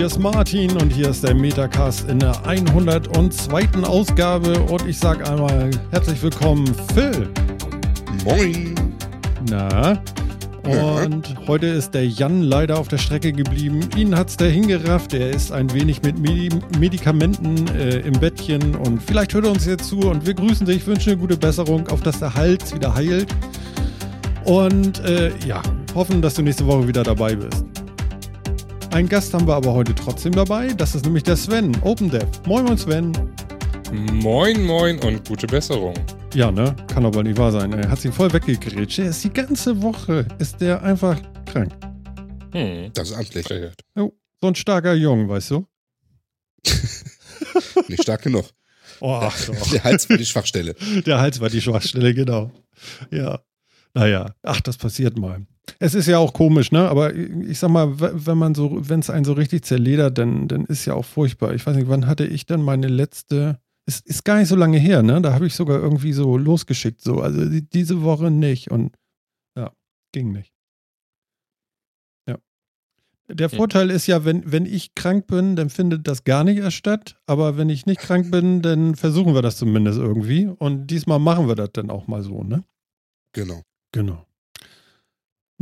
Hier ist Martin und hier ist der Metacast in der 102. Ausgabe. Und ich sag einmal herzlich willkommen, Phil. Moin. Na? Und ja. heute ist der Jan leider auf der Strecke geblieben. Ihn hat's der hingerafft. Er ist ein wenig mit Medi Medikamenten äh, im Bettchen und vielleicht hört er uns jetzt zu und wir grüßen dich, wünschen eine gute Besserung, auf dass der Hals wieder heilt. Und äh, ja, hoffen, dass du nächste Woche wieder dabei bist. Ein Gast haben wir aber heute trotzdem dabei. Das ist nämlich der Sven, OpenDev. Moin, moin, Sven. Moin, moin und gute Besserung. Ja, ne? Kann aber nicht wahr sein. Er hat sich voll weggegrätscht. Er ist die ganze Woche, ist der einfach krank. Hm, das ist amtlich. Oh, so ein starker Jung, weißt du? nicht stark genug. Oh, der, der Hals war die Schwachstelle. Der Hals war die Schwachstelle, genau. Ja. Naja, ach, das passiert mal. Es ist ja auch komisch, ne? Aber ich sag mal, wenn man so, wenn es einen so richtig zerledert, dann, dann ist ja auch furchtbar. Ich weiß nicht, wann hatte ich denn meine letzte. Es ist gar nicht so lange her, ne? Da habe ich sogar irgendwie so losgeschickt, so. Also diese Woche nicht. Und ja, ging nicht. Ja. Der. Vorteil ist ja, wenn, wenn ich krank bin, dann findet das gar nicht erst statt. Aber wenn ich nicht krank bin, dann versuchen wir das zumindest irgendwie. Und diesmal machen wir das dann auch mal so, ne? Genau. Genau.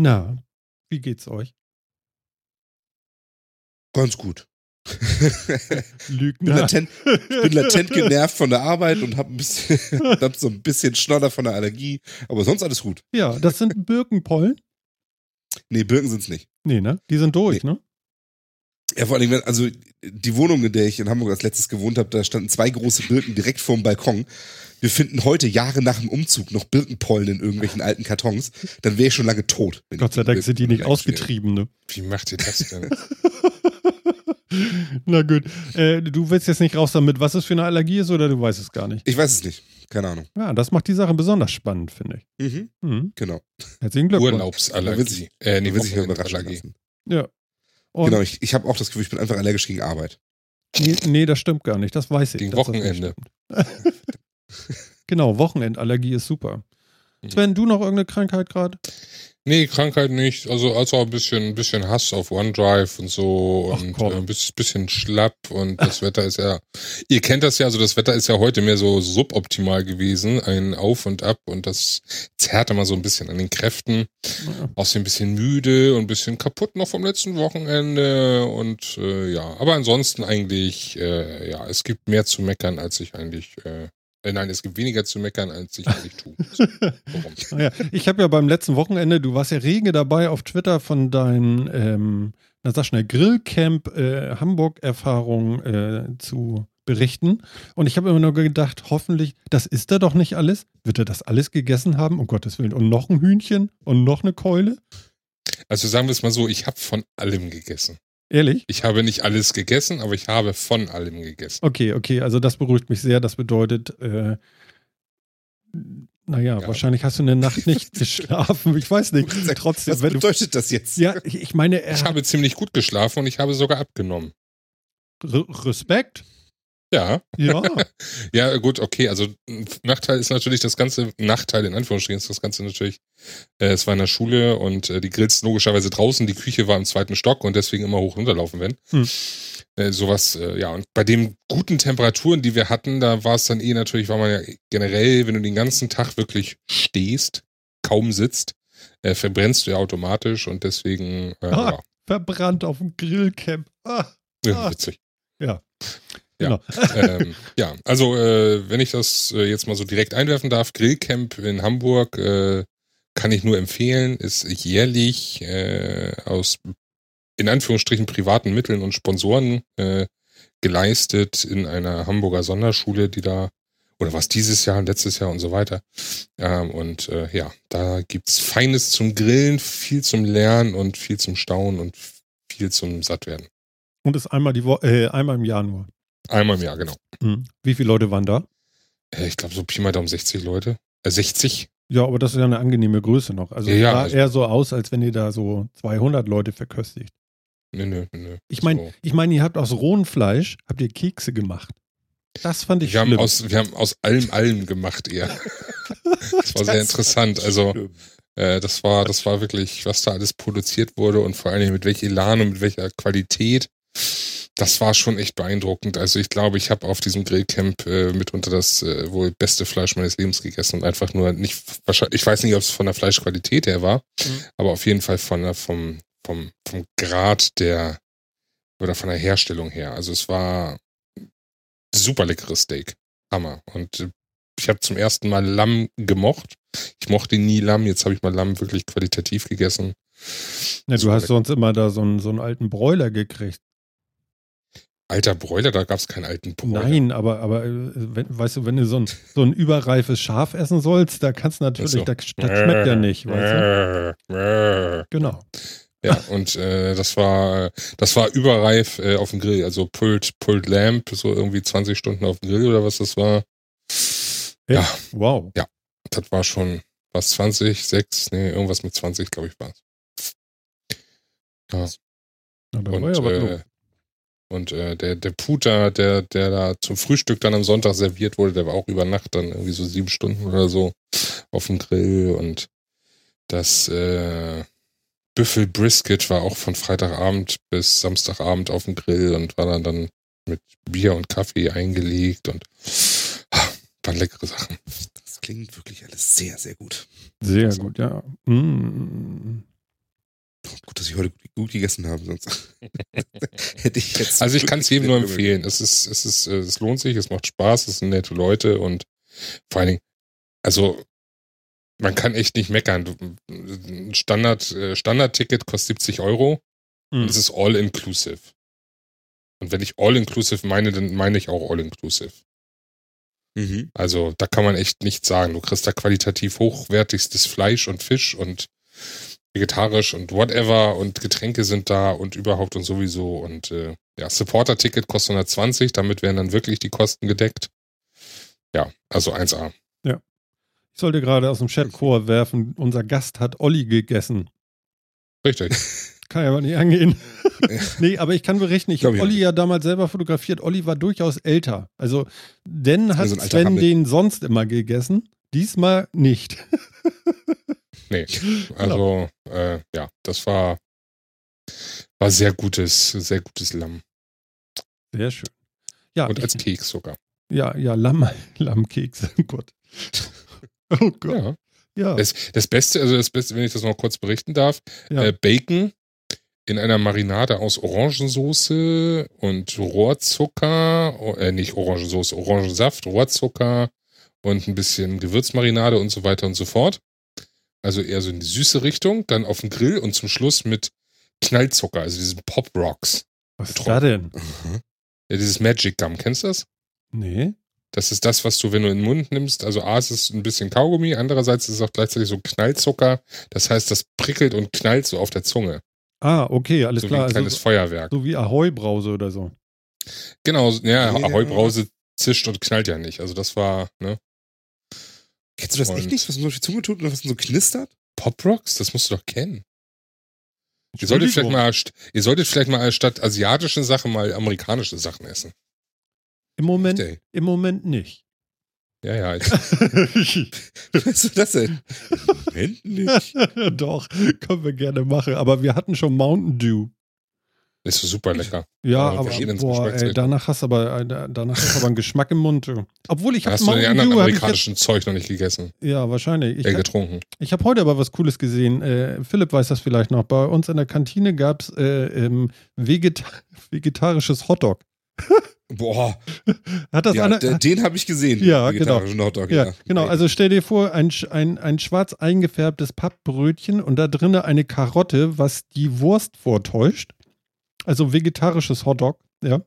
Na, wie geht's euch? Ganz gut. Lügner. Bin latent, bin latent genervt von der Arbeit und habe hab so ein bisschen Schnodder von der Allergie, aber sonst alles gut. Ja, das sind Birkenpollen? Nee, Birken sind's nicht. Nee, ne? Die sind durch, nee. ne? Ja, vor allem, also die Wohnung, in der ich in Hamburg als letztes gewohnt habe, da standen zwei große Birken direkt vorm Balkon wir finden heute Jahre nach dem Umzug noch Birkenpollen in irgendwelchen alten Kartons, dann wäre ich schon lange tot. Gott sei Dank sind die nicht ausgetrieben, ne? Wie macht ihr das denn? Na gut. Äh, du willst jetzt nicht raus damit, was es für eine Allergie ist, oder du weißt es gar nicht? Ich weiß es nicht. Keine Ahnung. Ja, das macht die Sache besonders spannend, finde ich. Mhm. Mhm. Genau. Herzlichen Glückwunsch. Urlaubsallergie. Äh, nee, will sich überraschen lassen. Ja. Und genau, ich, ich habe auch das Gefühl, ich bin einfach allergisch gegen Arbeit. Nee, nee, das stimmt gar nicht. Das weiß ich. Gegen Wochenende. genau, Wochenendallergie ist super. Sven, du noch irgendeine Krankheit gerade? Nee, Krankheit nicht. Also, also ein bisschen, ein bisschen Hass auf OneDrive und so Ach, und äh, ein bisschen schlapp und das Wetter ist ja, ihr kennt das ja, also das Wetter ist ja heute mehr so suboptimal gewesen, ein Auf und Ab und das zerrt immer so ein bisschen an den Kräften. Ja. Außerdem ein bisschen müde und ein bisschen kaputt noch vom letzten Wochenende und äh, ja, aber ansonsten eigentlich, äh, ja, es gibt mehr zu meckern, als ich eigentlich äh, äh, nein, es gibt weniger zu meckern, als ich eigentlich tue. Warum? naja, ich habe ja beim letzten Wochenende, du warst ja rege dabei auf Twitter von deinen, ähm, na sag schnell, Grillcamp äh, Hamburg-Erfahrung äh, zu berichten. Und ich habe immer nur gedacht, hoffentlich, das ist er doch nicht alles. Wird er das alles gegessen haben? Um Gottes Willen. Und noch ein Hühnchen und noch eine Keule? Also sagen wir es mal so, ich habe von allem gegessen. Ehrlich? Ich habe nicht alles gegessen, aber ich habe von allem gegessen. Okay, okay, also das beruhigt mich sehr. Das bedeutet, äh, naja, ja. wahrscheinlich hast du eine Nacht nicht geschlafen. Ich weiß nicht. Trotzdem, Was bedeutet das jetzt? Ja, ich meine, ich habe ziemlich gut geschlafen und ich habe sogar abgenommen. R Respekt? Ja. Ja. ja, gut, okay. Also Nachteil ist natürlich das ganze, Nachteil in Anführungsstrichen ist das Ganze natürlich, äh, es war in der Schule und äh, die Grills logischerweise draußen, die Küche war im zweiten Stock und deswegen immer hoch runterlaufen werden. Hm. Äh, sowas, äh, ja, und bei den guten Temperaturen, die wir hatten, da war es dann eh natürlich, war man ja generell, wenn du den ganzen Tag wirklich stehst, kaum sitzt, äh, verbrennst du ja automatisch und deswegen, äh, ah, ja. Verbrannt auf dem Grillcamp. Ah, ja, ah. witzig. Ja. Ja, genau. ähm, ja. also äh, wenn ich das äh, jetzt mal so direkt einwerfen darf, Grillcamp in Hamburg äh, kann ich nur empfehlen, ist jährlich äh, aus in Anführungsstrichen privaten Mitteln und Sponsoren äh, geleistet in einer Hamburger Sonderschule, die da oder was dieses Jahr, letztes Jahr und so weiter. Ähm, und äh, ja, da gibt's Feines zum Grillen, viel zum Lernen und viel zum Staunen und viel zum Sattwerden. Und ist einmal die Wo äh, einmal im Jahr nur. Einmal im Jahr, genau. Hm. Wie viele Leute waren da? Äh, ich glaube so Pi mal Daumen 60 Leute. Äh, 60. Ja, aber das ist ja eine angenehme Größe noch. Also ja, ja sah also eher so aus, als wenn ihr da so 200 Leute verköstigt. Nö, nö, nö. Ich meine, so. ich mein, ihr habt aus rohem Fleisch, habt ihr Kekse gemacht. Das fand ich wir schlimm. Haben aus, wir haben aus allem allem gemacht eher. das war sehr interessant. Also Äh, das war, das war wirklich, was da alles produziert wurde und vor allen Dingen mit welchem Elan und mit welcher Qualität. Das war schon echt beeindruckend. Also ich glaube, ich habe auf diesem Grillcamp äh, mitunter das äh, wohl beste Fleisch meines Lebens gegessen und einfach nur nicht, wahrscheinlich, ich weiß nicht, ob es von der Fleischqualität her war, mhm. aber auf jeden Fall von der, vom, vom, vom Grad der oder von der Herstellung her. Also es war super leckeres Steak. Hammer. Und äh, ich habe zum ersten Mal Lamm gemocht. Ich mochte nie Lamm, jetzt habe ich mal Lamm wirklich qualitativ gegessen. Ja, du hast sonst immer da so einen, so einen alten Bräuler gekriegt. Alter Bräuler, da gab es keinen alten Bräuler. Nein, aber, aber äh, wenn, weißt du, wenn du so ein, so ein überreifes Schaf essen sollst, da kannst du natürlich, so. das, das schmeckt ja nicht, weißt du? Genau. Ja, und äh, das war das war überreif äh, auf dem Grill, also Pulled, Pulled Lamp, so irgendwie 20 Stunden auf dem Grill oder was das war. Ja. ja. Wow. Ja, das war schon was 20, 6, nee, irgendwas mit 20, glaube ich, war es. Ja. und ja äh, und äh, der, der Puter, der, der da zum Frühstück dann am Sonntag serviert wurde, der war auch über Nacht dann irgendwie so sieben Stunden oder so auf dem Grill und das äh, Büffel Brisket war auch von Freitagabend bis Samstagabend auf dem Grill und war dann, dann mit Bier und Kaffee eingelegt und ah, waren leckere Sachen. Das klingt wirklich alles sehr, sehr gut. Sehr also, gut, ja. Mm. Gut, dass ich heute gut gegessen habe, sonst hätte ich jetzt. Also ich kann es jedem nur empfehlen. Es ist, es ist, es lohnt sich, es macht Spaß, es sind nette Leute und vor allen Dingen, also man kann echt nicht meckern. Ein Standard, äh, Standard-Ticket kostet 70 Euro mhm. und es ist all-inclusive. Und wenn ich all-inclusive meine, dann meine ich auch all-inclusive. Mhm. Also da kann man echt nichts sagen. Du kriegst da qualitativ hochwertigstes Fleisch und Fisch und vegetarisch und whatever und Getränke sind da und überhaupt und sowieso und äh, ja, Supporter-Ticket kostet 120, damit werden dann wirklich die Kosten gedeckt. Ja, also 1A. Ja. Ich sollte gerade aus dem Chat-Core werfen, unser Gast hat Olli gegessen. Richtig. Kann ja aber nicht angehen. nee, aber ich kann berichten, ich habe Olli ja damals selber fotografiert. Olli war durchaus älter. Also, denn hat also Sven den sonst immer gegessen. Diesmal nicht. Nee, also genau. äh, ja, das war, war sehr gutes, sehr gutes Lamm. Sehr schön. Ja, Und als ich, Keks sogar. Ja, ja, Lamm, Lammkeks. Oh Gott. Oh Gott. Ja. ja. Das, das, Beste, also das Beste, wenn ich das noch kurz berichten darf, ja. äh, Bacon in einer Marinade aus Orangensoße und Rohrzucker, äh, nicht Orangensoße, Orangensaft, Rohrzucker und ein bisschen Gewürzmarinade und so weiter und so fort. Also eher so in die süße Richtung, dann auf dem Grill und zum Schluss mit Knallzucker, also diesen Pop Rocks. Was ist da denn? Mhm. Ja, dieses Magic Gum, kennst du das? Nee. Das ist das, was du, wenn du in den Mund nimmst, also A, ist es ein bisschen Kaugummi, andererseits ist es auch gleichzeitig so Knallzucker. Das heißt, das prickelt und knallt so auf der Zunge. Ah, okay, alles so klar. Wie ein kleines also, Feuerwerk. So wie Ahoi-Brause oder so. Genau, ja, Ahoi-Brause zischt und knallt ja nicht. Also das war, ne? Kennst du das echt nicht, was man so auf die Zunge tut und was so knistert? Pop Rocks, das musst du doch kennen. Ihr solltet, vielleicht mal, ihr solltet vielleicht mal statt asiatischen Sachen mal amerikanische Sachen essen. Im Moment, im Moment nicht. Ja, ja. Wie weißt du das denn? Im Moment nicht. Doch, können wir gerne machen. Aber wir hatten schon Mountain Dew. Ist super lecker. Ja, aber, aber boah, ey, danach hast du aber, äh, danach hast aber einen Geschmack im Mund. Obwohl ich habe Hast du den anderen Dew, amerikanischen jetzt, Zeug noch nicht gegessen? Ja, wahrscheinlich. Ich äh, getrunken. Ich habe heute aber was Cooles gesehen. Äh, Philipp weiß das vielleicht noch. Bei uns in der Kantine gab es äh, ähm, Vegeta vegetarisches Hotdog. Boah. Hat das ja, eine, den habe ich gesehen. Ja, genau. Hotdog, ja, ja, genau. Also stell dir vor, ein, ein, ein schwarz eingefärbtes Pappbrötchen und da drinnen eine Karotte, was die Wurst vortäuscht. Also vegetarisches Hotdog, ja.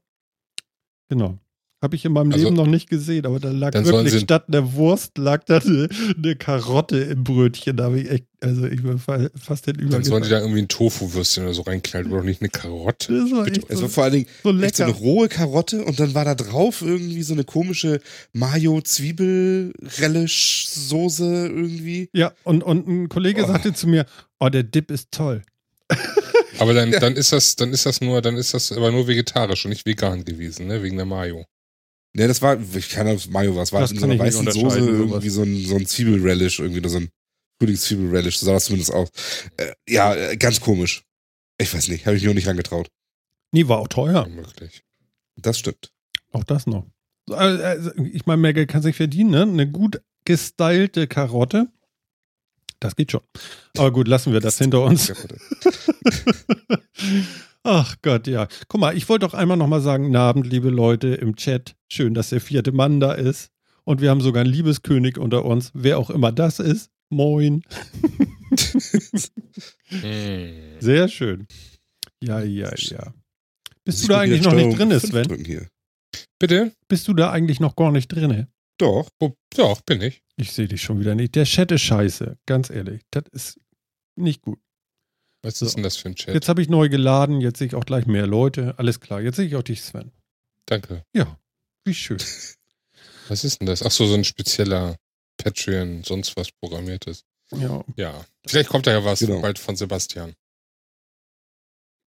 Genau. Habe ich in meinem also, Leben noch nicht gesehen, aber da lag wirklich statt der Wurst lag da eine, eine, Karotte im Brötchen. Da habe ich echt, also ich bin fast den Dann sollen die da irgendwie ein Tofu-Würstchen oder so reinknallen oder doch nicht eine Karotte. Das war echt so, es war vor allen Dingen so, echt so eine rohe Karotte und dann war da drauf irgendwie so eine komische Mayo-Zwiebel-Relish-Soße irgendwie. Ja, und, und ein Kollege oh. sagte zu mir, oh, der Dip ist toll. Aber dann, dann ist das, dann ist das nur, dann ist das aber nur vegetarisch und nicht vegan gewesen, ne? Wegen der Mayo. Ne, das war, ich kann das Mayo was, war das in so einer weißen Soße irgendwie so ein, so ein Zwiebelrelish, irgendwie so ein Frühlingszwiebel-Relish, so sah das zumindest aus. Äh, ja, äh, ganz komisch. Ich weiß nicht, habe ich mir auch nicht rangetraut. Nee, war auch teuer. Möglich. Das stimmt. Auch das noch. Also, ich meine, mehr Geld kann sich verdienen, ne? Eine gut gestylte Karotte. Das geht schon. Aber gut, lassen wir das hinter uns. Ach Gott, ja. Guck mal, ich wollte doch einmal nochmal sagen, guten Abend, liebe Leute im Chat. Schön, dass der vierte Mann da ist. Und wir haben sogar einen Liebeskönig unter uns, wer auch immer das ist. Moin. Sehr schön. Ja, ja, ja. Bist du da eigentlich noch nicht drin, Sven? Bitte? Bist du da eigentlich noch gar nicht drin? Doch. Doch, bin ich. Ich sehe dich schon wieder nicht. Der Chat ist scheiße, ganz ehrlich. Das ist nicht gut. Was So. ist denn das für ein Chat? Jetzt habe ich neu geladen, jetzt sehe ich auch gleich mehr Leute. Alles klar, jetzt sehe ich auch dich, Sven. Danke. Ja, wie schön. Was ist denn das? Ach so, so ein spezieller Patreon, sonst was programmiertes. Ja, Ja. Vielleicht kommt da ja was Genau. bald von Sebastian.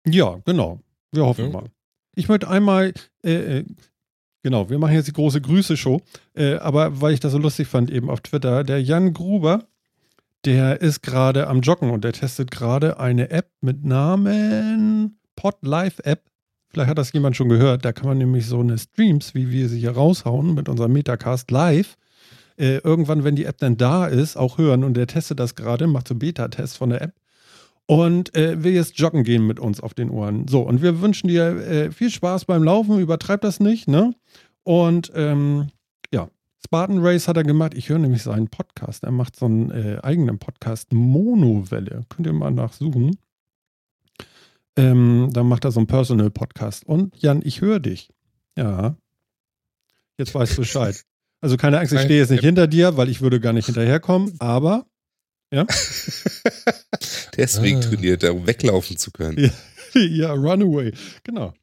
ja genau. Wir hoffen Ja. mal. Ich möchte einmal, äh, äh, genau, wir machen jetzt die große Grüße-Show, äh, aber weil ich das so lustig fand eben auf Twitter, der Jan Gruber, der ist gerade am Joggen und der testet gerade eine App mit Namen Podlife App. Vielleicht hat das jemand schon gehört. Da kann man nämlich so eine Streams, wie wir sie hier raushauen mit unserem Metacast live, äh, irgendwann, wenn die App dann da ist, auch hören. Und der testet das gerade, macht so Beta-Tests von der App und äh, will jetzt joggen gehen mit uns auf den Ohren. So, und wir wünschen dir äh, viel Spaß beim Laufen, übertreib das nicht, ne? Und ähm, ja, Spartan Race hat er gemacht. Ich höre nämlich seinen Podcast. Er macht so einen äh, eigenen Podcast, Monowelle. Könnt ihr mal nachsuchen. Ähm, dann macht er so einen Personal-Podcast. Und Jan, ich höre dich. Ja. Jetzt weißt du Bescheid. Also keine Angst, ich stehe jetzt nicht hinter dir, weil ich würde gar nicht hinterherkommen, aber Deswegen Ah. trainiert er, um weglaufen zu können. Ja. ja, Runaway. Genau.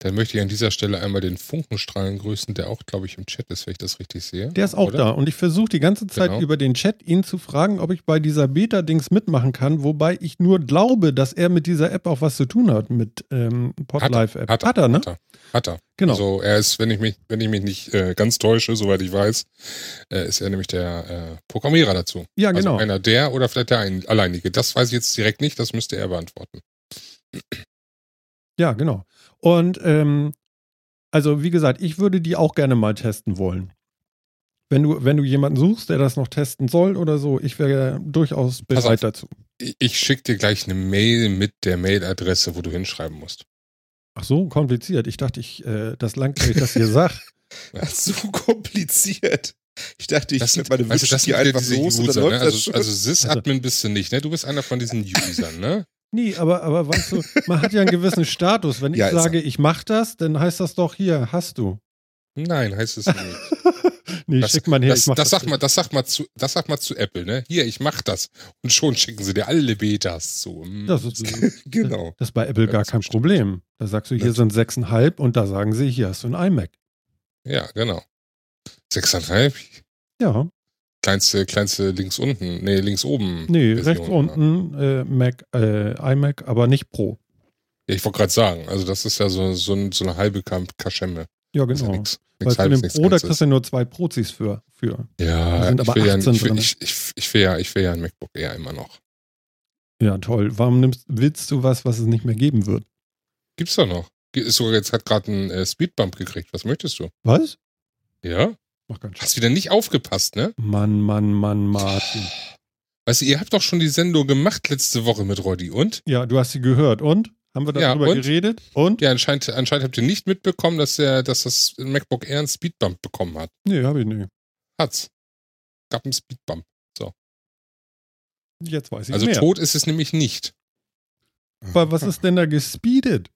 Dann möchte ich an dieser Stelle einmal den Funkenstrahlen grüßen, der auch, glaube ich, im Chat ist, wenn ich das richtig sehe. Der ist auch Oder? da und ich versuche die ganze Zeit Genau. über den Chat ihn zu fragen, ob ich bei dieser Beta-Dings mitmachen kann, wobei ich nur glaube, dass er mit dieser App auch was zu tun hat, mit ähm, Podlife-App. Hat er, Hat er, ne? Hat er. Hat er. Genau. Also er ist, wenn ich mich, wenn ich mich nicht äh, ganz täusche, soweit ich weiß, äh, ist er nämlich der äh, Programmierer dazu. ja, genau. Also einer der oder vielleicht der ein, alleinige. Das weiß ich jetzt direkt nicht, das müsste er beantworten. Ja, genau. Und ähm, also wie gesagt, ich würde die auch gerne mal testen wollen. Wenn du, wenn du jemanden suchst, der das noch testen soll oder so, ich wäre durchaus bereit auf. dazu. Ich, schicke dir gleich eine Mail mit der Mailadresse, wo du hinschreiben musst. Ach so, kompliziert. Ich dachte, ich, äh, das langt, wenn ich das hier sag. Ach, so kompliziert. Ich dachte, ich Das sind, meine weißt du, das hier einfach diese los und dann User, ne? läuft das Also, schon. also Sys-Admin bist du nicht, ne? Du bist einer von diesen Usern, ne? Nee, aber, aber weißt du, man hat ja einen gewissen Status. Wenn ich Ja, sage, ich mach das, dann heißt das doch hier, hast du. Nein, heißt es nicht. Nee, Das, schick mal her, das, ich mach das, sag nicht. mal, das, sag mal zu, das sag mal zu Apple, ne? Hier, ich mach das. Und schon schicken sie dir alle Betas zu. Hm. Das ist, Genau. das ist bei Apple Ja, gar das kein stimmt. Problem. Da sagst du, hier Das- sind sechseinhalb und da sagen sie, hier hast du ein iMac. Ja, genau. Sechseinhalb, Ja, kleinste, kleinste links unten, nee, links oben. nee, Version, rechts ja. unten äh, Mac, äh, iMac, aber nicht Pro. Ja, ich wollte gerade sagen, also das ist ja so, so, ein, so eine halbe Kaschemme. Ja, Ist ja genau. nix, Weil nix für halbes, Pro, da kriegst du nur zwei Prozis für. für. Ja, sind ich aber will ja, 18 ich will, drin. ich, ich, ich will ja, ich will ja ein MacBook Air immer noch. Ja, toll. Warum nimmst, willst du was, was es nicht mehr geben wird? Gibt's doch noch. Sogar jetzt hat gerade einen äh, Speedbump gekriegt. Was möchtest du? Was? Ja? Mach ganz schön. Hast wieder nicht aufgepasst, ne? Mann, Mann, Mann, Martin. Weißt du, ihr habt doch schon die Sendung gemacht letzte Woche mit Roddy und? Ja, du hast sie gehört. Und? Haben wir Ja, darüber und? geredet? Und? Ja, anscheinend, anscheinend habt ihr nicht mitbekommen, dass der, dass das MacBook Air einen Speedbump bekommen hat. Nee, habe ich nicht. Hat's. Gab einen Speedbump. Jetzt weiß ich Also mehr. tot ist es nämlich nicht. Aber was ist denn da gespeedet?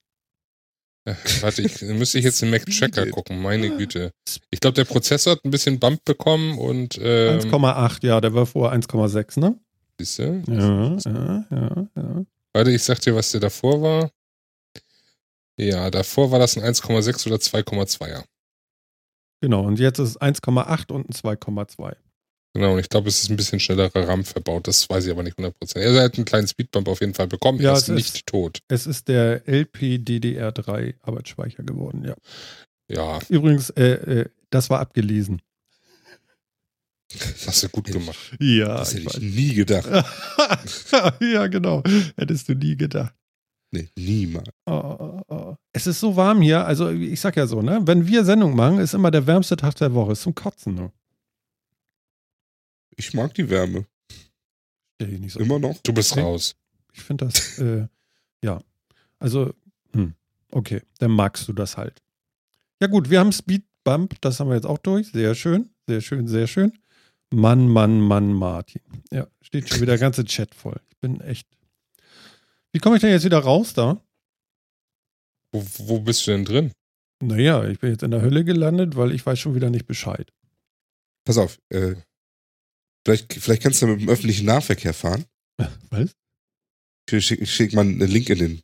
Warte, ich müsste ich jetzt den Mac Tracker Speeded. gucken, meine Güte. Ich glaube, der Prozessor hat ein bisschen Bump bekommen und ähm, 1,8, ja, der war vorher 1,6, ne? siehste? Ja, ja, ja, ja. Warte, ich sag dir, was der davor war. Ja, davor war das ein 1,6 oder 2,2er. Genau, und jetzt ist es 1,8 und ein 2,2. Genau, und ich glaube, es ist ein bisschen schnellerer RAM verbaut. Das weiß ich aber nicht 100%. Also er hat einen kleinen Speedbump auf jeden Fall bekommen. Ja, er ist ist- nicht tot. Es ist der LPDDR3 Arbeitsspeicher geworden, ja. Ja, Übrigens, äh, äh, das war abgelesen. Hast du gut gemacht. Ja, Das ich hätte ich weiß. nie gedacht. ja, genau. Hättest du nie gedacht. Nee, niemals. Oh, oh, oh. Es ist so warm hier. Also, ich sag ja so, ne? Wenn wir Sendung machen, ist immer der wärmste Tag der Woche. Ist zum Kotzen, ne? Ich mag die Wärme. Stell dich nicht so. Immer noch. Du bist Okay. raus. Ich finde das, äh, ja. Also, hm, okay, dann magst du das halt. Ja, gut, wir haben Speed Bump, das haben wir jetzt auch durch. Sehr schön, sehr schön, sehr schön. Mann, Mann, Mann, Martin. Ja, steht schon wieder der ganze Chat voll. Ich bin echt. Wie komme ich denn jetzt wieder raus da? Wo, wo bist du denn drin? Naja, ich bin jetzt in der Hölle gelandet, weil ich weiß schon wieder nicht Bescheid. Pass auf. Äh, vielleicht, vielleicht kannst du mit dem öffentlichen Nahverkehr fahren. Was? Ich schick, ich schick mal einen Link in den,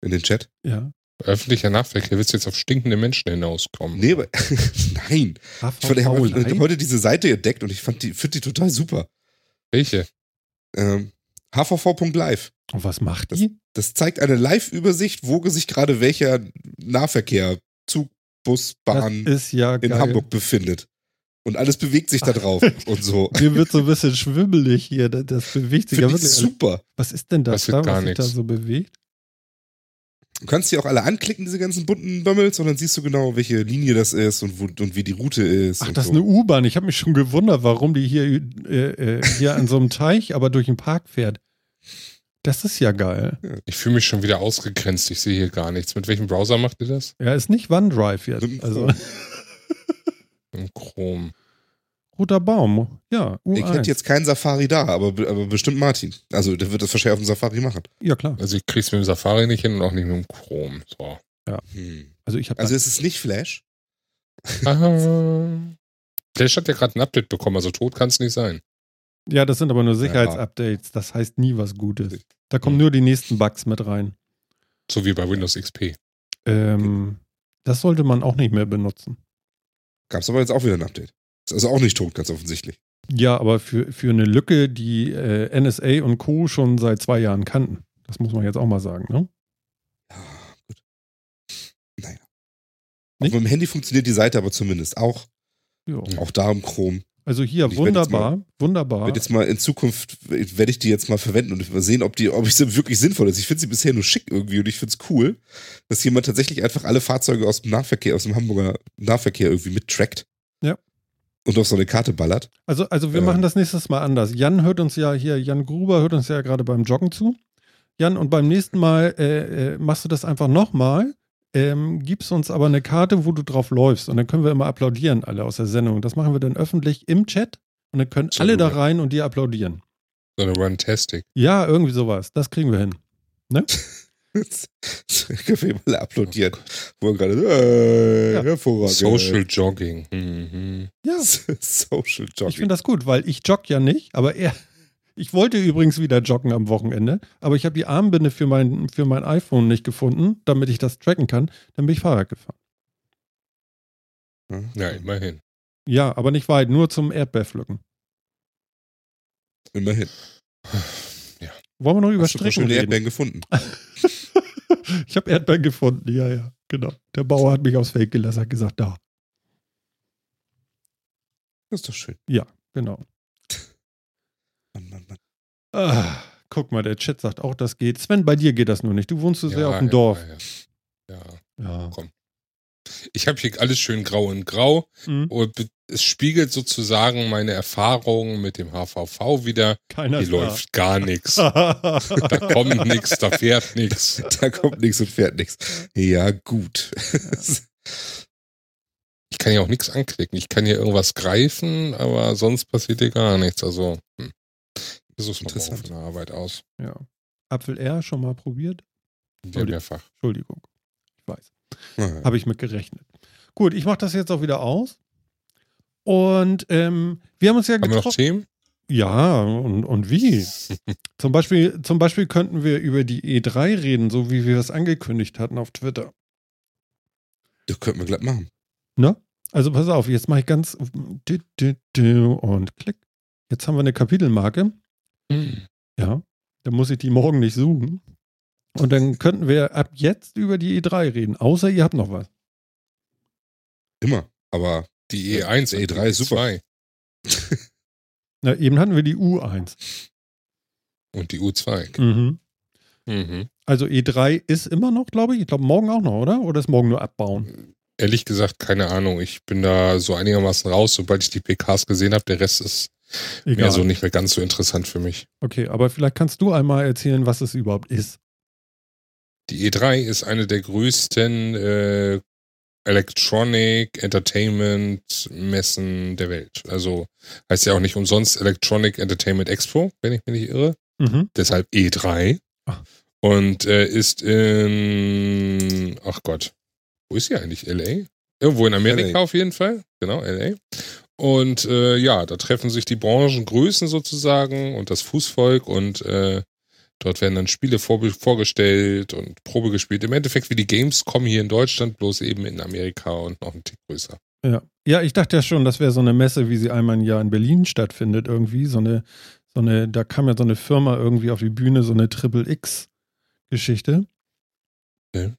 in den Chat. Ja. Öffentlicher Nahverkehr. Willst du jetzt auf stinkende Menschen hinauskommen? Nee, aber, nein. Ich, fand, ich HVV habe heute diese Seite entdeckt und ich fand die, finde die total super. Welche? Ähm, hvv.live. Und was macht die? Das zeigt eine Live-Übersicht, wo sich gerade welcher Nahverkehr, Zug, Bus, Bahn das ist ja in geil. Hamburg befindet. Und alles bewegt sich da drauf und so. Mir wird so ein bisschen schwimmelig hier. Das- bewegt sich ja wirklich. super. Was ist denn das da, gar was sich da nichts. so bewegt? Du kannst die auch alle anklicken, diese ganzen bunten Bömmels, und dann siehst du genau, welche Linie das ist und, wo, und wie die Route ist. Ach, und das ist so. eine U-Bahn. Ich habe mich schon gewundert, warum die hier, äh, äh, hier an so einem Teich, aber durch den Park fährt. Das ist ja geil. Ich fühle mich schon wieder ausgegrenzt. Ich sehe hier gar nichts. Mit welchem Browser macht ihr das? Ja, ist nicht OneDrive jetzt. Also. Im Chrome. Roter Baum. Ja, U1. Ich hätte jetzt keinen Safari da, aber, aber bestimmt Martin. Also der wird das wahrscheinlich auf dem Safari machen. Ja, klar. Also ich krieg's mit dem Safari nicht hin und auch nicht mit dem Chrome. So. Hm. Also ich habe Also es ist nicht Flash. Ah. Flash hat ja gerade ein Update bekommen, also tot kann es nicht sein. ja, das sind aber nur Sicherheitsupdates. Das heißt nie was Gutes. Da kommen nur die nächsten Bugs mit rein. So wie bei Windows XP. Ähm, das sollte man auch nicht mehr benutzen. Gab es aber jetzt auch wieder ein Update. Ist also auch nicht tot, ganz offensichtlich. Ja, aber für, für eine Lücke, die äh, NSA und Co. schon seit zwei Jahren kannten. Das muss man jetzt auch mal sagen, ne? Ja, gut. Naja. Nicht? mit dem Handy funktioniert die Seite aber zumindest auch. Jo. Auch da im Chrome. Also hier, werd jetzt wunderbar, wunderbar. Werd jetzt mal in Zukunft werde ich die jetzt mal verwenden und mal sehen, ob die, ob ich sie wirklich sinnvoll ist. Ich finde sie bisher nur schick irgendwie und ich finde es cool, dass jemand tatsächlich einfach alle Fahrzeuge aus dem Nahverkehr, aus dem Hamburger Nahverkehr irgendwie mittrackt. Ja. Und auf so eine Karte ballert. Also, also wir Ähm. machen das nächstes Mal anders. Jan hört uns ja hier, Jan Gruber hört uns ja gerade beim Joggen zu. Jan, und beim nächsten Mal äh, äh, machst du das einfach nochmal, ähm, gibst uns aber eine Karte, wo du drauf läufst. Und dann können wir immer applaudieren, alle aus der Sendung. Das machen wir dann öffentlich im Chat. Und dann können alle da rein und dir applaudieren. So eine Runtastic. Ja, irgendwie sowas. Das kriegen wir hin. Können wir mal applaudieren. Wo wir gerade, äh, Ja. hervorragend. Social Jogging. Mhm. Ja, Social Jogging. ich finde das gut, weil ich jogge ja nicht, aber er. Ich wollte übrigens wieder joggen am Wochenende, aber ich habe die Armbinde für mein, für mein iPhone nicht gefunden, damit ich das tracken kann. Dann bin ich Fahrrad gefahren. Ja, immerhin. Ja, aber nicht weit, nur zum Erdbeerpflücken. Immerhin. Wollen wir noch über Hast du Strecken reden? Erdbeeren gefunden? Ich habe Erdbeeren gefunden, ja, ja, genau. Der Bauer hat mich aufs Feld gelassen, hat gesagt, da, Das ist doch schön. genau. Mann, Mann, Mann. Ah, guck mal, der Chat sagt auch, das geht. Sven, bei dir geht das nur nicht. Du wohnst so sehr Ja, auf dem ja, Dorf. Ja, ja. Ja. komm. Ich habe hier alles schön grau in grau Hm, und es spiegelt sozusagen meine Erfahrungen mit dem HVV wieder. keiner Hier läuft gar nichts. Da kommt nichts, da fährt nichts. Da kommt nichts und fährt nichts. Ja, gut. Ich kann hier auch nichts anklicken. Ich kann hier irgendwas greifen, aber sonst passiert hier gar nichts. Also, hm. das ist Interessant. von der Arbeit aus. ja. Apfel R schon mal probiert? Ja, mehrfach. Entschuldigung. Ich weiß. Habe ich mit gerechnet. Gut, ich mache das jetzt auch wieder aus. Und ähm, wir haben uns ja Haben wir noch getroffen. Themen? Ja, und, und wie? zum, Beispiel, zum Beispiel könnten wir über die E3 reden, so wie wir es angekündigt hatten auf Twitter. Das könnten wir glatt machen. Ne? Also pass auf, jetzt mache ich ganz und klick. Jetzt haben wir eine Kapitelmarke. Hm. Ja, da muss ich die morgen nicht suchen. Und dann könnten wir ab jetzt über die E3 reden, außer ihr habt noch was. E Immer. Aber Die E1 E3 und ist super. E2. Na, eben hatten wir die U1. Und die U2. Mhm. Mhm. Also E3 ist immer noch, glaube ich. Ich glaube, morgen auch noch, oder? Oder ist morgen nur abbauen? Ehrlich gesagt, keine Ahnung. Ich bin da so einigermaßen raus, sobald ich die PKs gesehen habe. Der Rest ist Egal. mehr so nicht mehr ganz so interessant für mich. Okay, aber vielleicht kannst du einmal erzählen, was es überhaupt ist. Die E3 ist eine der größten äh, Electronic Entertainment Messen der Welt. Also heißt ja auch nicht umsonst Electronic Entertainment Expo, wenn ich mich nicht irre. Mhm. Deshalb E3. Ah. Und äh, ist in, ach Gott, wo ist sie eigentlich? LA? Irgendwo in Amerika LA. auf jeden Fall. Genau, LA. Und äh, ja, da treffen sich die Branchengrößen sozusagen und das Fußvolk und äh, dort werden dann Spiele vor, vorgestellt und Probe gespielt. Im Endeffekt wie die Gamescom hier in Deutschland, bloß eben in Amerika und noch ein Tick größer. Ja. ja, ich dachte ja schon, das wäre so eine Messe, wie sie einmal im Jahr in Berlin stattfindet, irgendwie. So eine, so eine, da kam ja so eine Firma irgendwie auf die Bühne, so eine Triple X-Geschichte. Hä?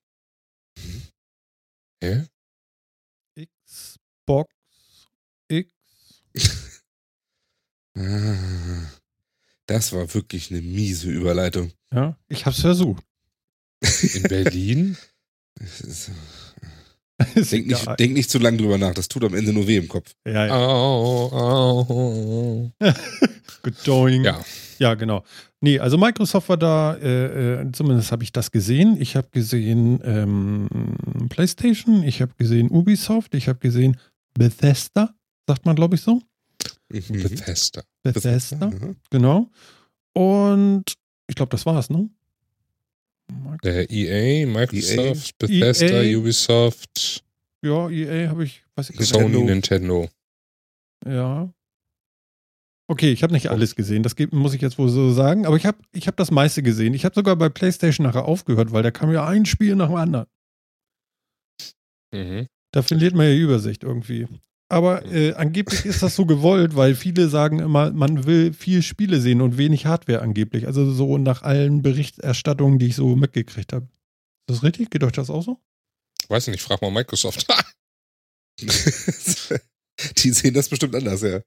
Xbox X. Das war wirklich eine miese Überleitung. Ja, ich hab's versucht. In Berlin? Denk nicht, denk nicht zu lange drüber nach, das tut am Ende nur weh im Kopf. Ja, ja. Au, au. Good doing. Ja. Ja, genau. Nee, also Microsoft war da, äh, äh, zumindest habe ich das gesehen. Ich habe gesehen ähm, PlayStation, ich habe gesehen Ubisoft, ich habe gesehen Bethesda, sagt man, glaube ich, so. Mhm. Bethesda. Bethesda, Aha. genau. Und ich glaube, das war's, ne? Äh, EA, Microsoft, EA. Bethesda, EA. Ubisoft, Ja, EA habe ich, weiß ich. Sony, Nintendo. Ja. Okay, ich habe nicht alles gesehen, das muss ich jetzt wohl so sagen, aber ich habe ich hab das meiste gesehen. Ich habe sogar bei PlayStation nachher aufgehört, weil da kam ja ein Spiel nach dem anderen. Mhm. Da verliert man ja Übersicht irgendwie. Aber äh, angeblich ist das so gewollt, weil viele sagen immer, man will viel Spiele sehen und wenig Hardware angeblich. Also so nach allen Berichterstattungen, die ich so mitgekriegt habe. Ist das richtig? Geht euch das auch so? Weiß nicht, frag mal Microsoft. Die sehen das bestimmt anders, ja.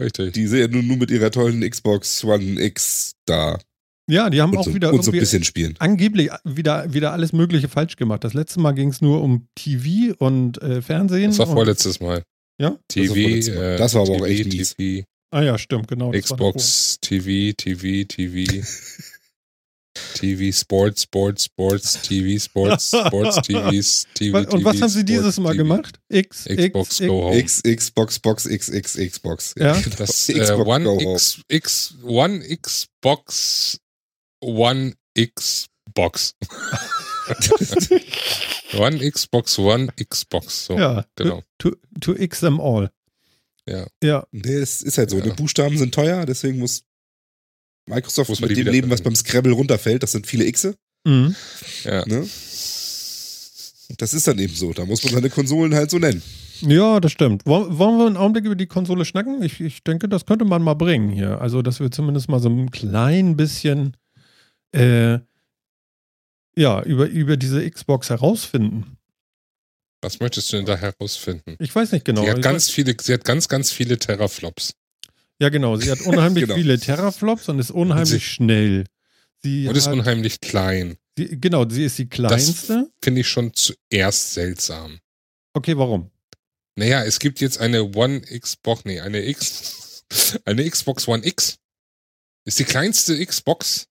Richtig. Die sehen ja nur, nur mit ihrer tollen Xbox One X da. Ja, die haben Und auch so, wieder und so ein bisschen spielen. angeblich wieder, wieder alles Mögliche falsch gemacht. Das letzte Mal ging es nur um TV und äh, Fernsehen. Das war vorletztes Mal. Ja? TV, Das war äh, Das war aber auch TV, echt mies. TV, Ah ja, stimmt, genau. Xbox, TV, TV, TV. TV, Sports, Sports, Sports, TV, Sports, Sports, TVs, TV, davor. Und was TV, haben sie dieses Mal TV. gemacht? X, Xbox X, Go Home. X, Xbox, Box, X, X, Xbox. Ja. genau. Das äh, Xbox One Go Home. X, X, One Xbox, One Xbox. One Xbox, One Xbox. So, Ja, genau. to, to X them all. Ja. Ja, Nee, es ist halt so. Ja. Die Buchstaben sind teuer, deswegen muss Microsoft Muss mit dem leben, was beim Scrabble runterfällt. Das sind viele Xe. mhm. ja. Ne? Das ist dann eben so. Da muss man seine Konsolen halt so nennen. ja, das stimmt. Wollen, wollen wir einen Augenblick über die Konsole schnacken? Ich, ich denke, das könnte man mal bringen hier. Also, dass wir zumindest mal so ein klein bisschen äh, ja, über, über diese Xbox herausfinden. Was möchtest du denn da herausfinden? Ich weiß nicht genau. sie hat Ich ganz weiß, viele, sie hat ganz, ganz viele Teraflops. ja, genau. Sie hat unheimlich Genau. viele Teraflops und ist unheimlich Sie- schnell. Sie Und ist hat, unheimlich klein. sie, genau, sie ist die kleinste. Finde ich schon zuerst seltsam. Okay, warum? Naja, es gibt jetzt eine One Xbox, nee, eine X, eine Xbox One X. Ist die kleinste Xbox.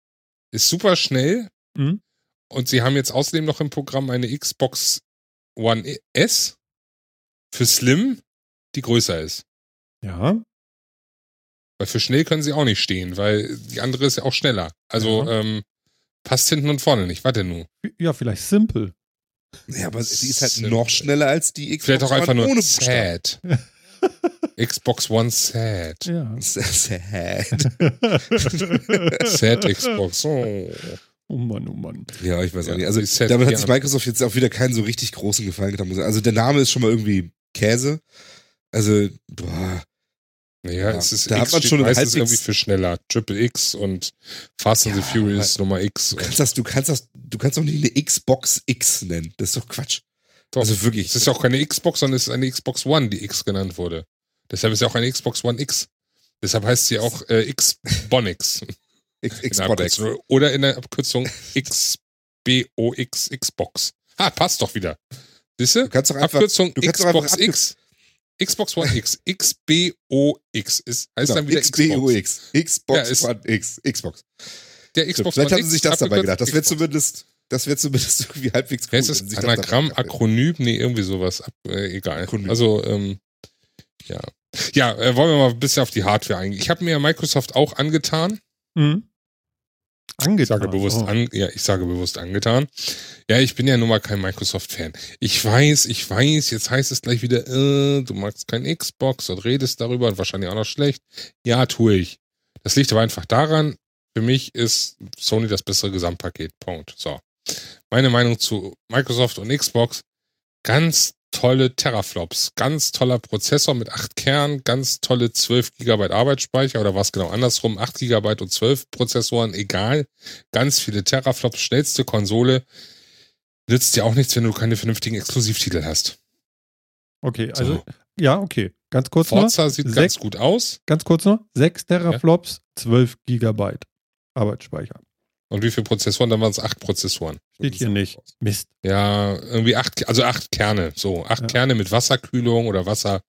Ist super schnell. Mhm. Und sie haben jetzt außerdem noch im Programm eine Xbox One S für Slim, die größer ist. Ja, Weil für schnell können sie auch nicht stehen, weil die andere ist ja auch schneller. Also Ja. ähm, passt hinten und vorne nicht. Warte nur. ja, vielleicht simple. Ja, aber sie ist halt Simple. noch schneller als die Xbox Vielleicht auch einfach One nur sad. Xbox One sad. Ja. Sad. Sad Xbox. Oh. Oh Mann, oh Mann. Ja, ich weiß auch Ja, nicht. Also die Sad- damit hat sich Microsoft jetzt auch wieder keinen so richtig großen Gefallen getan. Also der Name ist schon mal irgendwie Käse. Also, boah. Naja, Ja, es ist da hat X man steht schon meistens halbwegs- irgendwie für schneller. Triple X und Fast and Ja, the Furious Nummer X. Du kannst das, du kannst das, du kannst doch nicht eine Xbox X nennen. Das ist doch Quatsch. doch, Also wirklich. es ist ja auch keine Xbox, sondern es ist eine Xbox One, die X genannt wurde. Deshalb ist ja auch eine Xbox One X. Deshalb heißt sie auch äh, Xbonix. X, In X der Abkürzung. Oder in der Abkürzung XBOX Xbox. Ah, passt doch wieder. Siehst Du du? kannst doch einfach, Abkürzung du kannst doch einfach Xbox abkür- X. Xbox One X. XBOX ist, heißt dann wieder Xbox. XBOX. Xbox Ja, One X. Xbox. Der Xbox Vielleicht One haben sie X, sich das dabei gedacht. Das wäre Xbox. zumindest, das wäre zumindest irgendwie halbwegs cool. Wenn das? Anagramm. Akronym? Nee, irgendwie sowas. Ab, äh, egal. Akronym. Also, ähm, ja. Ja, äh, wollen wir mal ein bisschen auf die Hardware eingehen. Ich habe mir Microsoft auch angetan. Mhm. Ich Angetan. sage bewusst oh. an, ja, ich sage bewusst angetan. Ja, ich bin ja nun mal kein Microsoft-Fan. Ich weiß, ich weiß, jetzt heißt es gleich wieder, äh, du magst kein Xbox und redest darüber und wahrscheinlich auch noch schlecht. Ja, tue ich. Das liegt aber einfach daran, für mich ist Sony das bessere Gesamtpaket. Punkt. So. Meine Meinung zu Microsoft und Xbox, ganz tolle Teraflops, ganz toller Prozessor mit 8 Kernen, ganz tolle 12 GB Arbeitsspeicher oder was genau andersrum, 8 GB und 12 Prozessoren, egal, ganz viele Teraflops, schnellste Konsole, nützt dir auch nichts, wenn du keine vernünftigen Exklusivtitel hast. Okay, So. also, ja, okay. Ganz kurz noch. Forza sieht Sech- ganz gut aus. Ganz kurz noch. 6 Teraflops, 12 Gigabyte Arbeitsspeicher. Und wie viele Prozessoren? Dann waren es 8 Prozessoren. Steht hier nicht. Mist. Ja, irgendwie acht, also acht Kerne, so acht Ja. Kerne mit Wasserkühlung oder Wasser,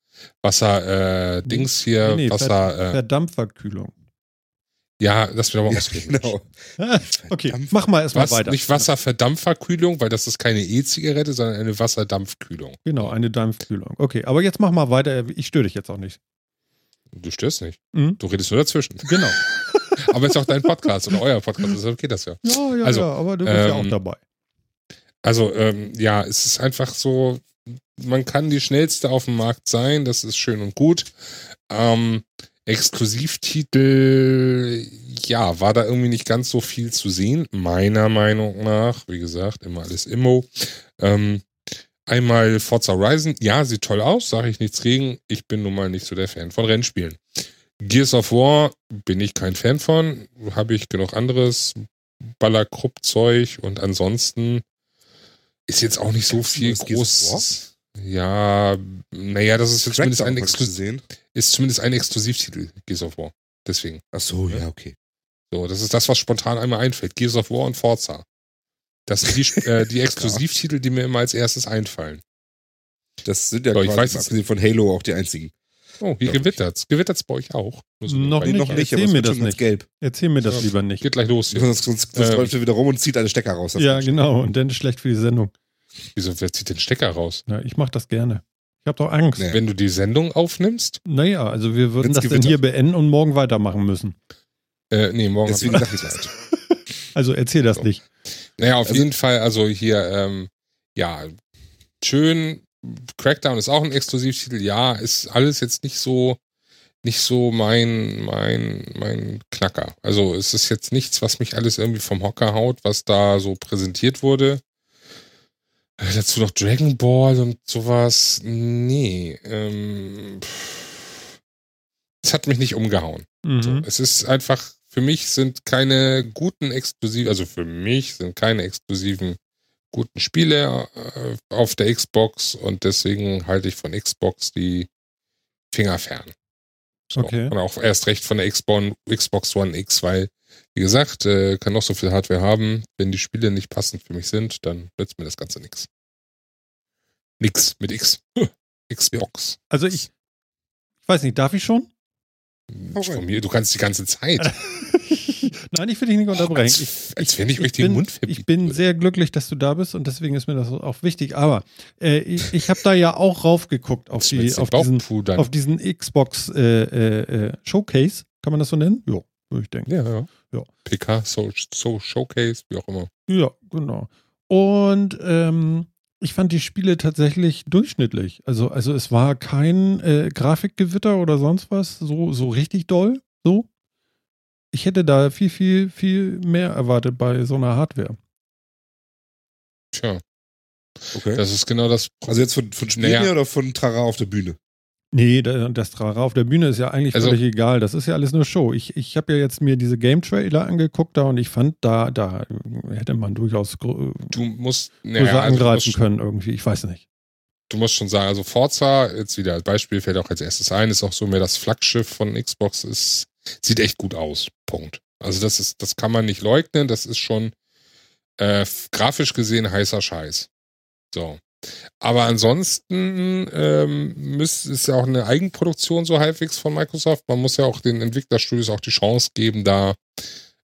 Wasser, äh, Dings hier, Nee, nee, Wasser, äh, Verdampferkühlung. ja, das wird aber Ja, ausreden. genau. okay, mach mal erstmal Was, weiter. nicht Wasserverdampferkühlung, weil das ist keine E-Zigarette, sondern eine Wasserdampfkühlung. Genau, eine Dampfkühlung. Okay, aber jetzt mach mal weiter. Ich störe dich jetzt auch nicht. Du störst nicht. Mhm. Du redest nur dazwischen. Genau. Aber ist auch dein Podcast oder euer Podcast, deshalb geht das ja. Ja, ja, Also, ja, aber du bist ja auch ähm, dabei. Also, ähm, ja, es ist einfach so, man kann die schnellste auf dem Markt sein, das ist schön und gut. Ähm, Exklusivtitel, ja, war da irgendwie nicht ganz so viel zu sehen, meiner Meinung nach. Wie gesagt, immer alles Immo. Ähm, einmal Forza Horizon, ja, sieht toll aus, sage ich nichts gegen. Ich bin nun mal nicht so der Fan von Rennspielen. Gears of War bin ich kein Fan von, habe ich genug anderes Ballerkrupp-Zeug und ansonsten ist jetzt auch nicht so viel neues Gears of groß. Ja, naja, das ist jetzt zumindest ein, Exklu ist zumindest ein Exklusivtitel, Gears of War. Deswegen. Ach so, ja, okay. So, das ist das, was spontan einmal einfällt. Gears of War und Forza. Das sind die, äh, die Exklusivtitel, die mir immer als erstes einfallen. Das sind ja So, ich quasi, weiß es- abgesehen von Halo, auch die einzigen. Oh, hier gewittert's. Gewittert's bei euch auch? Noch nicht, noch nicht, erzähl mir das nicht. gelb. Erzähl mir das Ja. lieber nicht. Geht gleich los hier. Sonst, sonst, sonst Ähm. läuft er wieder rum und zieht alle Stecker raus. Das Ja, genau. Und dann ist schlecht für die Sendung. Wieso, wer zieht den Stecker raus? Ja, ich mache das gerne. Ich habe doch Angst. Nee. Wenn du die Sendung aufnimmst? Naja, also wir würden Wenn's das dann gewittert. hier beenden und morgen weitermachen müssen. Äh, nee, morgen. Deswegen sag ich das. Also erzähl das So. nicht. Naja, auf Also- jeden Fall, also hier, ähm, ja, schön. Crackdown ist auch ein Exklusivtitel. Ja, ist alles jetzt nicht so, nicht so mein, mein, mein Knacker. Also es ist jetzt nichts, was mich alles irgendwie vom Hocker haut, was da so präsentiert wurde. Äh, dazu noch Dragon Ball und sowas. Nee, ähm, es hat mich nicht umgehauen. So, Mhm. es ist einfach, für mich sind keine guten exklusiven, also für mich sind keine exklusiven guten Spiele äh, auf der Xbox und deswegen halte ich von Xbox die Finger fern. So. Okay. Und auch erst recht von der Xbox, One X, weil, wie gesagt, äh, kann noch so viel Hardware haben. Wenn die Spiele nicht passend für mich sind, dann nützt mir das Ganze nix. Nix mit X. Xbox. Also ich, ich weiß nicht, darf ich schon? Von mir, du kannst die ganze Zeit. Nein, ich will dich nicht unterbrechen. Ich, Als, als wenn ich euch den bin, Mund verbieten ich bin würde. sehr glücklich, dass du da bist und deswegen ist mir das auch wichtig. Aber äh, ich, ich habe da ja auch raufgeguckt auf, die, auf, diesen, auf diesen Xbox äh, äh, äh, Showcase. Kann man das so nennen? Ja, würde ich denken. Ja, ja. Ja. PK, so, so Showcase, wie auch immer. Ja, genau. Und ähm, ich fand die Spiele tatsächlich durchschnittlich. Also, also es war kein äh, Grafikgewitter oder sonst was, so, so richtig doll. So. Ich hätte da viel, viel, viel mehr erwartet bei so einer Hardware. Tja, Okay. das ist genau das. Also jetzt von, von Spielen Naja. oder von Trara auf der Bühne? Nee, da- das Trara auf der Bühne ist ja eigentlich Also- völlig egal. Das ist ja alles nur Show. Ich, ich habe ja jetzt mir diese Game-Trailer angeguckt da und ich fand, da, da hätte man durchaus grö Du musst, größer naja, also du angreifen musst, können irgendwie. Ich weiß nicht. du musst schon sagen, also Forza, jetzt wieder als Beispiel, fällt auch als erstes ein, ist auch so mehr das Flaggschiff von Xbox, ist, sieht echt gut aus. Punkt. Also das ist, das kann man nicht leugnen, das ist schon äh, grafisch gesehen heißer Scheiß. So. Aber ansonsten ähm, müsst, ist ja auch eine Eigenproduktion so halbwegs von Microsoft. Man muss ja auch den Entwicklerstudios auch die Chance geben, da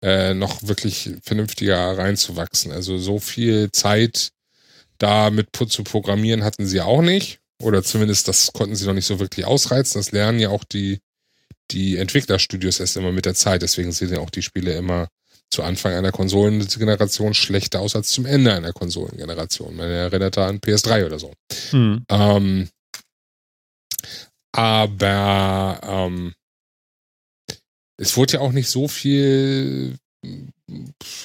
äh, noch wirklich vernünftiger reinzuwachsen. Also so viel Zeit da mit zu programmieren hatten sie auch nicht. Oder zumindest das konnten sie noch nicht so wirklich ausreizen. Das lernen ja auch die, die Entwicklerstudios erst immer mit der Zeit. Deswegen sehen ja auch die Spiele immer zu Anfang einer Konsolengeneration schlechter aus als zum Ende einer Konsolengeneration. Man erinnert da an PS3 oder so. Hm. Ähm, aber ähm, es wurde ja auch nicht so viel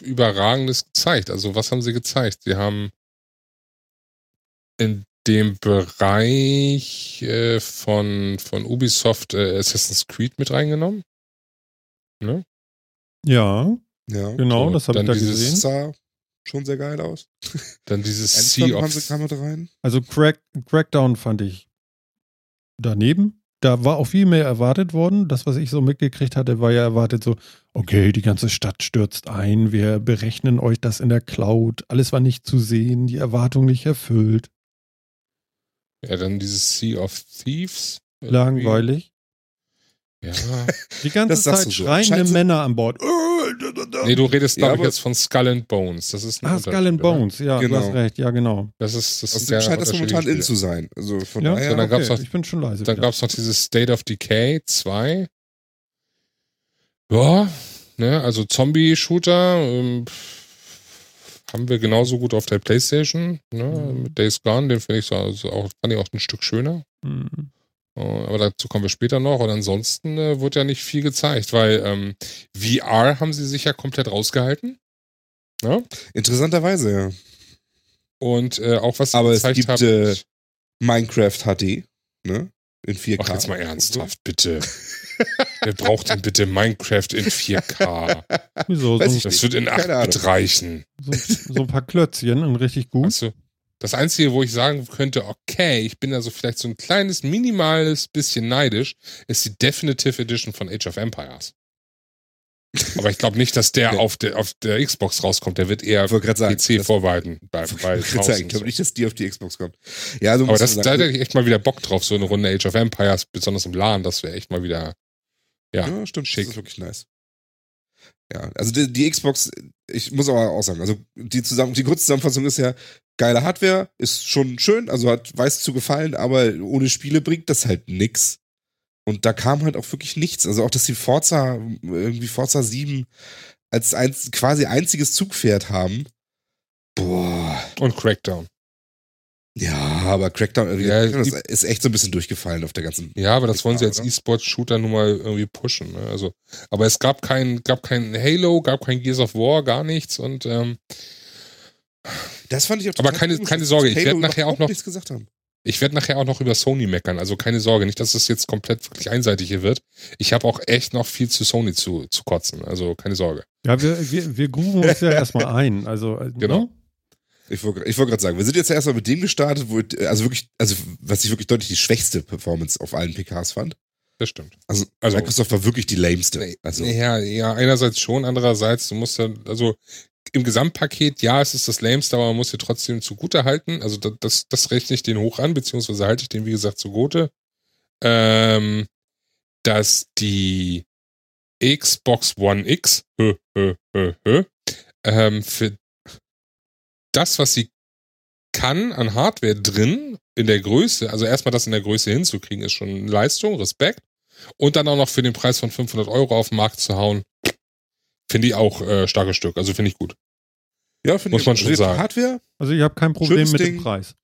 Überragendes gezeigt. Also was haben sie gezeigt? Sie haben in dem Bereich äh, von, von Ubisoft äh, Assassin's Creed mit reingenommen. Ne? Ja. Ja. Genau, so, das habe ich da dieses, gesehen. sah schon sehr geil aus. Dann dieses Sea of... Kam mit rein. Also Crack, Crackdown fand ich daneben. Da war auch viel mehr erwartet worden. Das, was ich so mitgekriegt hatte, war ja erwartet so, okay, die ganze Stadt stürzt ein, wir berechnen euch das in der Cloud, alles war nicht zu sehen, die Erwartung nicht erfüllt. Ja, dann dieses Sea of Thieves. Irgendwie. Langweilig. Ja. Die ganze Zeit so. schreiende. Männer an Bord. Nee, du redest, glaube ich, jetzt von Skull and Bones. Das ist ah, Skull and Bones, ja, genau. du hast recht, ja, genau. Das ist, das, ist scheint das momentan in zu sein. Also von ja? daher. So, dann okay. gab's noch, ich bin schon leise. Dann gab es noch dieses State of Decay 2. Ja, ne, also Zombie-Shooter ähm, haben wir genauso gut auf der Playstation. Ne, mhm. Mit Days Gone, den finde ich so also auch, fand ich auch ein Stück schöner. Mhm. Äh, aber dazu kommen wir später noch. Und ansonsten äh, wird ja nicht viel gezeigt, weil ähm, VR haben sie sich ja komplett rausgehalten. Ja? Ne? Interessanterweise, ja. Und äh, auch was sie aber gezeigt es gibt, haben. Äh, Minecraft HD, ne? In 4K. Ach, jetzt mal ernsthaft, bitte. Wer braucht denn bitte Minecraft in 4K? Wieso? So das wird in 8-Bit reichen. So, so, ein paar Klötzchen und richtig gut. Weißt du, das Einzige, wo ich sagen könnte, okay, ich bin also vielleicht so ein kleines, minimales bisschen neidisch, ist die Definitive Edition von Age of Empires. Aber ich glaube nicht, dass der, auf der auf der Xbox rauskommt. Der wird eher sagen, PC vorbehalten. Bei, bei ich glaube nicht, dass die auf die Xbox kommt. Ja, so Aber das, da hätte ich echt mal wieder Bock drauf, so eine Runde Age of Empires, besonders im LAN, das wäre echt mal wieder ja, ja stimmt, schick. Das ist wirklich nice. Ja, also die, die, Xbox, ich muss aber auch sagen, also die, zusammen, die kurze Zusammenfassung ist ja, geile Hardware, ist schon schön, also hat weiß zu gefallen, aber ohne Spiele bringt das halt nix. Und da kam halt auch wirklich nichts. Also auch, dass die Forza, irgendwie Forza 7 als ein, quasi einziges Zugpferd haben. Boah. Und Crackdown. Ja, aber Crackdown ja, ist echt so ein bisschen durchgefallen auf der ganzen. Ja, aber das wollen sie als E-Sport-Shooter nun mal irgendwie pushen. Ne? Also, aber es gab kein, gab kein Halo, gab kein Gears of War, gar nichts und ähm, das fand ich auch Aber keine, keine Sorge, ich werde nachher auch noch. Nichts gesagt haben. Ich werde nachher auch noch über Sony meckern, also keine Sorge, nicht, dass es jetzt komplett wirklich einseitig hier wird. Ich habe auch echt noch viel zu Sony zu, zu kotzen, also keine Sorge. Ja, wir, wir, wir grooven uns ja erstmal ein. Also, äh, genau. Ne? Ich wollte wollt gerade sagen, wir sind jetzt erstmal mit dem gestartet, wo, also wirklich, also was ich wirklich deutlich die schwächste Performance auf allen PKs fand. Das stimmt. Also, also Microsoft war wirklich die lameste. Also. Ja, ja, einerseits schon, andererseits, du musst ja, also im Gesamtpaket, ja, es ist das Lameste, aber man muss hier trotzdem zugute halten. Also das, das, das rechne ich den hoch an, beziehungsweise halte ich den, wie gesagt, zugute. Ähm, dass die Xbox One X hö, hö, hö, hö, ähm, für das, was sie kann an Hardware drin, in der Größe, also erstmal das in der Größe hinzukriegen, ist schon Leistung, Respekt. Und dann auch noch für den Preis von 500 Euro auf den Markt zu hauen, Finde ich auch äh, starkes Stück. Also finde ich gut. Ja, finde ich. Muss man schon sagen. Hardware? Also ich habe kein Problem mit Ding. dem Preis.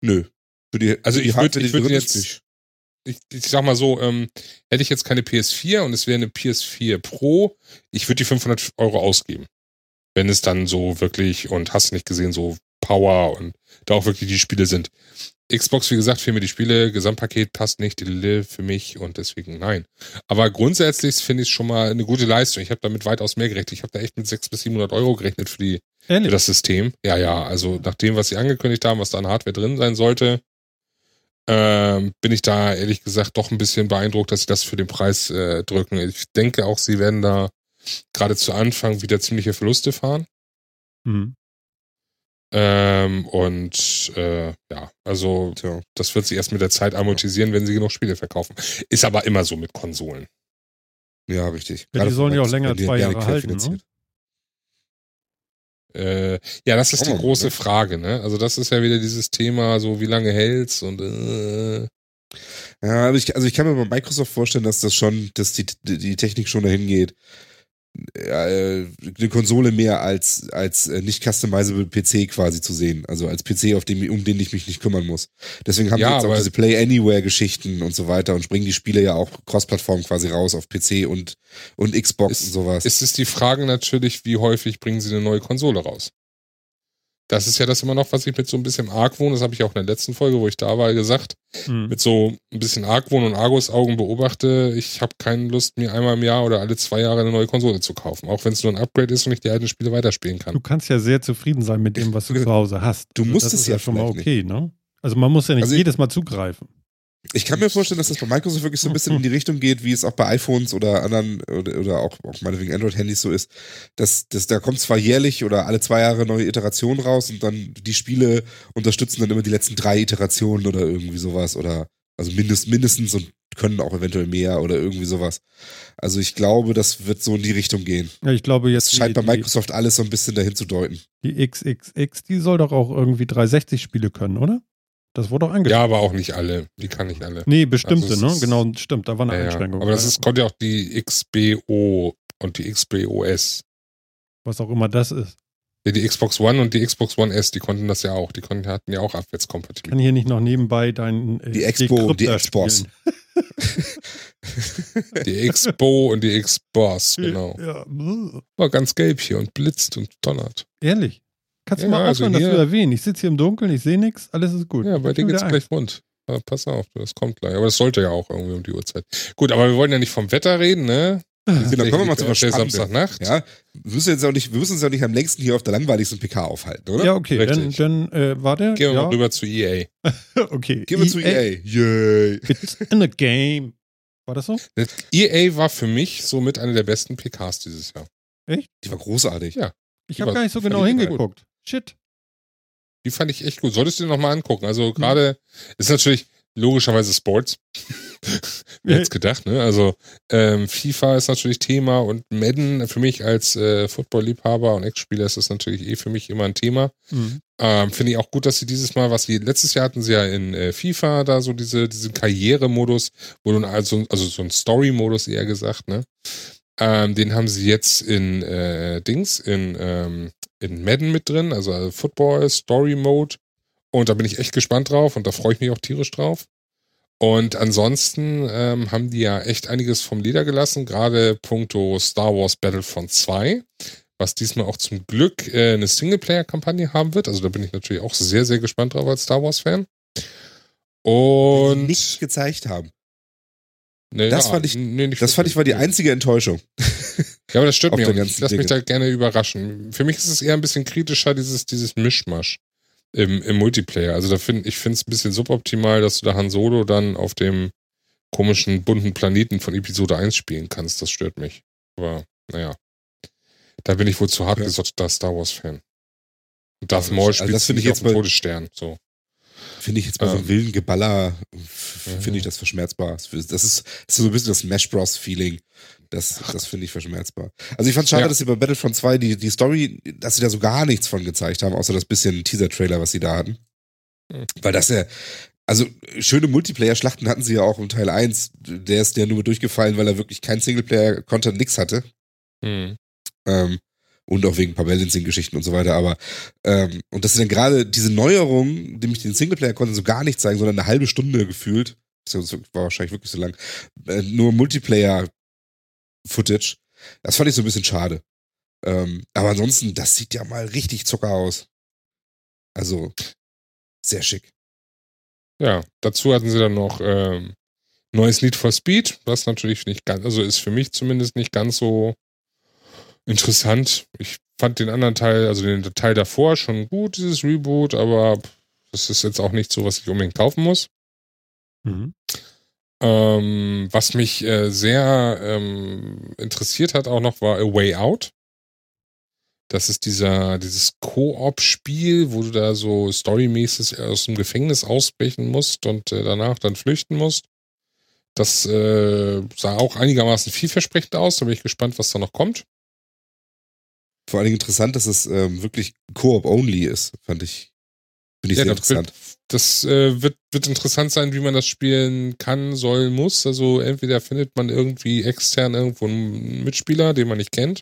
Nö. Für die, also ich würde ich würd jetzt, ich, ich sag mal so, ähm, hätte ich jetzt keine PS4 und es wäre eine PS4 Pro, ich würde die 500 Euro ausgeben. Wenn es dann so wirklich, und hast nicht gesehen, so Power und da auch wirklich die Spiele sind. Xbox, wie gesagt, fehlen mir die Spiele, Gesamtpaket passt nicht, für mich und deswegen nein. Aber grundsätzlich finde ich es schon mal eine gute Leistung. Ich habe damit weitaus mehr gerechnet. Ich habe da echt mit 600 bis 700 Euro gerechnet für, die, für das System. Ja, ja, also nach dem, was sie angekündigt haben, was da an Hardware drin sein sollte, ähm, bin ich da ehrlich gesagt doch ein bisschen beeindruckt, dass sie das für den Preis äh, drücken. Ich denke auch, sie werden da gerade zu Anfang wieder ziemliche Verluste fahren. Mhm. Ähm, und äh, ja, also ja, das wird sich erst mit der Zeit amortisieren, wenn sie genug Spiele verkaufen. Ist aber immer so mit Konsolen. Ja, richtig. Ja, die sollen ja auch länger zwei Jahre halten. Ne? Äh, ja, das ist die große ne? Frage, ne? Also das ist ja wieder dieses Thema, so wie lange hält's und äh. Ja, ich, also ich kann mir bei Microsoft vorstellen, dass das schon, dass die, die Technik schon dahin geht, eine Konsole mehr als, als äh, nicht customizable PC quasi zu sehen. Also als PC, auf dem, um den ich mich nicht kümmern muss. Deswegen haben ja, wir jetzt auch diese Play Anywhere Geschichten und so weiter und springen die Spiele ja auch Cross-Plattform quasi raus auf PC und, und Xbox ist, und sowas. Es ist die Frage natürlich, wie häufig bringen sie eine neue Konsole raus? Das ist ja das immer noch, was ich mit so ein bisschen Argwohn, das habe ich auch in der letzten Folge, wo ich da war, gesagt, mhm. mit so ein bisschen Argwohn und Argus-Augen beobachte, ich habe keine Lust, mir einmal im Jahr oder alle zwei Jahre eine neue Konsole zu kaufen. Auch wenn es nur ein Upgrade ist und ich die alten Spiele weiterspielen kann. Du kannst ja sehr zufrieden sein mit dem, was du zu Hause hast. Du also musst es ja, ja schon mal okay, nicht. ne? Also man muss ja nicht also jedes Mal zugreifen. Ich kann mir vorstellen, dass das bei Microsoft wirklich so ein bisschen in die Richtung geht, wie es auch bei iPhones oder anderen oder, oder auch, auch meinetwegen Android-Handys so ist. Dass, dass da kommt zwar jährlich oder alle zwei Jahre neue Iterationen raus und dann die Spiele unterstützen dann immer die letzten drei Iterationen oder irgendwie sowas oder also mindest, mindestens und können auch eventuell mehr oder irgendwie sowas. Also ich glaube, das wird so in die Richtung gehen. Ja, ich glaube jetzt. Es scheint die, bei Microsoft alles so ein bisschen dahin zu deuten. Die XXX, die soll doch auch irgendwie 360 Spiele können, oder? Das wurde auch angesprochen. Ja, aber auch nicht alle. Die kann nicht alle. Nee, bestimmte, also ne? Genau, stimmt. Da war eine ja, Einschränkung. Aber das ist, konnte ja auch die XBO und die XBOS. Was auch immer das ist. Ja, die Xbox One und die Xbox One S, die konnten das ja auch. Die konnten, hatten ja auch Abwärtskompatibilität. Kann hier nicht noch nebenbei dein äh, Die Expo und die Xbox. die Expo und die Xbox, genau. Ja. War ganz gelb hier und blitzt und donnert. Ehrlich? Kannst du mal also aufhören, das zu erwähnen? Ich sitze hier im Dunkeln, ich sehe nichts, alles ist gut. Ja, bei dir geht's gleich rund. Ja, pass auf, das kommt gleich. Aber das sollte ja auch irgendwie um die Uhrzeit. Gut, aber wir wollen ja nicht vom Wetter reden, ne? Genau, kommen wir mal zu was Samstagnacht. Ja, wir müssen, jetzt auch nicht, wir müssen uns ja nicht am längsten hier auf der langweiligsten PK aufhalten, oder? Ja, okay, Richtig. dann, dann äh, warte. Gehen wir ja. mal rüber zu EA. okay. Gehen wir EA. zu EA. Yay. It's in the game. War das so? EA war für mich somit eine der besten PKs dieses Jahr. Echt? Die war großartig. Ja. Ich habe gar nicht so genau hingeguckt. Shit. Die fand ich echt gut. Solltest du dir nochmal angucken. Also gerade mhm. ist natürlich logischerweise Sports. Wer hätte gedacht, ne? Also ähm, FIFA ist natürlich Thema und Madden für mich als äh, Football-Liebhaber und Ex-Spieler ist das natürlich eh für mich immer ein Thema. Mhm. Ähm, Finde ich auch gut, dass sie dieses Mal, was sie letztes Jahr hatten sie ja in äh, FIFA da so diese, diesen Karrieremodus, wo du also, also so ein Story-Modus eher gesagt, ne? Ähm, den haben sie jetzt in äh, Dings, in ähm, in Madden mit drin, also Football Story Mode. Und da bin ich echt gespannt drauf und da freue ich mich auch tierisch drauf. Und ansonsten ähm, haben die ja echt einiges vom Leder gelassen, gerade puncto Star Wars Battlefront 2, was diesmal auch zum Glück äh, eine Singleplayer-Kampagne haben wird. Also da bin ich natürlich auch sehr, sehr gespannt drauf als Star Wars-Fan. Und. Die nicht gezeigt haben. Nee, das ja, fand ich, nee, das fand ich war die einzige Enttäuschung. Ja, aber das stört mich auch nicht. Ich lass mich da gerne überraschen. Für mich ist es eher ein bisschen kritischer, dieses, dieses Mischmasch im, im Multiplayer. Also da finde ich finde es ein bisschen suboptimal, dass du da Han Solo dann auf dem komischen bunten Planeten von Episode 1 spielen kannst. Das stört mich. Aber naja. Da bin ich wohl zu hart ja. gesotteter Star Wars-Fan. Darth Maul spielt also das ich jetzt mal Todesstern. So. Finde ich jetzt bei ähm, so einem wilden Geballer, finde ich das verschmerzbar. Das ist, das ist so ein bisschen das Smash Bros. Feeling. Das, das finde ich verschmerzbar. Also ich fand es schade, ja. dass sie bei Battlefront 2 die, die Story, dass sie da so gar nichts von gezeigt haben, außer das bisschen Teaser-Trailer, was sie da hatten. Mhm. Weil das ja, also schöne Multiplayer-Schlachten hatten sie ja auch im Teil 1. Der ist ja nur durchgefallen, weil er wirklich kein Singleplayer-Content nix hatte. Mhm. Ähm, und auch wegen ein paar Balancing-Geschichten und so weiter. Aber ähm, und dass sie dann gerade diese Neuerung, nämlich den Singleplayer-Content so gar nicht zeigen, sondern eine halbe Stunde gefühlt, das war wahrscheinlich wirklich so lang, äh, nur Multiplayer Footage. Das fand ich so ein bisschen schade. Ähm, aber ansonsten, das sieht ja mal richtig Zucker aus. Also sehr schick. Ja, dazu hatten sie dann noch ähm, neues Need for Speed, was natürlich nicht ganz, also ist für mich zumindest nicht ganz so interessant. Ich fand den anderen Teil, also den Teil davor schon gut, dieses Reboot, aber das ist jetzt auch nicht so, was ich unbedingt kaufen muss. Mhm. Ähm, was mich äh, sehr ähm, interessiert hat auch noch war A Way Out. Das ist dieser, dieses Koop-Spiel, wo du da so storymäßig aus dem Gefängnis ausbrechen musst und äh, danach dann flüchten musst. Das äh, sah auch einigermaßen vielversprechend aus. Da bin ich gespannt, was da noch kommt. Vor allen Dingen interessant, dass es ähm, wirklich Koop-only ist, fand ich. Finde ich Ja, sehr das interessant. Das äh, wird, wird interessant sein, wie man das spielen kann, soll, muss. Also entweder findet man irgendwie extern irgendwo einen Mitspieler, den man nicht kennt,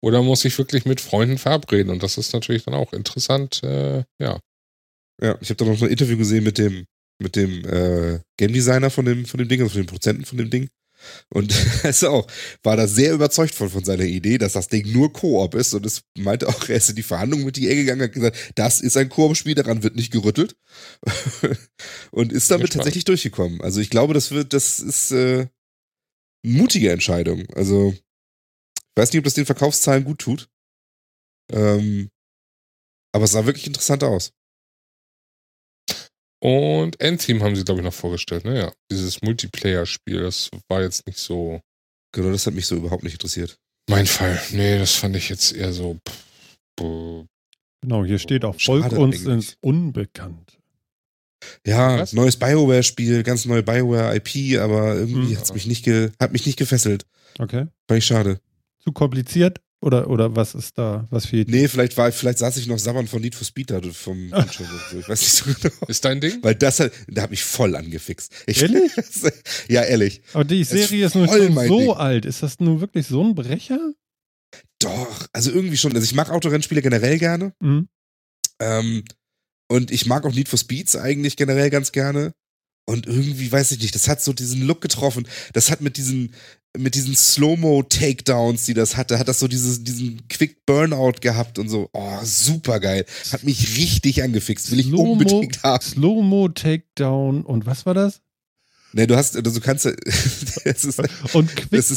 oder muss sich wirklich mit Freunden verabreden. Und das ist natürlich dann auch interessant. Äh, ja. Ja, ich habe da noch ein Interview gesehen mit dem, mit dem äh, Game Designer von dem, von dem Ding, also von dem Produzenten von dem Ding. Und er auch, war da sehr überzeugt von, von seiner Idee, dass das Ding nur Koop ist. Und es meinte auch, er ist in die Verhandlungen mit EA gegangen, hat gesagt, das ist ein Koop-Spiel, daran wird nicht gerüttelt. und ist damit tatsächlich durchgekommen. Also ich glaube, das wird, das ist äh, eine mutige Entscheidung. Also ich weiß nicht, ob das den Verkaufszahlen gut tut. Ähm, aber es sah wirklich interessant aus. Und Endteam haben sie, glaube ich, noch vorgestellt. Naja, dieses Multiplayer-Spiel, das war jetzt nicht so Genau, das hat mich so überhaupt nicht interessiert. mein Fall. Nee, das fand ich jetzt eher so. Genau, hier steht auch, Schade folg uns eigentlich. ins Unbekannte. Ja, Was? neues BioWare-Spiel, ganz neue BioWare-IP, aber irgendwie Hm. hat's mich nicht ge, hat mich nicht gefesselt. Okay. Fand ich schade. Zu kompliziert? Oder, oder was ist da, was fehlt? Nee, vielleicht war, vielleicht saß ich noch sabbern von Need for Speed da vom Bildschirm oder so. Ich weiß nicht so genau. Ist dein Ding? Weil das hat, da hat mich voll angefixt. Ich, Ehrlich? ja, ehrlich. Aber die ist Serie ist nur voll schon so Ding. alt. Ist das nun wirklich so ein Brecher? Doch, also irgendwie schon. Also ich mag Autorennspiele generell gerne. Mhm. Ähm, und ich mag auch Need for Speeds eigentlich generell ganz gerne. Und irgendwie, weiß ich nicht, das hat so diesen Look getroffen. Das hat mit diesen, mit diesen Slow-Mo-Takedowns, die das hatte, hat das so dieses, diesen Quick Burnout gehabt und so. Oh, super geil. Hat mich richtig angefixt. Will ich unbedingt haben. Slow-Mo, Takedown und was war das? Ne, du hast, also du kannst, es ist, Und Quick Das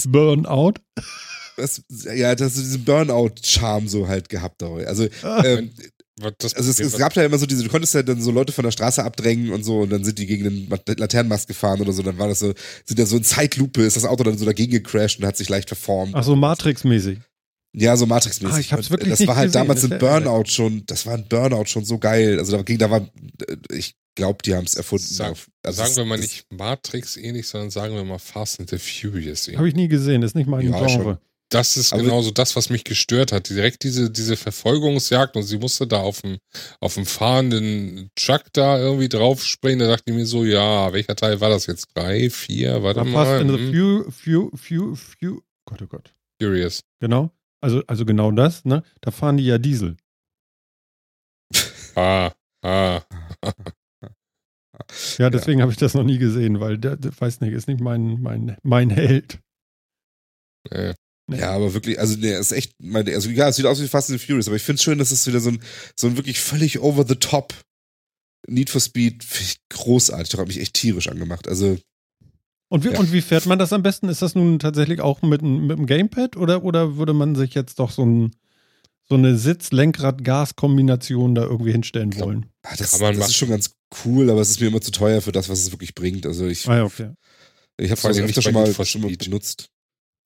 das, ja, das ist diesen Burnout-Charme so halt gehabt. dabei. Also, ähm, Was das Also es, es gab ja immer so diese, du konntest ja dann so Leute von der Straße abdrängen und so und dann sind die gegen den Laternenmast gefahren oder so, dann war das so, sind ja so in Zeitlupe, ist das Auto dann so dagegen gecrashed und hat sich leicht verformt. Ach so, Matrix-mäßig. Ja, so Matrix-mäßig. Ah, ich hab's wirklich Das nicht war halt gesehen, damals das ein Burnout schon, das war ein Burnout schon so geil. Also da ging, da war, äh, ich glaube, die haben es erfunden. Sag- also sagen das- wir mal das- nicht Matrix ähnlich, sondern sagen wir mal Fast and the Furious ähnlich. Habe ich nie gesehen, ist nicht mein Ja, Genre. Das ist Aber- genauso das, was mich gestört hat. Direkt diese, diese Verfolgungsjagd und sie musste da auf dem, auf dem fahrenden Truck da irgendwie draufspringen. Da dachte ich mir so, ja, welcher Teil war das jetzt? Drei, vier? Warte War mal. fast in the hm, few, few, few, few. Gott, oh Gott. Furious. Genau. Also, also genau das, ne? Da fahren die ja Diesel. Ah, ah. Ja, deswegen habe ich das noch nie gesehen, weil der, der weiß nicht, ist nicht mein, mein, mein Held. Äh, Ja, aber wirklich, also der ist echt, meine, also ja, es sieht aus wie Fast and the Furious, aber ich finde es schön, dass es wieder so ein, so ein wirklich völlig over the top Need for Speed, finde ich großartig. Das hat mich echt tierisch angemacht. Also, Und wie, Ja. und wie fährt man das am besten? Ist das nun tatsächlich auch mit, einem- mit dem Gamepad oder, oder würde man sich jetzt doch so, ein, so eine Sitz-Lenkrad-Gas-Kombination da irgendwie hinstellen glaub, wollen? ah, das, Kann man das machen. ist schon ganz cool, aber es ist mir immer zu teuer für das, was es wirklich bringt. Also ich, Ah ja, okay. ich habe Vor es allem öfter nicht schon mal, schon mal benutzt.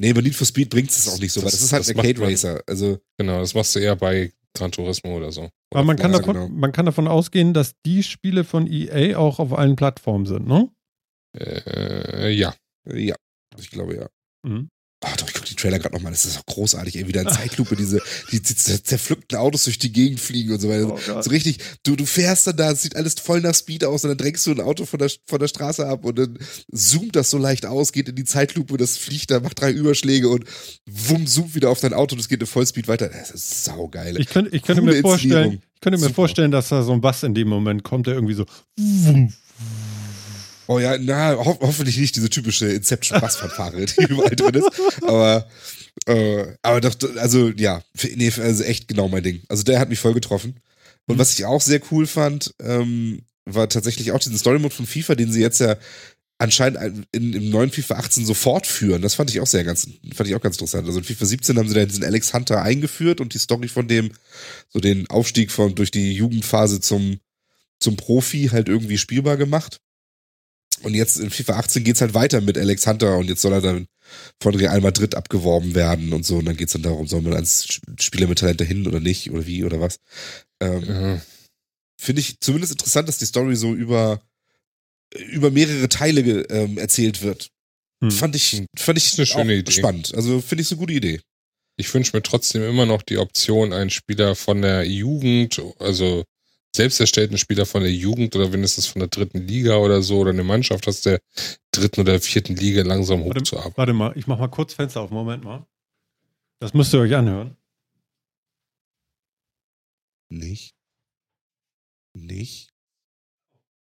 Nee, bei Need for Speed bringt es auch nicht so, weil Das- das ist halt das ein Arcade Racer. Also, genau, das machst du eher bei Gran Turismo oder so. Aber man kann, davon, genau. man kann davon ausgehen, dass die Spiele von EA auch auf allen Plattformen sind, ne? Äh, ja. ja, ich glaube ja. Mhm. Ah, doch, ich gucke die Trailer gerade nochmal, das ist auch großartig, ey, wieder in Zeitlupe, diese, die, die zerpflückten Autos durch die Gegend fliegen und so weiter. Oh. So richtig, du, du fährst dann da, es sieht alles voll nach Speed aus und dann drängst du ein Auto von der, von der Straße ab und dann zoomt das so leicht aus, geht in die Zeitlupe, das fliegt da, macht drei Überschläge und wumm, zoomt wieder auf dein Auto, das geht in Vollspeed weiter. Das ist saugeil. Ich könnte, ich könnte mir vorstellen, ich könnte mir Super. vorstellen, dass da so ein Bass in dem Moment kommt, der irgendwie so. wumm. Oh ja, na, ho hoffentlich nicht diese typische Inception-Bassfanfare, die überall drin ist. Aber, äh, aber doch, also ja, nee, also echt genau mein Ding. Also der hat mich voll getroffen. Und was ich auch sehr cool fand, ähm, war tatsächlich auch diesen Story-Mode von FIFA, den sie jetzt ja anscheinend in, im neuen FIFA 18 so fortführen. Das fand ich auch sehr ganz, fand ich auch ganz interessant. Also in FIFA 17 haben sie da diesen Alex Hunter eingeführt und die Story von dem, so den Aufstieg von durch die Jugendphase zum, zum Profi halt irgendwie spielbar gemacht. Und jetzt in FIFA 18 geht's halt weiter mit Alex Hunter und jetzt soll er dann von Real Madrid abgeworben werden und so. Und dann geht's dann darum, soll man als Spieler mit Talent dahin oder nicht oder wie oder was. Ähm, Ja. Finde ich zumindest interessant, dass die Story so über, über mehrere Teile ähm, erzählt wird. Hm. Fand ich, fand ich eine schöne Idee. spannend. Also finde ich so eine gute Idee. Ich wünsche mir trotzdem immer noch die Option, einen Spieler von der Jugend, also selbst erstellten Spieler von der Jugend oder wenigstens von der dritten Liga oder so oder eine Mannschaft aus der dritten oder vierten Liga langsam Warte, hochzuarbeiten. warte mal, ich mach mal kurz Fenster auf. Moment mal. Das müsst ihr euch anhören. Nicht. Nicht.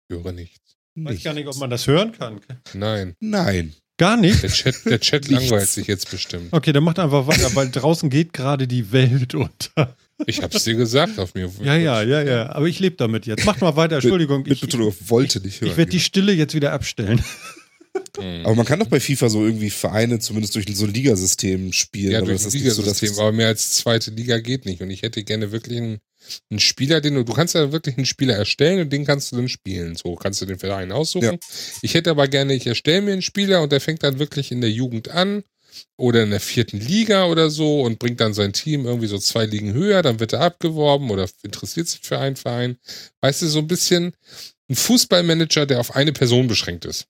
Ich höre nichts. Ich weiß Nicht. gar nicht, ob man das hören kann. Nein, Nein. Gar nicht? der Chat, der Chat langweilt sich jetzt bestimmt. Okay, dann macht einfach weiter, weil draußen geht gerade die Welt unter. Ich hab's dir gesagt auf mir. Ja, ja, ja, ja. Aber ich lebe damit jetzt. Macht mal weiter, Entschuldigung. Mit Ich, Betonung auf wollte nicht hören. ich werde die Stille jetzt wieder abstellen. Aber man kann doch bei FIFA so irgendwie Vereine zumindest durch so ein Ligasystem spielen. Ja, aber durch ist nicht so, Ligasystem, aber mehr als zweite Liga geht nicht. Und ich hätte gerne wirklich einen, einen Spieler, den du, du kannst ja wirklich einen Spieler erstellen und den kannst du dann spielen. So kannst du den Verein aussuchen. Ja. Ich hätte aber gerne, ich erstelle mir einen Spieler und der fängt dann wirklich in der Jugend an oder in der vierten Liga oder so und bringt dann sein Team irgendwie so zwei Ligen höher, dann wird er abgeworben oder interessiert sich für einen Verein. Weißt du, so ein bisschen ein Fußballmanager, der auf eine Person beschränkt ist.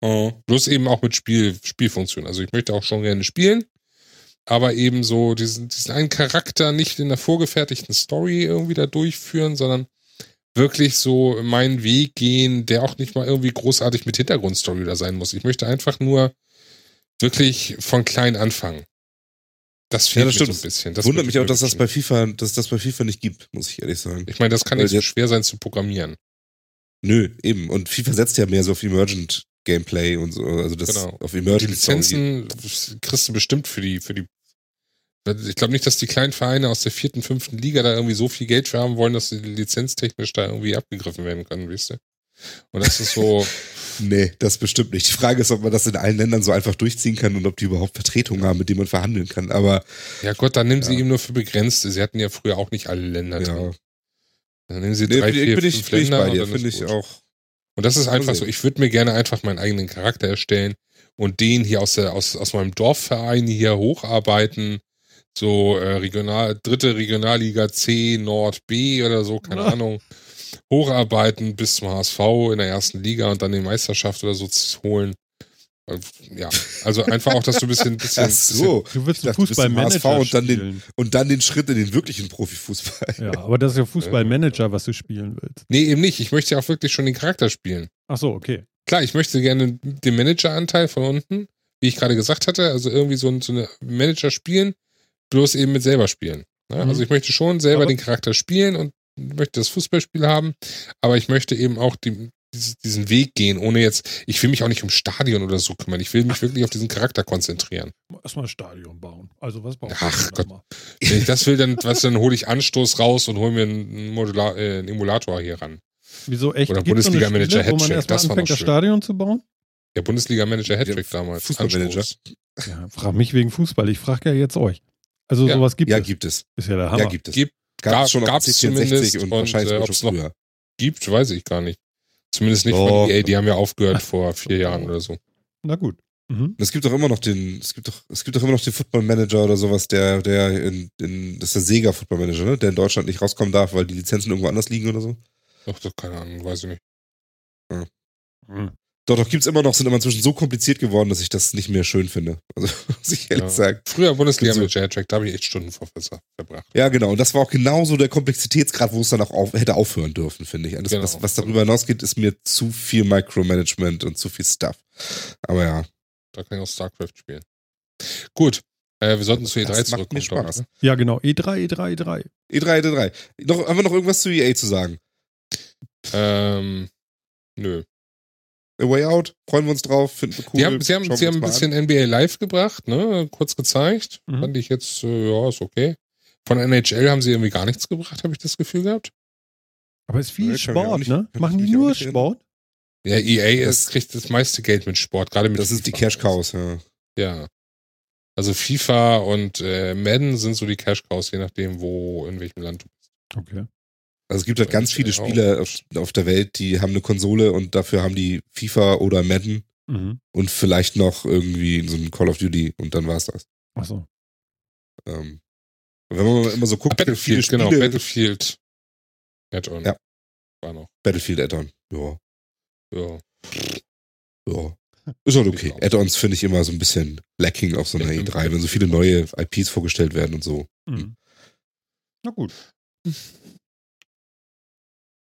Oh. Bloß eben auch mit Spiel, Spielfunktion. Also ich möchte auch schon gerne spielen, aber eben so diesen, diesen einen Charakter nicht in der vorgefertigten Story irgendwie da durchführen, sondern wirklich so meinen Weg gehen, der auch nicht mal irgendwie großartig mit Hintergrundstory da sein muss. Ich möchte einfach nur wirklich von klein anfangen. Das fehlt das mir so ein bisschen. Das Wundert mich ich auch, dass das bei FIFA, dass das bei FIFA nicht gibt, muss ich ehrlich sagen. Ich meine, das kann Weil nicht so schwer sein zu programmieren. Nö, eben. Und FIFA setzt ja mehr so auf Emergent Gameplay und so, also das Genau. auf Die Emergent Story. Lizenzen kriegst du bestimmt für die, für die. Ich glaube nicht, dass die kleinen Vereine aus der vierten, fünften Liga da irgendwie so viel Geld für haben wollen, dass sie lizenztechnisch da irgendwie abgegriffen werden können, weißt du? Und das ist so, Nee, das bestimmt nicht. Die Frage ist, ob man das in allen Ländern so einfach durchziehen kann und ob die überhaupt Vertretungen haben, mit denen man verhandeln kann. Aber ja Gott, dann nehmen sie Ja. eben nur für begrenzte. Sie hatten ja früher auch nicht alle Länder ja, drin. Dann nehmen sie nee, drei, bin, vier, bin ich, fünf bin ich Länder bei dir. und dann Finde ich auch. Und das ist einfach so, ich würde mir gerne einfach meinen eigenen Charakter erstellen und den hier aus, der, aus, aus meinem Dorfverein hier hocharbeiten. So äh, Regional, dritte Regionalliga C, Nord B oder so, keine Ja. Ahnung. Hocharbeiten bis zum HSV in der ersten Liga und dann die Meisterschaft oder so zu holen. Äh, Ja, also einfach auch, dass du ein bisschen, bisschen, Ach so. Du willst dachte, du im Fußballmanager HSV und dann den- spielen. Und dann den Schritt in den wirklichen Profifußball. Ja, aber das ist ja Fußballmanager, was du spielen willst. Nee, eben nicht. Ich möchte ja auch wirklich schon den Charakter spielen. Ach so, okay. Klar, ich möchte gerne den Manageranteil von unten, wie ich gerade gesagt hatte, also irgendwie so, ein- so eine Manager spielen, bloß eben mit selber spielen. Ne? Mhm. Also ich möchte schon selber Aber- den Charakter spielen und möchte das Fußballspiel haben, aber ich möchte eben auch die, dies- diesen Weg gehen, ohne jetzt, ich will mich auch nicht um Stadion oder so kümmern, ich will mich wirklich auf diesen Charakter konzentrieren. Erstmal ein Stadion bauen. Also was brauchst Ach du Gott. Wenn ich das will, dann, was, dann hole ich Anstoß raus und hole mir einen, Modular, äh, einen Emulator hier ran. Wieso echt? Oder Bundesliga-Manager Hattrick, das war noch das schön. Stadion zu bauen? Der Bundesliga-Manager Hattrick Ja, damals. Fußballmanager. Ja, frag mich wegen Fußball. Ich frage ja jetzt euch. Also Ja. sowas gibt Ja, es. gibt es. Ist ja der Hammer. Ja, gibt es. Gibt- Gab gab- es schon auf gab's C64 zumindest und und, wahrscheinlich äh, schon noch- früher. Gibt, weiß ich gar nicht. Zumindest nicht Doch. von EA, die haben ja aufgehört vor vier Jahren oder so. Na gut. Mhm. Es gibt doch immer noch den, es gibt doch, es gibt doch immer noch den Football Manager oder sowas, der, der in, in das ist der Sega Football Manager, ne? Der in Deutschland nicht rauskommen darf, weil die Lizenzen irgendwo anders liegen oder so. Doch, doch, keine Ahnung, weiß ich nicht. Mhm. Doch, doch, gibt's immer noch, sind immer inzwischen so kompliziert geworden, dass ich das nicht mehr schön finde. Also, muss ich ehrlich Ja. sagen. Früher Bundesliga-Manager Hattrick, da habe ich echt Stunden vor ver- verbracht. Ja, genau. Und das war auch genauso der Komplexitätsgrad, wo es dann auch auf, hätte aufhören dürfen, finde ich. Alles, Genau. was, was darüber hinausgeht, ist mir zu viel Micromanagement und zu viel Stuff. Aber ja, Da kann ich auch StarCraft spielen. Gut, äh, wir sollten zu E3 das macht zurückkommen. mir Spaß. Tom, Ja, genau. E E3, E3, E3. E3, E3. Noch, haben wir noch irgendwas zu EA zu sagen? ne? Ähm, nö. A Way Out, freuen wir uns drauf, finden wir cool. Die haben, sie haben, sie haben ein bisschen NBA live gebracht, ne? Kurz gezeigt. Mhm. Fand ich jetzt, äh, ja, ist okay. Von NHL haben sie irgendwie gar nichts gebracht, habe ich das Gefühl gehabt. Aber es ist viel auch Sport, nicht- ne? Machen die nur. Sport? Ja, EA ist, kriegt das meiste Geld mit Sport, gerade mit Das ist die FIFA. Cash Cows, ja. Ja. Also FIFA und äh, Madden sind so die Cash Cows, je nachdem, wo, in welchem Land du bist. Okay. Also es gibt halt ganz viele Spieler auf, auf der Welt, die haben eine Konsole und dafür haben die FIFA oder Madden Mhm. und vielleicht noch irgendwie so ein Call of Duty und dann war's das. Achso. Ähm, wenn man immer so guckt, Battlefield, genau, Spiele, Battlefield Add-on. Ja. War noch. Battlefield Add-on. Ja, Ja. ja. Ist halt okay. Add-ons finde ich immer so ein bisschen lacking auf so einer Ja, E3, wenn so viele neue IPs vorgestellt werden und so. Mhm. Na gut.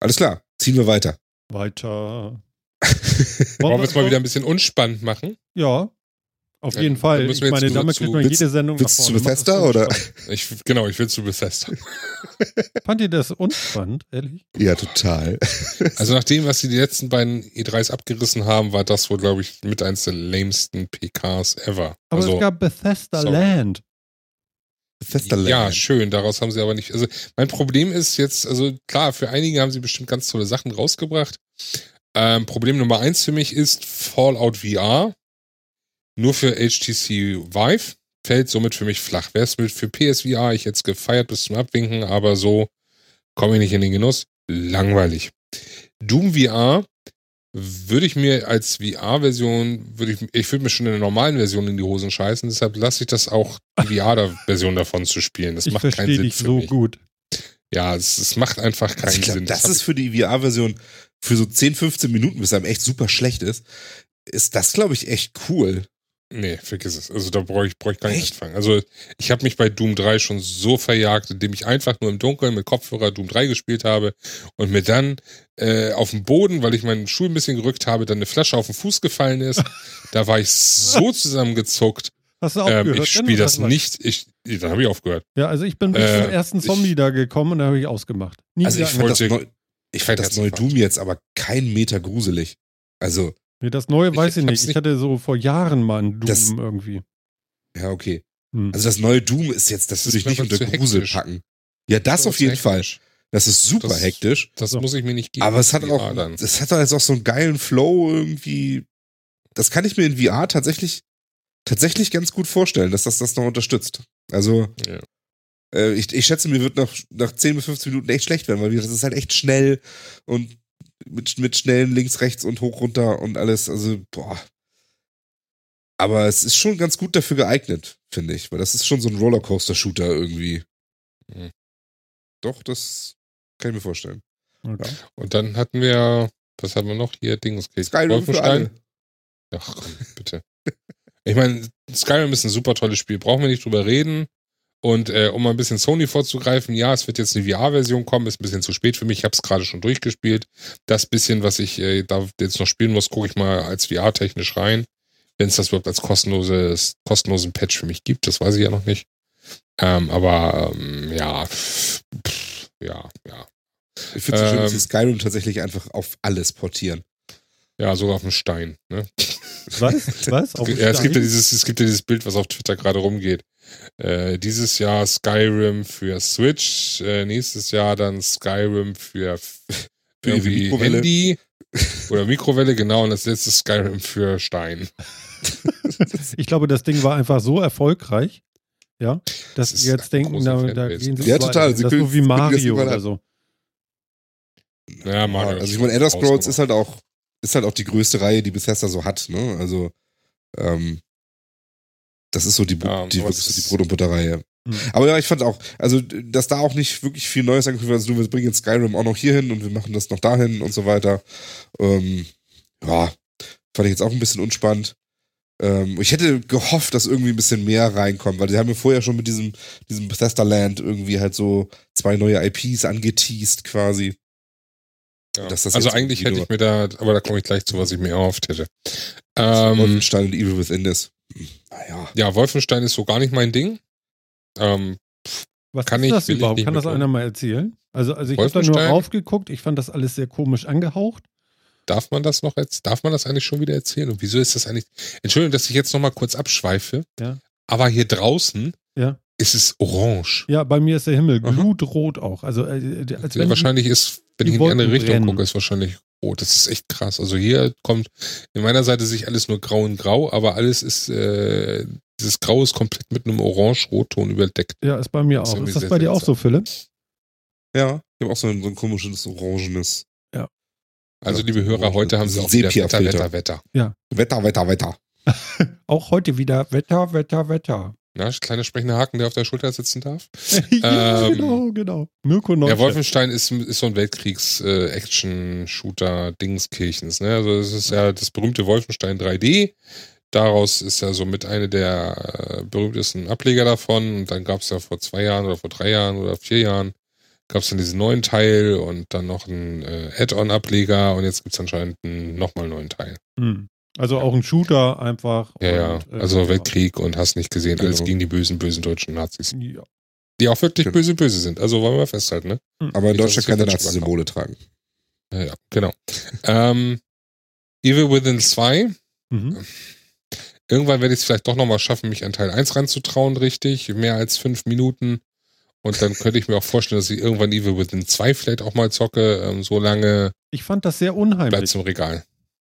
Alles klar, ziehen wir weiter. Weiter. Wollen wir es mal wieder ein bisschen unspannend machen? Ja. Auf Ja, jeden Fall. Ich meine, damit zu- kriegt man willst- jede Sendung willst du nach zu vorne. Macht Bethesda, oder? Ich, genau, ich will zu Bethesda. Fand ihr das unspannend, ehrlich? Ja, total. Also nach dem, was sie die letzten beiden E3s abgerissen haben, war das wohl, glaube ich, mit eins der lamesten PKs ever. Aber also, es gab Bethesda sorry. Land. Bethesda ja, schön, daraus haben sie aber nicht. Also mein Problem ist jetzt, also klar, für einige haben sie bestimmt ganz tolle Sachen rausgebracht. Ähm, Problem Nummer eins für mich ist Fallout VR. Nur für HTC Vive fällt somit für mich flach. Wäre es mit für PSVR, ich es gefeiert bis zum Abwinken, aber so komme ich nicht in den Genuss. Langweilig. Doom VR würde ich mir als VR-Version, würde ich, ich würde mir schon in der normalen Version in die Hosen scheißen, deshalb lasse ich das auch, die VR-Version davon zu spielen. Das Ich macht keinen Sinn dich für so mich. gut. Ja, es, es macht einfach keinen Also ich glaube, Sinn. das hab ist für die VR-Version für so 10, 15 Minuten, bis einem echt super schlecht ist, ist das, glaube ich, echt cool. Nee, vergiss es. Also da brauche ich, brauch ich gar nicht Echt? anfangen. Also ich habe mich bei Doom 3 schon so verjagt, indem ich einfach nur im Dunkeln mit Kopfhörer Doom 3 gespielt habe und mir dann äh, auf dem Boden, weil ich meinen Schuh ein bisschen gerückt habe, dann eine Flasche auf den Fuß gefallen ist. da war ich so zusammengezuckt. Hast du auch Ähm, gehört? ich spiele das nicht. Ich, dann habe ich aufgehört. Ja, also ich bin bis Äh, zum ersten ich- Zombie da gekommen und da habe ich ausgemacht. Nie Also ich fand das, wollte- neu, ich fand das neue. Doom jetzt aber kein Meter gruselig. Also, Nee, das neue Ich- weiß ich, ich nicht. Ich hatte so vor Jahren mal ein Doom Das- irgendwie. ja, okay. Hm. Also das neue Doom ist jetzt, das Das würde ich nicht unter Grusel hektisch. packen. Ja, das So auf jeden ist Fall. hektisch. Das ist super Das- hektisch. Das muss ich mir nicht geben. Aber es hat auch, dann. es hat jetzt auch so einen geilen Flow irgendwie. Das kann ich mir in VR tatsächlich, tatsächlich ganz gut vorstellen, dass das das noch unterstützt. Also, Ja. äh, ich, ich schätze, mir wird nach, nach 10 bis 15 Minuten echt schlecht werden, weil das ist halt echt schnell und mit, mit schnellen links, rechts und hoch, runter und alles. Also, boah. Aber es ist schon ganz gut dafür geeignet, finde ich, weil das ist schon so ein Rollercoaster-Shooter irgendwie. Mhm. Doch, das kann ich mir vorstellen. Okay. Und dann hatten wir, was hatten wir noch hier? Dings, alle. Ach komm, bitte. Ich meine, Skyrim ist ein super tolles Spiel, brauchen wir nicht drüber reden. Und äh, um mal ein bisschen Sony vorzugreifen, ja, es wird jetzt eine VR-Version kommen, ist ein bisschen zu spät für mich, ich habe es gerade schon durchgespielt. Das bisschen, was ich äh, da jetzt noch spielen muss, gucke ich mal als VR-technisch rein. Wenn es das überhaupt als kostenloses, kostenlosen Patch für mich gibt, das weiß ich ja noch nicht. Ähm, aber ähm, ja, pff, ja, ja. Ich finde es schön, dass Ähm, sie Skyrim tatsächlich einfach auf alles portieren. Ja, sogar auf dem Stein. Ne? Was? Was? Auf ja, es gibt ja dieses, es gibt ja dieses Bild, was auf Twitter gerade rumgeht. Äh, dieses Jahr Skyrim für Switch, äh, nächstes Jahr dann Skyrim für, Für irgendwie Mikrowelle. Handy oder Mikrowelle, genau, und das letzte Skyrim für Stein. Ich glaube, das Ding war einfach so erfolgreich, ja, dass Das jetzt denken, da, da gehen sie Ja, total. Sie Das können- ist so wie Mario oder so. Ja, Mario. Also ich meine, Elder Scrolls ist halt auch, ist halt auch die größte Reihe, die Bethesda so hat, ne? Also, ähm, das ist so die, Ja, die, wirklich so die Brot- und Butterreihe. Hm. Aber ja, ich fand auch, also, dass da auch nicht wirklich viel Neues angekündigt wird, also nur wir bringen jetzt Skyrim auch noch hier hin und wir machen das noch dahin und so weiter. Ähm, ja, fand ich jetzt auch ein bisschen unspannend. Ähm, ich hätte gehofft, dass irgendwie ein bisschen mehr reinkommt, weil sie haben ja vorher schon mit diesem, diesem Bethesda Land irgendwie halt so zwei neue IPs angeteased quasi. Ja. das also eigentlich hätte ich mir da, aber da komme ich gleich zu, was ich mir erhofft hätte. Ähm, Wolfenstein und Evil Within ist. Naja. ja, Wolfenstein ist so gar nicht mein Ding. Ähm, Was Kann ist ich- das ich überhaupt? nicht Kann das einer mal erzählen? Also, also ich habe da nur raufgeguckt, ich fand das alles sehr komisch angehaucht. Darf man das noch jetzt, darf man das eigentlich schon wieder erzählen? Und wieso ist das eigentlich? Entschuldigung, dass ich jetzt nochmal kurz abschweife. Ja. Aber hier draußen Ja. ist es orange. Ja, bei mir ist der Himmel glutrot auch. Also, äh, als Ja, wenn wahrscheinlich ist, wenn ich in die andere Richtung brennen. gucke, ist wahrscheinlich rot. Das ist echt krass. Also hier kommt in meiner Seite sich alles nur grau und grau, aber alles ist, äh, dieses Grau ist komplett mit einem orange-rotton überdeckt. Ja, ist bei mir Das ist auch. Ist das sehr bei dir auch so. Philipp? Ja, ich habe auch so ein, so ein komisches Orangenes. Also, Ja, liebe Hörer, heute haben sie auch wieder Wetter. Wetter, Wetter. Wetter, Wetter, Wetter. Auch heute wieder Wetter, Wetter, Wetter. Na, kleiner sprechender Haken, der auf der Schulter sitzen darf. ja, Ähm, genau, genau. Mirko Ja, Neustadt. Wolfenstein ist, ist so ein Weltkriegs-Action-Shooter Dingskirchens. Ne? Also es ist ja das berühmte Wolfenstein 3D. Daraus ist ja so mit eine der äh, berühmtesten Ableger davon. Und dann gab es ja vor zwei Jahren oder vor drei Jahren oder vier Jahren gab es dann diesen neuen Teil und dann noch einen äh, Add-on-Ableger und jetzt gibt es anscheinend einen nochmal neuen Teil. Hm. Also auch ein Shooter einfach. Ja, ja. und, äh, Also ja. Weltkrieg und hast nicht gesehen, alles Genau. gegen die bösen, bösen deutschen Nazis. Ja. Die auch wirklich Genau. böse, böse sind. Also wollen wir festhalten, ne? Aber in Deutschland keine Nazi-Symbole tragen. Ja, ja genau. ähm, Evil Within 2. Mhm. Irgendwann werde ich es vielleicht doch nochmal schaffen, mich an Teil 1 ranzutrauen, richtig. Mehr als fünf Minuten. Und dann könnte ich mir auch vorstellen, dass ich irgendwann Evil Within 2 vielleicht auch mal zocke. Ähm, so lange Ich fand das sehr bleibt unheimlich. es im Regal.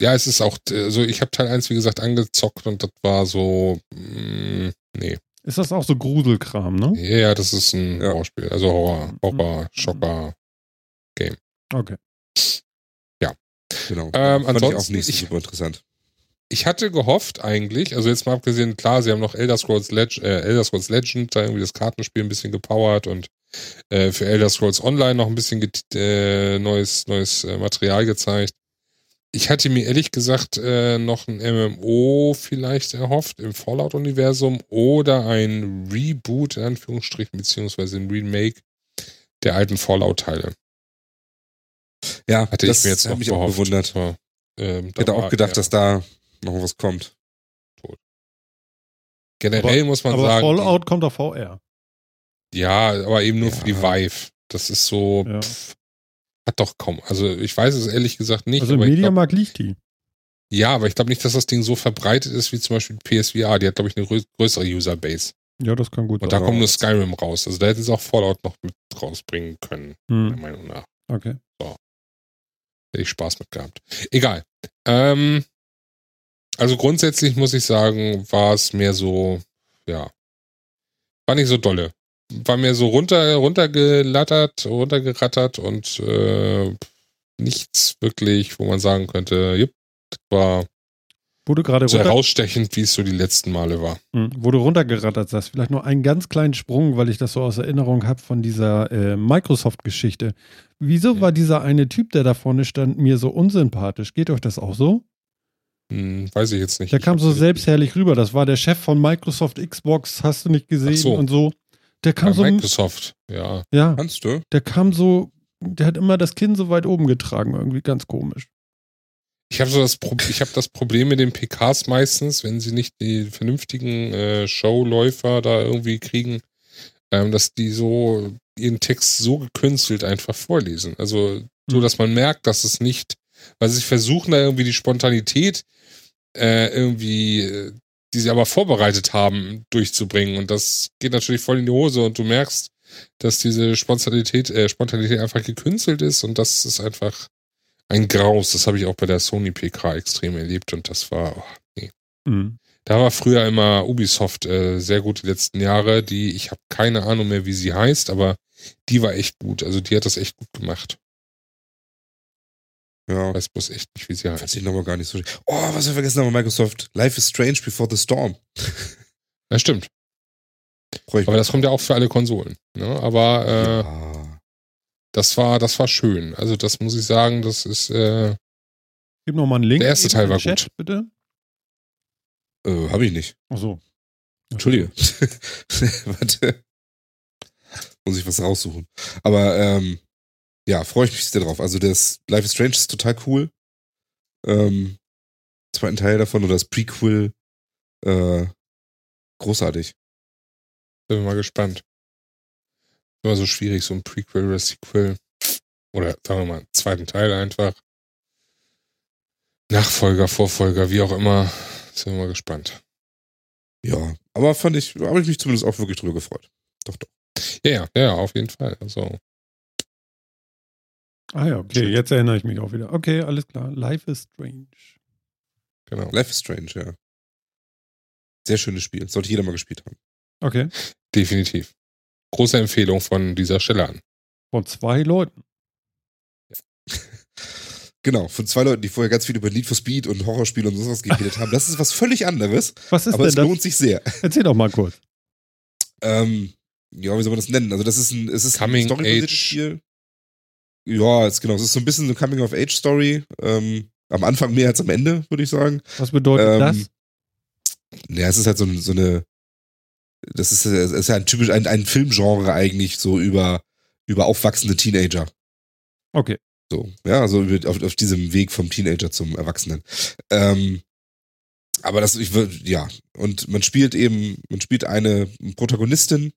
Ja, es ist auch, also ich habe Teil 1, wie gesagt, angezockt und das war so, mm, nee. Ist das auch so Gruselkram, ne? Ja, ja, das ist ein Ja. Horrorspiel. Also Horror, Mhm. Horror, Schocker. Okay. Genau. Ähm, Fand ich auch ansonsten, nicht super interessant. ich hatte gehofft eigentlich, also jetzt mal abgesehen, klar, sie haben noch Elder Scrolls, Leg äh, Elder Scrolls Legend, da irgendwie das Kartenspiel ein bisschen gepowert und äh, für Elder Scrolls Online noch ein bisschen äh, neues, neues äh, Material gezeigt. Ich hatte mir ehrlich gesagt äh, noch ein MMO vielleicht erhofft im Fallout-Universum oder ein Reboot in Anführungsstrichen, beziehungsweise ein Remake der alten Fallout-Teile. Ja, Hatte das ich mir jetzt noch mich auch gewundert. Aber, ähm, Ich hätte auch gedacht, eher- dass da noch was kommt. generell muss man Aber sagen, die- Fallout kommt auf VR. Ja, aber eben nur Ja. für die Vive. Das ist so, Ja. pff, hat doch kaum. Also ich weiß es ehrlich gesagt nicht. Also im Mediamarkt liegt die. ja, aber ich glaube nicht, dass das Ding so verbreitet ist wie zum Beispiel PSVR. Die hat, glaube ich, eine grö- größere Userbase. Ja, das kann gut Und da sein. kommt nur Skyrim raus. Also da hätten sie auch Fallout noch mit rausbringen können, meiner Hm. Meinung nach. Okay. Hätte ich Spaß mit gehabt. Egal. Ähm, also grundsätzlich muss ich sagen, war es mehr so, ja, war nicht so dolle. War mir so runter, runtergelattert, runtergerattert und äh, nichts wirklich, wo man sagen könnte, jupp, war du gerade so runter, herausstechend, wie es so die letzten Male war. Hm, wo du runtergerattert hast, vielleicht nur einen ganz kleinen Sprung, weil ich das so aus Erinnerung habe von dieser äh, Microsoft-Geschichte. Wieso Hm. war dieser eine Typ, der da vorne stand, mir so unsympathisch? Geht euch das auch so? Hm, weiß ich jetzt nicht. Der Ich kam so selbstherrlich rüber. Das war der Chef von Microsoft Xbox, hast du nicht gesehen so. und so. Der kam Bei so, Microsoft, ja. ja, Kannst du? der kam so, der hat immer das Kinn so weit oben getragen, irgendwie ganz komisch. Ich habe so das, Pro ich habe das Problem mit den PKs meistens, wenn sie nicht die vernünftigen äh, Showläufer da irgendwie kriegen, ähm, dass die so ihren Text so gekünstelt einfach vorlesen. Also so, Hm. dass man merkt, dass es nicht, weil sie versuchen da irgendwie die Spontanität äh, irgendwie, äh, die sie aber vorbereitet haben, durchzubringen. Und das geht natürlich voll in die Hose und du merkst, dass diese Spontanität, äh, Spontanität einfach gekünstelt ist und das ist einfach ein Graus. Das habe ich auch bei der Sony PK extrem erlebt und das war, oh, nee. Hm. Da war früher immer Ubisoft äh, sehr gut die letzten Jahre. Die, ich habe keine Ahnung mehr, wie sie heißt, aber die war echt gut. Also die hat das echt gut gemacht. Ja. Weiß bloß echt nicht, wie sie Weiß heißt. ich nochmal gar nicht so. Oh, was wir vergessen haben bei Microsoft. Life is Strange Before the Storm. Ja, stimmt. Ich Aber das kommt ja auch für alle Konsolen. Ne? Aber äh, ja. das war, das war schön. Also das muss ich sagen, das ist äh, Gib noch mal einen Link. Der erste Teil war Chat, gut. Bitte. Äh, hab ich nicht. Ach so. Entschuldige. Warte. Muss ich was raussuchen. Aber ähm, ja, freue ich mich sehr drauf. Also das Life is Strange ist total cool. Ähm, zweiten Teil davon oder das Prequel. Äh, großartig. bin mal gespannt. Immer so schwierig, so ein Prequel oder Sequel. Oder sagen wir mal, zweiten Teil einfach. Nachfolger, Vorfolger, wie auch immer. Sind wir mal gespannt. Ja, aber fand ich, habe ich mich zumindest auch wirklich drüber gefreut. Doch, doch. Ja, ja, auf jeden Fall. Also, Ah ja, okay, jetzt erinnere ich mich auch wieder. Okay, alles klar. Life is strange. genau. Life is Strange, ja. Sehr schönes Spiel. Sollte jeder mal gespielt haben. Okay. Definitiv. Große Empfehlung von dieser Stelle an. Von zwei Leuten. Genau, von zwei Leuten, die vorher ganz viel über Need for Speed und Horrorspiele und sowas geredet haben. Das ist was völlig anderes, Was ist aber es denn das? lohnt sich sehr. Erzähl doch mal kurz. Ähm, ja, wie soll man das nennen? Also das ist ein, es ist Coming ein Age. Spiel. Ja, ist genau. Es ist so ein bisschen eine Coming-of-Age-Story. Ähm, am Anfang mehr als am Ende, würde ich sagen. Was bedeutet Ähm, das? Ja, es ist halt so, so eine. Das ist, es ist ja ein typisch ein, ein Filmgenre eigentlich so über über aufwachsende Teenager. Okay. So, ja, also auf, auf diesem Weg vom Teenager zum Erwachsenen. Ähm, aber das, ich würde, ja, und man spielt eben, man spielt eine Protagonistin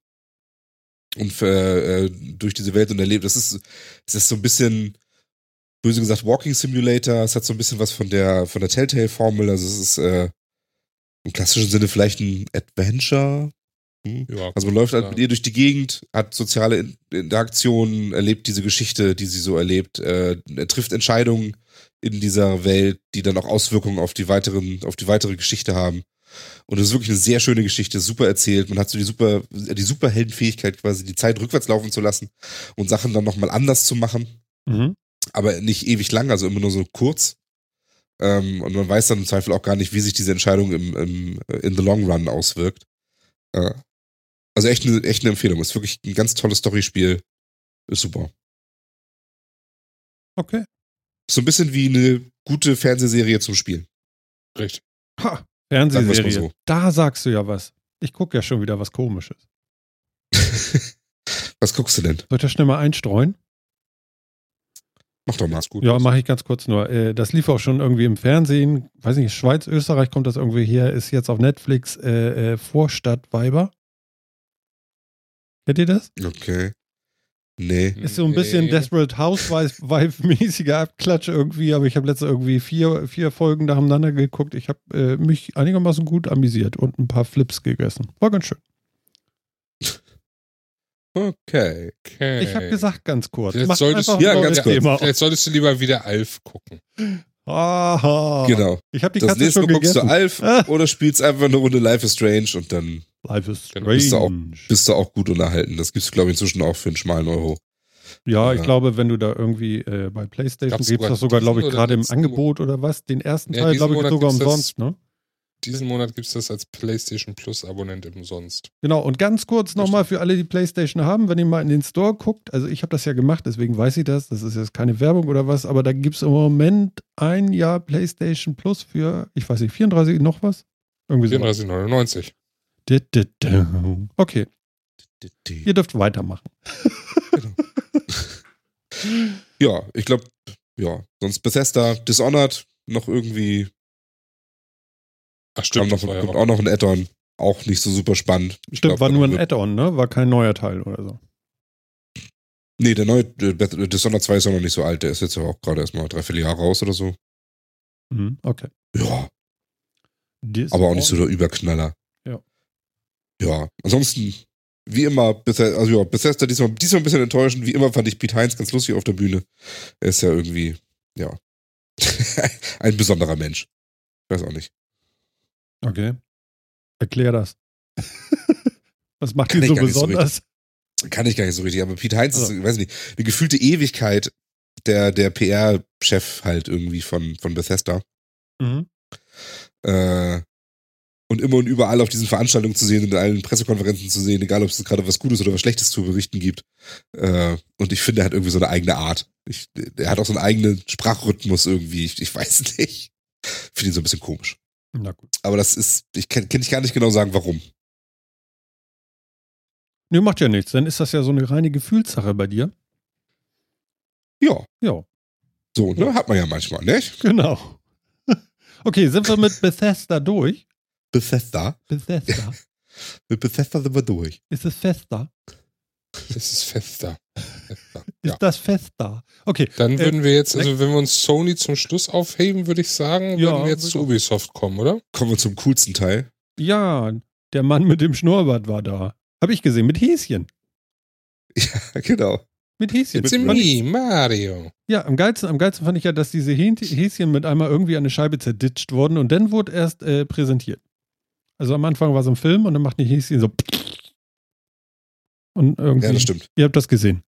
und äh, äh, durch diese Welt und erlebt. Das ist, es ist so ein bisschen, böse gesagt, Walking Simulator. Es hat so ein bisschen was von der von der Telltale-Formel. Also es ist äh, im klassischen Sinne vielleicht ein Adventure. Hm? Ja, Also man läuft halt mit ihr durch die Gegend, hat soziale In- Interaktionen, erlebt diese Geschichte, die sie so erlebt, äh, trifft Entscheidungen in dieser Welt, die dann auch Auswirkungen auf die weiteren, auf die weitere Geschichte haben. Und es ist wirklich eine sehr schöne Geschichte, super erzählt. Man hat so die super, die Superheldenfähigkeit quasi, die Zeit rückwärts laufen zu lassen und Sachen dann nochmal anders zu machen Mhm. aber nicht ewig lang, also immer nur so kurz. Ähm, und man weiß dann im Zweifel auch gar nicht, wie sich diese Entscheidung im, im, in the long run auswirkt. Äh, also echt eine, echt eine Empfehlung. Ist wirklich ein ganz tolles Storyspiel. Ist super. Okay. So ein bisschen wie eine gute Fernsehserie zum Spielen. Richtig. Ha. Fernsehserie. so. Da sagst du ja was. Ich gucke ja schon wieder was komisches. Was guckst du denn? Soll ich das schnell mal einstreuen? Mach doch mal. Gut. Ja, mache ich ganz kurz nur. Äh, Das lief auch schon irgendwie im Fernsehen. Weiß nicht, Schweiz, Österreich kommt das irgendwie her. Ist jetzt auf Netflix äh, äh, Vorstadtweiber. Kennt ihr das? Okay. Nee. Ist so ein bisschen Nee. Desperate Housewife-mäßiger Abklatsch irgendwie, aber ich habe letzte irgendwie vier, vier Folgen nacheinander geguckt. Ich habe äh, mich einigermaßen gut amüsiert und ein paar Flips gegessen. War ganz schön. Okay. Okay. Ich habe gesagt, ganz kurz. Mach solltest Ja, ganz kurz. Vielleicht solltest du lieber wieder Alf gucken. Aha. Genau. Ich habe die Das Katze nächste schon Mal guckst du gegessen. Alf Ah. oder spielst einfach eine Runde Life is Strange und dann Life is Genau. strange. Bist du auch- bist du auch gut unterhalten. Das gibt's, glaube ich, inzwischen auch für einen schmalen Euro. Ja, ich Ja. glaube, wenn du da irgendwie äh, bei PlayStation sogar das sogar, glaube ich, gerade im Angebot oder was. Den ersten Ja, Teil, glaube ich, sogar umsonst, ne? Diesen Monat gibt es das als PlayStation Plus Abonnent umsonst. Genau, und ganz kurz nochmal für alle, die PlayStation haben, wenn ihr mal in den Store guckt, also ich habe das ja gemacht, deswegen weiß ich das, das ist jetzt keine Werbung oder was, aber da gibt es im Moment ein Jahr PlayStation Plus für, ich weiß nicht, 34 noch was? Irgendwie so. 34,99. Okay, ihr dürft weitermachen. Ja, ich glaube, ja. Sonst Bethesda, Dishonored, noch irgendwie, Ach stimmt, noch, kommt auch. noch ein Add-on. Auch nicht so super spannend. Ich Stimmt, glaub, war nur ein Add-on, ne? War kein neuer Teil oder so. Nee, der neue äh, Beth- Dishonored 2 ist ja noch nicht so alt. Der ist jetzt ja auch gerade erst mal dreiviertel Jahre raus oder so. Mhm, okay. Ja, aber auch nicht so der Überknaller. Ja. Ja, ansonsten, wie immer, Bethesda, also ja, Bethesda diesmal, diesmal ein bisschen enttäuschend. Wie immer fand ich Pete Heinz ganz lustig auf der Bühne. Er ist ja irgendwie, ja, ein besonderer Mensch. Ich weiß auch nicht. Okay. Erklär das. Was macht Kann ihn so nicht so besonders? Kann ich gar nicht so richtig, aber Pete Heinz ist, Also. ich weiß nicht, eine gefühlte Ewigkeit der, der PR-Chef halt irgendwie von, von Bethesda. Mhm. Äh, und immer und überall auf diesen Veranstaltungen zu sehen, in allen Pressekonferenzen zu sehen, egal ob es gerade was Gutes oder was Schlechtes zu berichten gibt. Äh, und ich finde, er hat irgendwie so eine eigene Art. Ich, er hat auch so einen eigenen Sprachrhythmus irgendwie. Ich, ich weiß nicht. Finde ihn so ein bisschen komisch. Na gut. Aber das ist, ich kann, kann ich gar nicht genau sagen, warum. Nö, macht ja nichts. Dann ist das ja so eine reine Gefühlssache bei dir. Ja, Ja, so, ne? Hat man ja manchmal, nicht? genau. Okay, sind wir mit Bethesda durch? Bethesda. Bethesda. Mit Bethesda sind wir durch. Ist es fester? Das ist fester. Ist Ja. das fester? Okay. Dann Äh, würden wir jetzt, also wenn wir uns Sony zum Schluss aufheben, würde ich sagen, Ja, würden wir jetzt zu. Ubisoft kommen, oder? Kommen wir zum coolsten Teil. Ja, Der Mann mit dem Schnurrbart war da. Habe ich gesehen, mit Häschen. Ja, genau. Mit Häschen. It's ich- me, Mario. Ja, am geilsten, am geilsten fand ich ja, dass diese Häschen mit einmal irgendwie an eine Scheibe zerditscht wurden und dann wurde erst äh, präsentiert. Also am Anfang war so ein Film und dann macht die Häschen so. Und irgendwie. Ja, das stimmt. Ihr habt das gesehen.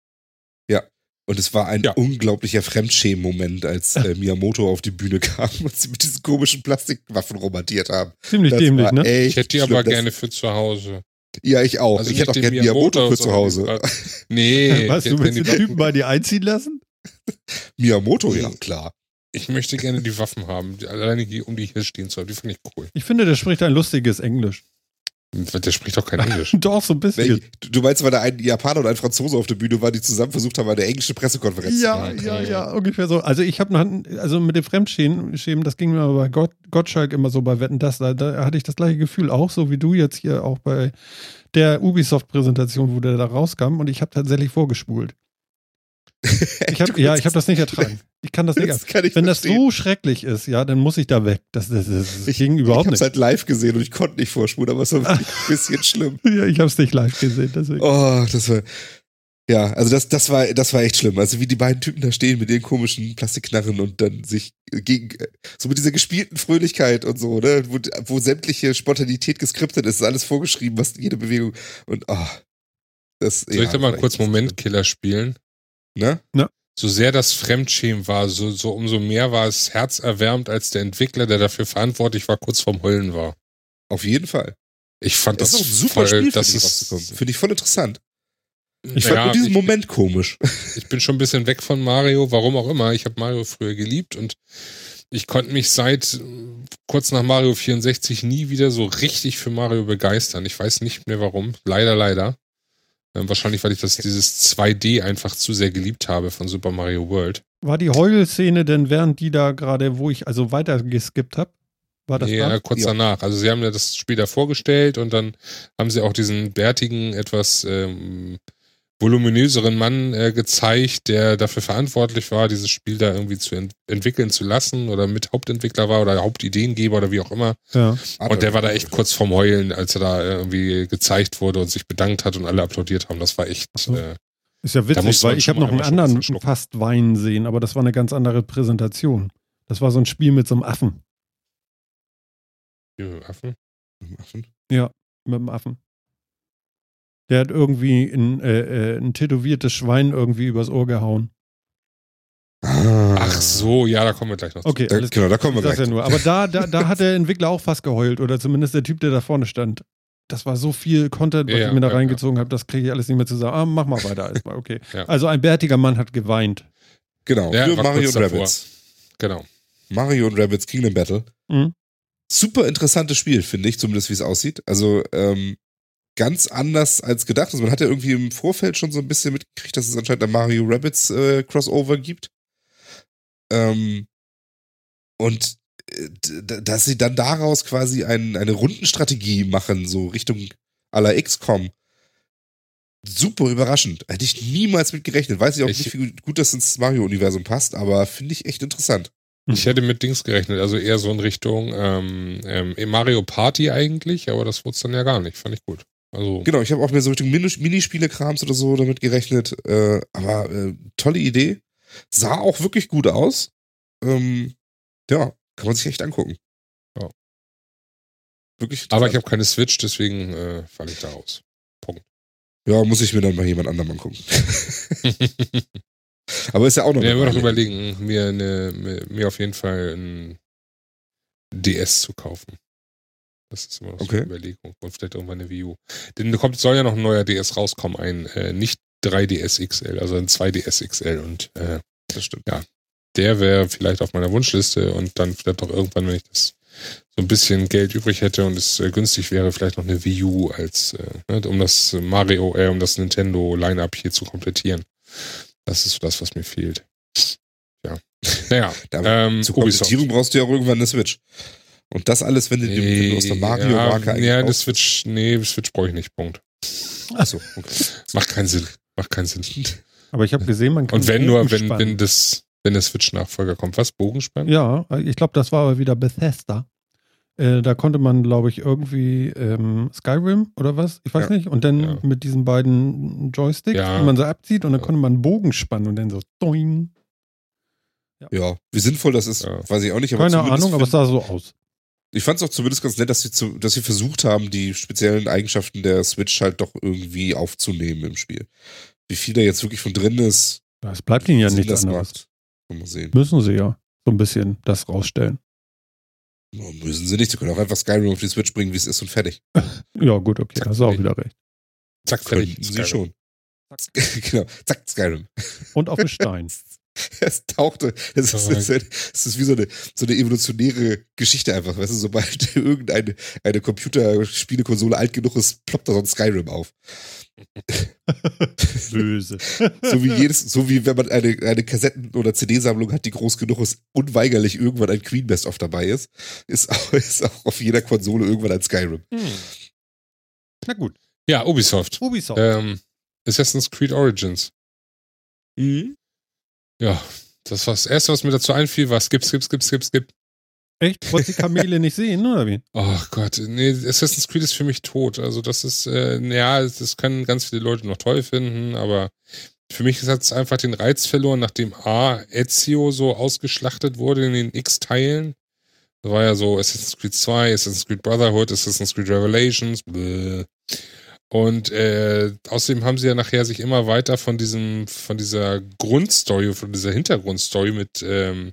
Und es war ein Ja. unglaublicher Fremdschämen-Moment, als äh, Miyamoto auf die Bühne kam und sie mit diesen komischen Plastikwaffen romantiert haben. Ziemlich Das dämlich, ne? Ich hätte die aber gerne für zu Hause. Ja, ich auch. Also ich hätte auch gerne den Miyamoto für zu Hause. Nee. Was, du willst den die Typen bei dir einziehen lassen? Miyamoto, ja, klar. Ich möchte gerne die Waffen haben, die- alleine die, um die hier stehen zu haben. Die fand ich cool. Ich finde, der spricht ein lustiges Englisch. Der spricht doch kein Englisch. Doch, so ein bisschen. Du meinst, weil da ein Japaner und ein Franzose auf der Bühne waren, die zusammen versucht haben, eine englische Pressekonferenz Ja, zu machen. ja, ja, ungefähr so. Also ich habe noch, also mit dem Fremdschämen, Schämen, das ging mir aber bei Gott, Gottschalk immer so bei Wetten, das, da, da hatte ich das gleiche Gefühl, auch so wie du jetzt hier auch bei der Ubisoft-Präsentation, wo der da rauskam und ich habe tatsächlich vorgespult. Ich hab, ja, ich habe das nicht ertragen. Ich kann das nicht Das ertragen. kann ich Wenn das verstehen. so schrecklich ist, ja, dann muss ich da weg. Das, das, das, das ich, ging ich überhaupt habe nicht. es halt live gesehen und ich konnte nicht vorspulen, aber es war wirklich ein bisschen schlimm. ja, ich habe es nicht live gesehen, deswegen. Oh, das war. Ja, also das, das war, das war echt schlimm. Also wie die beiden Typen da stehen mit den komischen Plastikknarren und dann sich gegen, so mit dieser gespielten Fröhlichkeit und so, ne, wo, wo sämtliche Spontanität geskriptet ist, ist alles vorgeschrieben, was jede Bewegung und oh, das. Soll ich da mal kurzen Momentkiller spielen? Ne? So sehr das Fremdschämen war, so, so umso mehr war es herzerwärmend, als der Entwickler, der dafür verantwortlich war, kurz vorm Heulen war. Auf jeden Fall. Ich fand Das das, ist auch ein super voll, Spiel, das finde ich, ist. Finde ich voll interessant. Ich Naja, fand nur diesen ich- Moment komisch. ich bin schon ein bisschen weg von Mario, warum auch immer. Ich habe Mario früher geliebt und ich konnte mich seit kurz nach Mario 64 nie wieder so richtig für Mario begeistern. Ich weiß nicht mehr warum. Leider, leider. Ähm, wahrscheinlich, weil ich das dieses 2D einfach zu sehr geliebt habe von Super Mario World. War die Heulszene denn während die da gerade, wo ich also weiter geskippt habe? War das ja, da? kurz Ja. danach. Also sie haben ja das Spiel da vorgestellt und dann haben sie auch diesen bärtigen, etwas ähm, voluminöseren Mann äh, gezeigt, der dafür verantwortlich war, dieses Spiel da irgendwie zu ent entwickeln zu lassen oder mit Hauptentwickler war oder Hauptideengeber oder wie auch immer. Ja. Und der war da echt kurz vorm Heulen, als er da irgendwie gezeigt wurde und sich bedankt hat und alle applaudiert haben. Das war echt. So. Äh, Ist ja witzig, weil ich habe noch einen anderen fast Wein sehen, aber das war eine ganz andere Präsentation. Das war so ein Spiel mit so einem Affen. die Affen. Mit einem Affen. Der hat irgendwie ein, äh, äh, ein tätowiertes Schwein irgendwie übers Ohr gehauen. Ach so, ja, da kommen wir gleich noch zu. Okay, Da, alles genau, da kommen wir gleich. ja nur. Aber da, da, da hat der Entwickler auch fast geheult oder zumindest der Typ, der da vorne stand. Das war so viel Content, was Ja, ich mir da ja, ja. reingezogen habe, das kriege ich alles nicht mehr zusammen. Ah, mach mal weiter erstmal, okay. Ja. Also ein bärtiger Mann hat geweint. Genau, Ja, für Mario und. Rabbits. Genau. Mario und Rabbits Kingdom Battle. Mhm. Super interessantes Spiel, finde ich, zumindest wie es aussieht. Also ähm, ganz anders als gedacht. Also man hat ja irgendwie im Vorfeld schon so ein bisschen mitgekriegt, dass es anscheinend ein Mario Rabbits äh, Crossover gibt. Ähm, und äh, dass sie dann daraus quasi ein, eine Rundenstrategie machen, so Richtung aller XCOM. Super überraschend. Hätte ich niemals mit gerechnet. Weiß ich auch Ich- nicht, wie gut das ins Mario-Universum passt, aber finde ich echt interessant. Ich hätte mit Dings gerechnet, also eher so in Richtung ähm, ähm, Mario Party eigentlich, aber das wurde es dann ja gar nicht. Fand ich gut. Also, Genau, ich habe auch mehr so Richtung Min- Minispiele-Krams oder so damit gerechnet. Äh, aber äh, tolle Idee. Sah auch wirklich gut aus. Ähm, ja, kann man sich echt angucken. Ja. Wirklich. aber ich habe keine Switch, deswegen äh, falle ich da raus. ja, muss ich mir dann mal jemand anderem angucken. aber ist ja auch noch. Ja, ich würde noch überlegen, mir, eine, mir auf jeden Fall ein DS zu kaufen. Das ist immer noch so Okay. eine Überlegung. Und vielleicht irgendwann eine Wii U. Denn da kommt, soll ja noch ein neuer DS rauskommen, ein äh, nicht 3DS XL, also ein 2DS XL. Und äh, Das stimmt. der wäre vielleicht auf meiner Wunschliste und dann vielleicht auch irgendwann, wenn ich das so ein bisschen Geld übrig hätte und es äh, günstig wäre, vielleicht noch eine Wii U als, äh, ne, um das Mario, äh, um das Nintendo Line-Up hier zu komplettieren. Das ist das, was mir fehlt. Ja. Naja, ähm, zur Ubisoft. Komplettierung brauchst du ja auch irgendwann eine Switch. Und das alles, wenn du, wenn du aus der Mario-Marke ja, eigentlich ja, das Switch, nee, Switch brauche ich nicht, Punkt. Achso, okay. Macht keinen Sinn. Macht keinen Sinn. Aber ich habe gesehen, man kann Und wenn nur, wenn, wenn das, wenn der Switch-Nachfolger kommt, was? Bogenspann? Ja, ich glaube, das war aber wieder Bethesda. Äh, da konnte man, glaube ich, irgendwie ähm, Skyrim oder was, ich weiß Ja. nicht. Und dann Ja. mit diesen beiden Joysticks, Ja. die man so abzieht und dann Ja. konnte man einen Bogen spannen und dann so doing. Ja, wie sinnvoll das ist, Ja. weiß ich auch nicht. Aber Keine Ahnung, aber es sah so aus. Ich fand es auch zumindest ganz nett, dass sie, zu, dass sie versucht haben, die speziellen Eigenschaften der Switch halt doch irgendwie aufzunehmen im Spiel. Wie viel da jetzt wirklich von drin ist, Ja, Es bleibt ihnen ja nichts das anderes. macht. Kann man sehen. Müssen sie ja so ein bisschen das rausstellen. Ja, müssen sie nicht. Sie können auch einfach Skyrim auf die Switch bringen, wie es ist und fertig. Ja, gut, okay, Zack, das ist auch wieder recht. Zack, fertig. Sie schon. genau. Zack, Skyrim. Und auf den Stein. Es tauchte. Das ist, das ist, das ist wie so eine, so eine evolutionäre Geschichte einfach. Weißt du, sobald irgendeine eine Computerspielekonsole alt genug ist, ploppt da so ein Skyrim auf. Böse. So wie jedes, so wie wenn man eine, eine Kassetten- oder CD-Sammlung hat, die groß genug ist, unweigerlich irgendwann ein Queen Best of dabei ist, ist auch, ist auch auf jeder Konsole irgendwann ein Skyrim. Hm. Na gut. Ja, Ubisoft. Ubisoft. Ähm, Assassin's Creed Origins. Mhm. Ja, das war das Erste, was mir dazu einfiel, war skip, skip, skip, skip, skip. Echt? Wolltest die Kamele nicht sehen, oder wie? Oh Gott, nee, Assassin's Creed ist für mich tot. Also das ist, äh, ja, das können ganz viele Leute noch toll finden, aber für mich hat es einfach den Reiz verloren, nachdem A, Ezio so ausgeschlachtet wurde in den X-Teilen. Da war ja so Assassin's Creed 2, Assassin's Creed Brotherhood, Assassin's Creed Revelations, bläh. Und äh, außerdem haben sie ja nachher sich immer weiter von diesem, von dieser Grundstory, von dieser Hintergrundstory mit, ähm,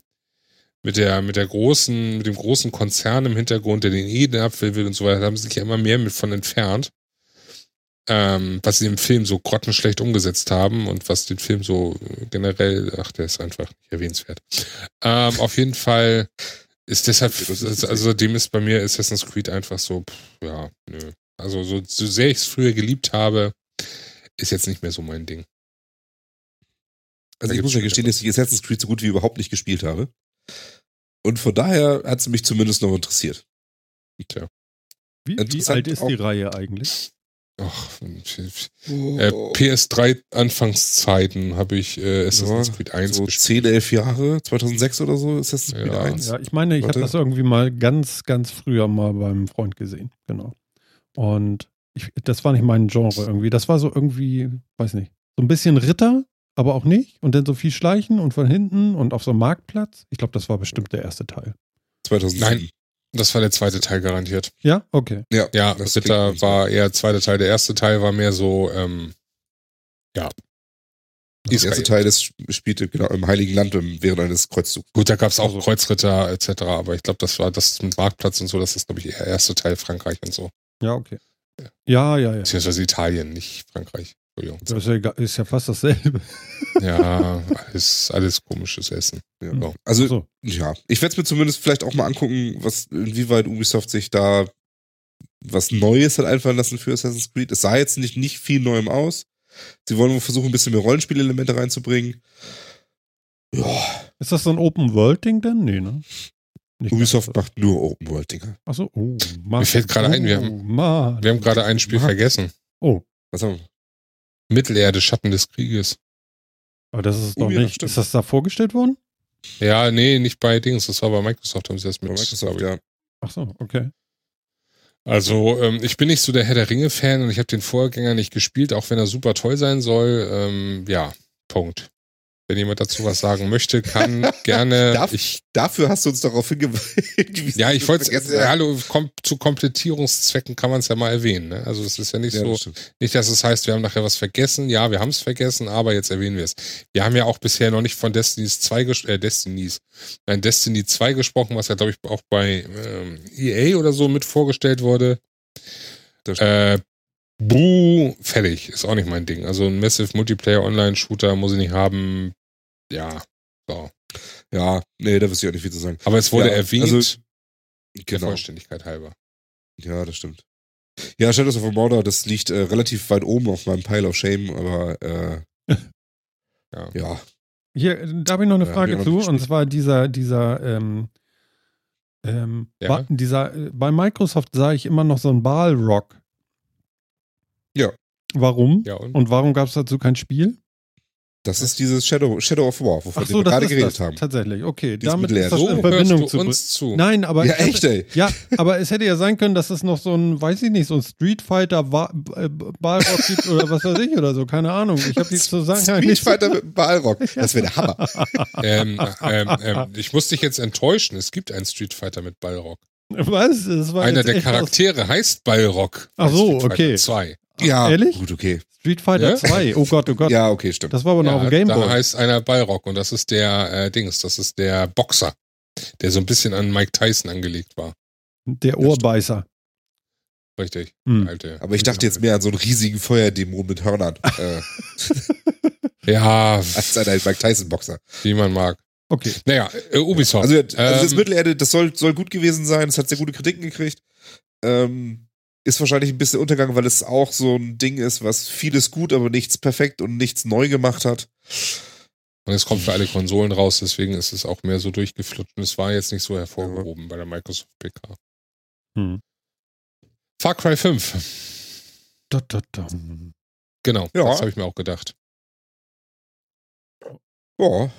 mit der, mit der großen, mit dem großen Konzern im Hintergrund, der den Eden abfüllen will und so weiter, haben sie sich ja immer mehr mit von entfernt. Ähm, was sie im Film so grottenschlecht umgesetzt haben und was den Film so generell, ach, der ist einfach nicht erwähnenswert. Ähm, auf jeden Fall ist deshalb, also dem ist bei mir Assassin's Creed einfach so, pff, ja, nö. Also so, so sehr ich es früher geliebt habe, ist jetzt nicht mehr so mein Ding. Also Da ich muss ja gestehen, dass ich Assassin's Creed so gut wie überhaupt nicht gespielt habe. Und von daher hat es mich zumindest noch interessiert. Tja. Wie, wie alt ist auch- die Reihe eigentlich? Ach, äh, Oh, PS3 Anfangszeiten habe ich äh, Assassin's Ja, Creed 1 so gespielt. 10, 11 Jahre, 2006 oder so, Assassin's Creed Ja. 1. Ja, ich meine, ich habe das irgendwie mal ganz, ganz früher mal beim Freund gesehen. Genau. Und ich, das war nicht mein Genre irgendwie. Das war so irgendwie, weiß nicht, so ein bisschen Ritter, aber auch nicht. Und dann so viel Schleichen und von hinten und auf so einem Marktplatz. Ich glaube, das war bestimmt der erste Teil. 2007. Nein. Das war der zweite Teil garantiert. Ja, okay. Ja, Ja, das Ritter war eher zweiter Teil. Der erste Teil war mehr so, ähm, ja. Der erste Israel. Teil des spielte genau im Heiligen Land während eines Kreuzzugs. Gut, da gab es auch Also- Kreuzritter etc., aber ich glaube, das war das mit Marktplatz und so, das ist, glaube ich, eher erste Teil Frankreich und so. Ja, okay. Ja, ja, ja. Beziehungsweise Italien, nicht Frankreich. Entschuldigung. Das ist ja, egal- ist ja fast dasselbe. Ja, alles, alles komisches Essen. Ja. Also, So. ja, ich werde es mir zumindest vielleicht auch mal angucken, was, inwieweit Ubisoft sich da was Neues hat einfallen lassen für Assassin's Creed. Es sah jetzt nicht, nicht viel Neuem aus. Sie wollen versuchen, ein bisschen mehr Rollenspielelemente reinzubringen. Ja, Ist das so ein Open-World-Ding denn? Nee, ne? Nicht Ubisoft ganz. macht nur Open-World-Dinger. Achso, oh, Mann. Mir fällt gerade ein, wir haben- Oh, Mann. Wir haben gerade ein Spiel Mann. vergessen. Oh, Was haben wir? Mittelerde, Schatten des Krieges. aber das ist Oh doch ja, nicht. stimmt. Ist das da vorgestellt worden? Ja, nee, nicht bei Dings, das war bei Microsoft, haben sie das mit Bei Microsoft, ja. Achso, okay. Also, ähm, ich bin nicht so der Herr der Ringe-Fan und ich habe den Vorgänger nicht gespielt, auch wenn er super toll sein soll. Ähm, ja, Punkt. Wenn jemand dazu was sagen möchte, kann gerne. Darf- ich, Dafür hast du uns darauf hingewiesen. ja, ich wollte es, hallo, kom zu Komplettierungszwecken kann man es ja mal erwähnen. Ne? Also es ist ja nicht Ja, so, das nicht, dass es heißt, wir haben nachher was vergessen. Ja, wir haben es vergessen, aber jetzt erwähnen wir es. Wir haben ja auch bisher noch nicht von Destinies 2, ges äh, Destinies, nein, Destiny 2 gesprochen, was ja, glaube ich, auch bei ähm, EA oder so mit vorgestellt wurde. Äh, Buh, fertig. Ist auch nicht mein Ding. Also ein Massive Multiplayer Online-Shooter muss ich nicht haben. Ja, so. Ja, nee, da wüsste ich auch nicht viel zu sagen. Aber es wurde Ja, erwähnt, also- der Genau. Vollständigkeit halber. Ja, das stimmt. Ja, Shadows of Mordor, das liegt äh, relativ weit oben auf meinem Pile of Shame, aber äh, Ja. ja. Hier, da habe ich noch eine Ja, Frage zu, und zwar dieser, dieser, ähm, ähm, Ja. ba- dieser, äh, bei Microsoft sah ich immer noch so einen Balrog. Ja. Warum? Ja, und? Und warum gab es dazu kein Spiel? Das ist dieses Shadow, Shadow of War, wovon wir so, das gerade geredet das. haben. Tatsächlich, okay. Dieses Damit ist das So in hörst Verbindung du zu. uns zu. Nein, aber Ja, echt, ey. Ja, aber es hätte ja sein können, dass es noch so ein, weiß ich nicht, so ein Street Fighter äh, Ballrock gibt oder was weiß ich oder so, keine Ahnung. Ich habe die Zusammenhang Street nicht. Fighter mit Ballrock. Das wäre der Hammer. ähm, ähm, ähm, ich muss dich jetzt enttäuschen. Es gibt einen Street Fighter mit Ballrock. Was? Das war Einer der Charaktere heißt Ballrock. Ach so, Street okay. 2. Ja, Ehrlich? gut, okay. Street Fighter Ja? 2. Oh Gott, oh Gott. Ja, okay, stimmt. Das war aber noch auf Ja, dem da Gameboy. heißt einer Ballrock und das ist der äh, Dings, das ist der Boxer, der so ein bisschen an Mike Tyson angelegt war. Der Ohrbeißer. Richtig. Hm. Alte. Aber ich dachte jetzt mehr an so einen riesigen Feuerdämon mit Hörnern, äh, Ja, als an einen Mike Tyson-Boxer. wie man mag. Okay. Naja, äh, Ubisoft. Also, also das Ähm, Mittelerde, das soll, soll gut gewesen sein, es hat sehr gute Kritiken gekriegt. Ähm, ist wahrscheinlich ein bisschen Untergang, weil es auch so ein Ding ist, was vieles gut, aber nichts perfekt und nichts neu gemacht hat. Und es kommt für alle Konsolen raus, deswegen ist es auch mehr so durchgeflutscht. Und es war jetzt nicht so hervorgehoben bei der Microsoft PK. Hm. Far Cry 5. Da, da, da. Genau, Ja. das habe ich mir auch gedacht. Ja,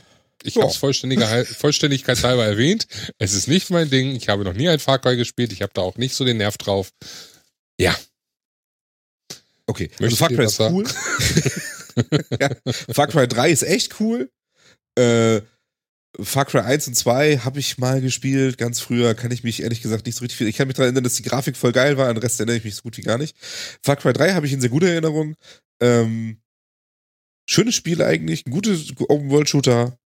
Ich Ja. habe es vollständigkeitshalber erwähnt. Es ist nicht mein Ding. Ich habe noch nie ein Far Cry gespielt. Ich habe da auch nicht so den Nerv drauf. Ja, okay. Also Möchtest Far du Cry cool. ja. Far Cry 3 ist echt cool. Äh, Far Cry 1 und 2 habe ich mal gespielt, ganz früher, kann ich mich ehrlich gesagt nicht so richtig viel. Ich kann mich daran erinnern, dass die Grafik voll geil war, an den Rest erinnere ich mich so gut wie gar nicht. Far Cry 3 habe ich in sehr guter Erinnerung. Ähm, schönes Spiel eigentlich, ein gutes Open-World-Shooter,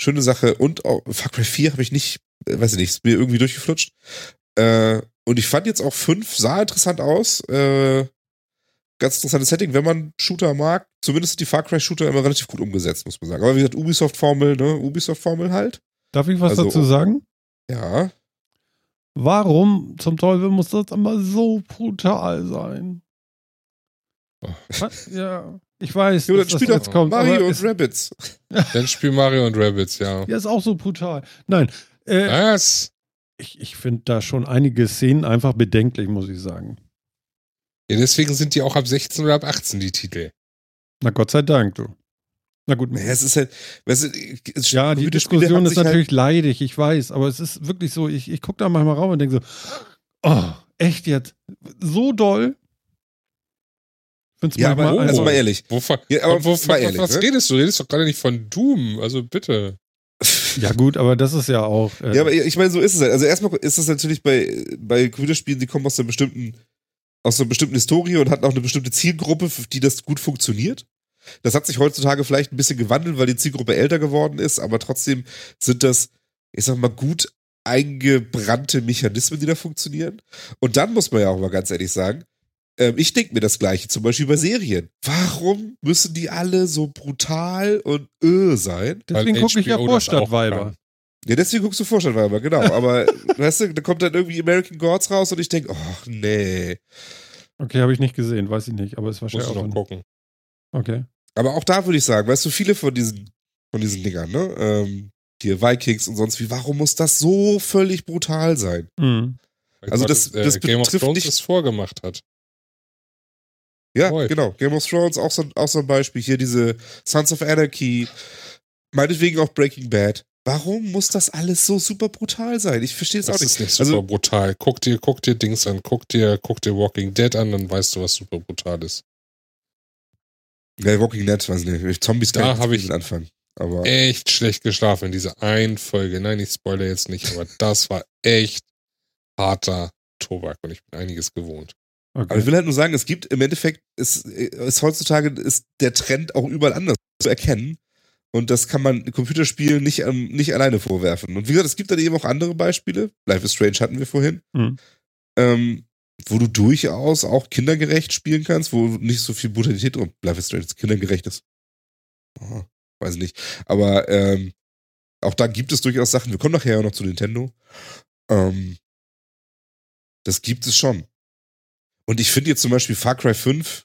schöne Sache. Und auch Far Cry 4 habe ich nicht, äh, weiß ich nicht, ist mir irgendwie durchgeflutscht. Äh, und ich fand jetzt auch 5 sah interessant aus. Äh, ganz interessantes Setting, wenn man Shooter mag. Zumindest sind die Far Cry Shooter immer relativ gut umgesetzt, muss man sagen. Aber wie gesagt, Ubisoft-Formel, ne? Ubisoft-Formel halt. Darf ich was Also- dazu sagen? Ja. Warum zum Teufel muss das immer so brutal sein? Oh. Ja, ich weiß, Ja, dass dann das spielt jetzt kommt. Mario und ist, Rabbids. dann spiel Mario und Rabbids, ja. ja, ist auch so brutal. Nein, äh, Was? Ich, ich finde da schon einige Szenen einfach bedenklich, muss ich sagen. Ja, deswegen sind die auch ab 16 oder ab 18 die Titel. Na Gott sei Dank, du. Na gut. Ja, es ist halt, weißt du, es- Ja, die Diskussion ist halt- natürlich leidig, ich weiß, aber es ist wirklich so, ich, ich gucke da manchmal rauf und denke so, oh, echt jetzt? So doll? Find's Ja, aber manchmal, also mal ehrlich. Wovon, Ja, aber wovon, mal ehrlich, was ne? redest du? Du redest doch gerade nicht von Doom. Also bitte. Ja gut, aber das ist ja auch, äh, Ja, aber ich meine, so ist es halt. Also erstmal ist es natürlich bei, bei Computerspielen, die kommen aus einer bestimmten, aus einer bestimmten Historie und hatten auch eine bestimmte Zielgruppe, für die das gut funktioniert. Das hat sich heutzutage vielleicht ein bisschen gewandelt, weil die Zielgruppe älter geworden ist, aber trotzdem sind das, ich sag mal, gut eingebrannte Mechanismen, die da funktionieren. Und dann muss man ja auch mal ganz ehrlich sagen, ähm, ich denke mir das Gleiche, zum Beispiel bei Serien. Warum müssen die alle so brutal und öh sein? deswegen gucke ich ja das Vorstadtweiber. Ja, deswegen guckst du Vorstadtweiber, genau. Aber weißt du, da kommt dann irgendwie American Gods raus und ich denke, ach nee. Okay, habe ich nicht gesehen, weiß ich nicht, aber ist Musst wahrscheinlich du auch noch gucken. Okay. Aber auch da würde ich sagen, weißt du, viele von diesen, von diesen Dingern, ne? Ähm, hier Vikings und sonst wie, warum muss das so völlig brutal sein? Mhm. Also Gott, das- äh, das Game of betrifft Thrones nicht- es vorgemacht hat. Ja, Voll. genau. Game of Thrones auch so, auch so ein Beispiel. Hier diese Sons of Anarchy, meinetwegen auch Breaking Bad. Warum muss das alles so super brutal sein? Ich verstehe es auch Das nicht. ist nicht super Also- brutal. Guck dir, guck dir Dings an, guck dir, guck dir Walking Dead an, dann weißt du, was super brutal ist. Ja, Walking Dead, weiß ich nicht. Zombies Da kann nicht ich- mit anfangen. Aber Echt schlecht geschlafen in dieser einen Folge. Nein, ich spoilere jetzt nicht, aber das war echt harter Tobak und ich bin einiges gewohnt. Aber okay. ich will halt nur sagen, es gibt im Endeffekt, ist, ist heutzutage ist der Trend auch überall anders zu erkennen. Und das kann man Computerspielen nicht, ähm, nicht alleine vorwerfen. Und wie gesagt, es gibt dann eben auch andere Beispiele. Life is Strange hatten wir vorhin. Mhm. Ähm, wo du durchaus auch kindergerecht spielen kannst, wo nicht so viel Brutalität und Life is Strange kindergerecht ist. Oh, weiß nicht. Aber ähm, auch da gibt es durchaus Sachen. Wir kommen nachher ja noch zu Nintendo. Ähm, das gibt es schon. Und ich finde jetzt zum Beispiel Far Cry 5,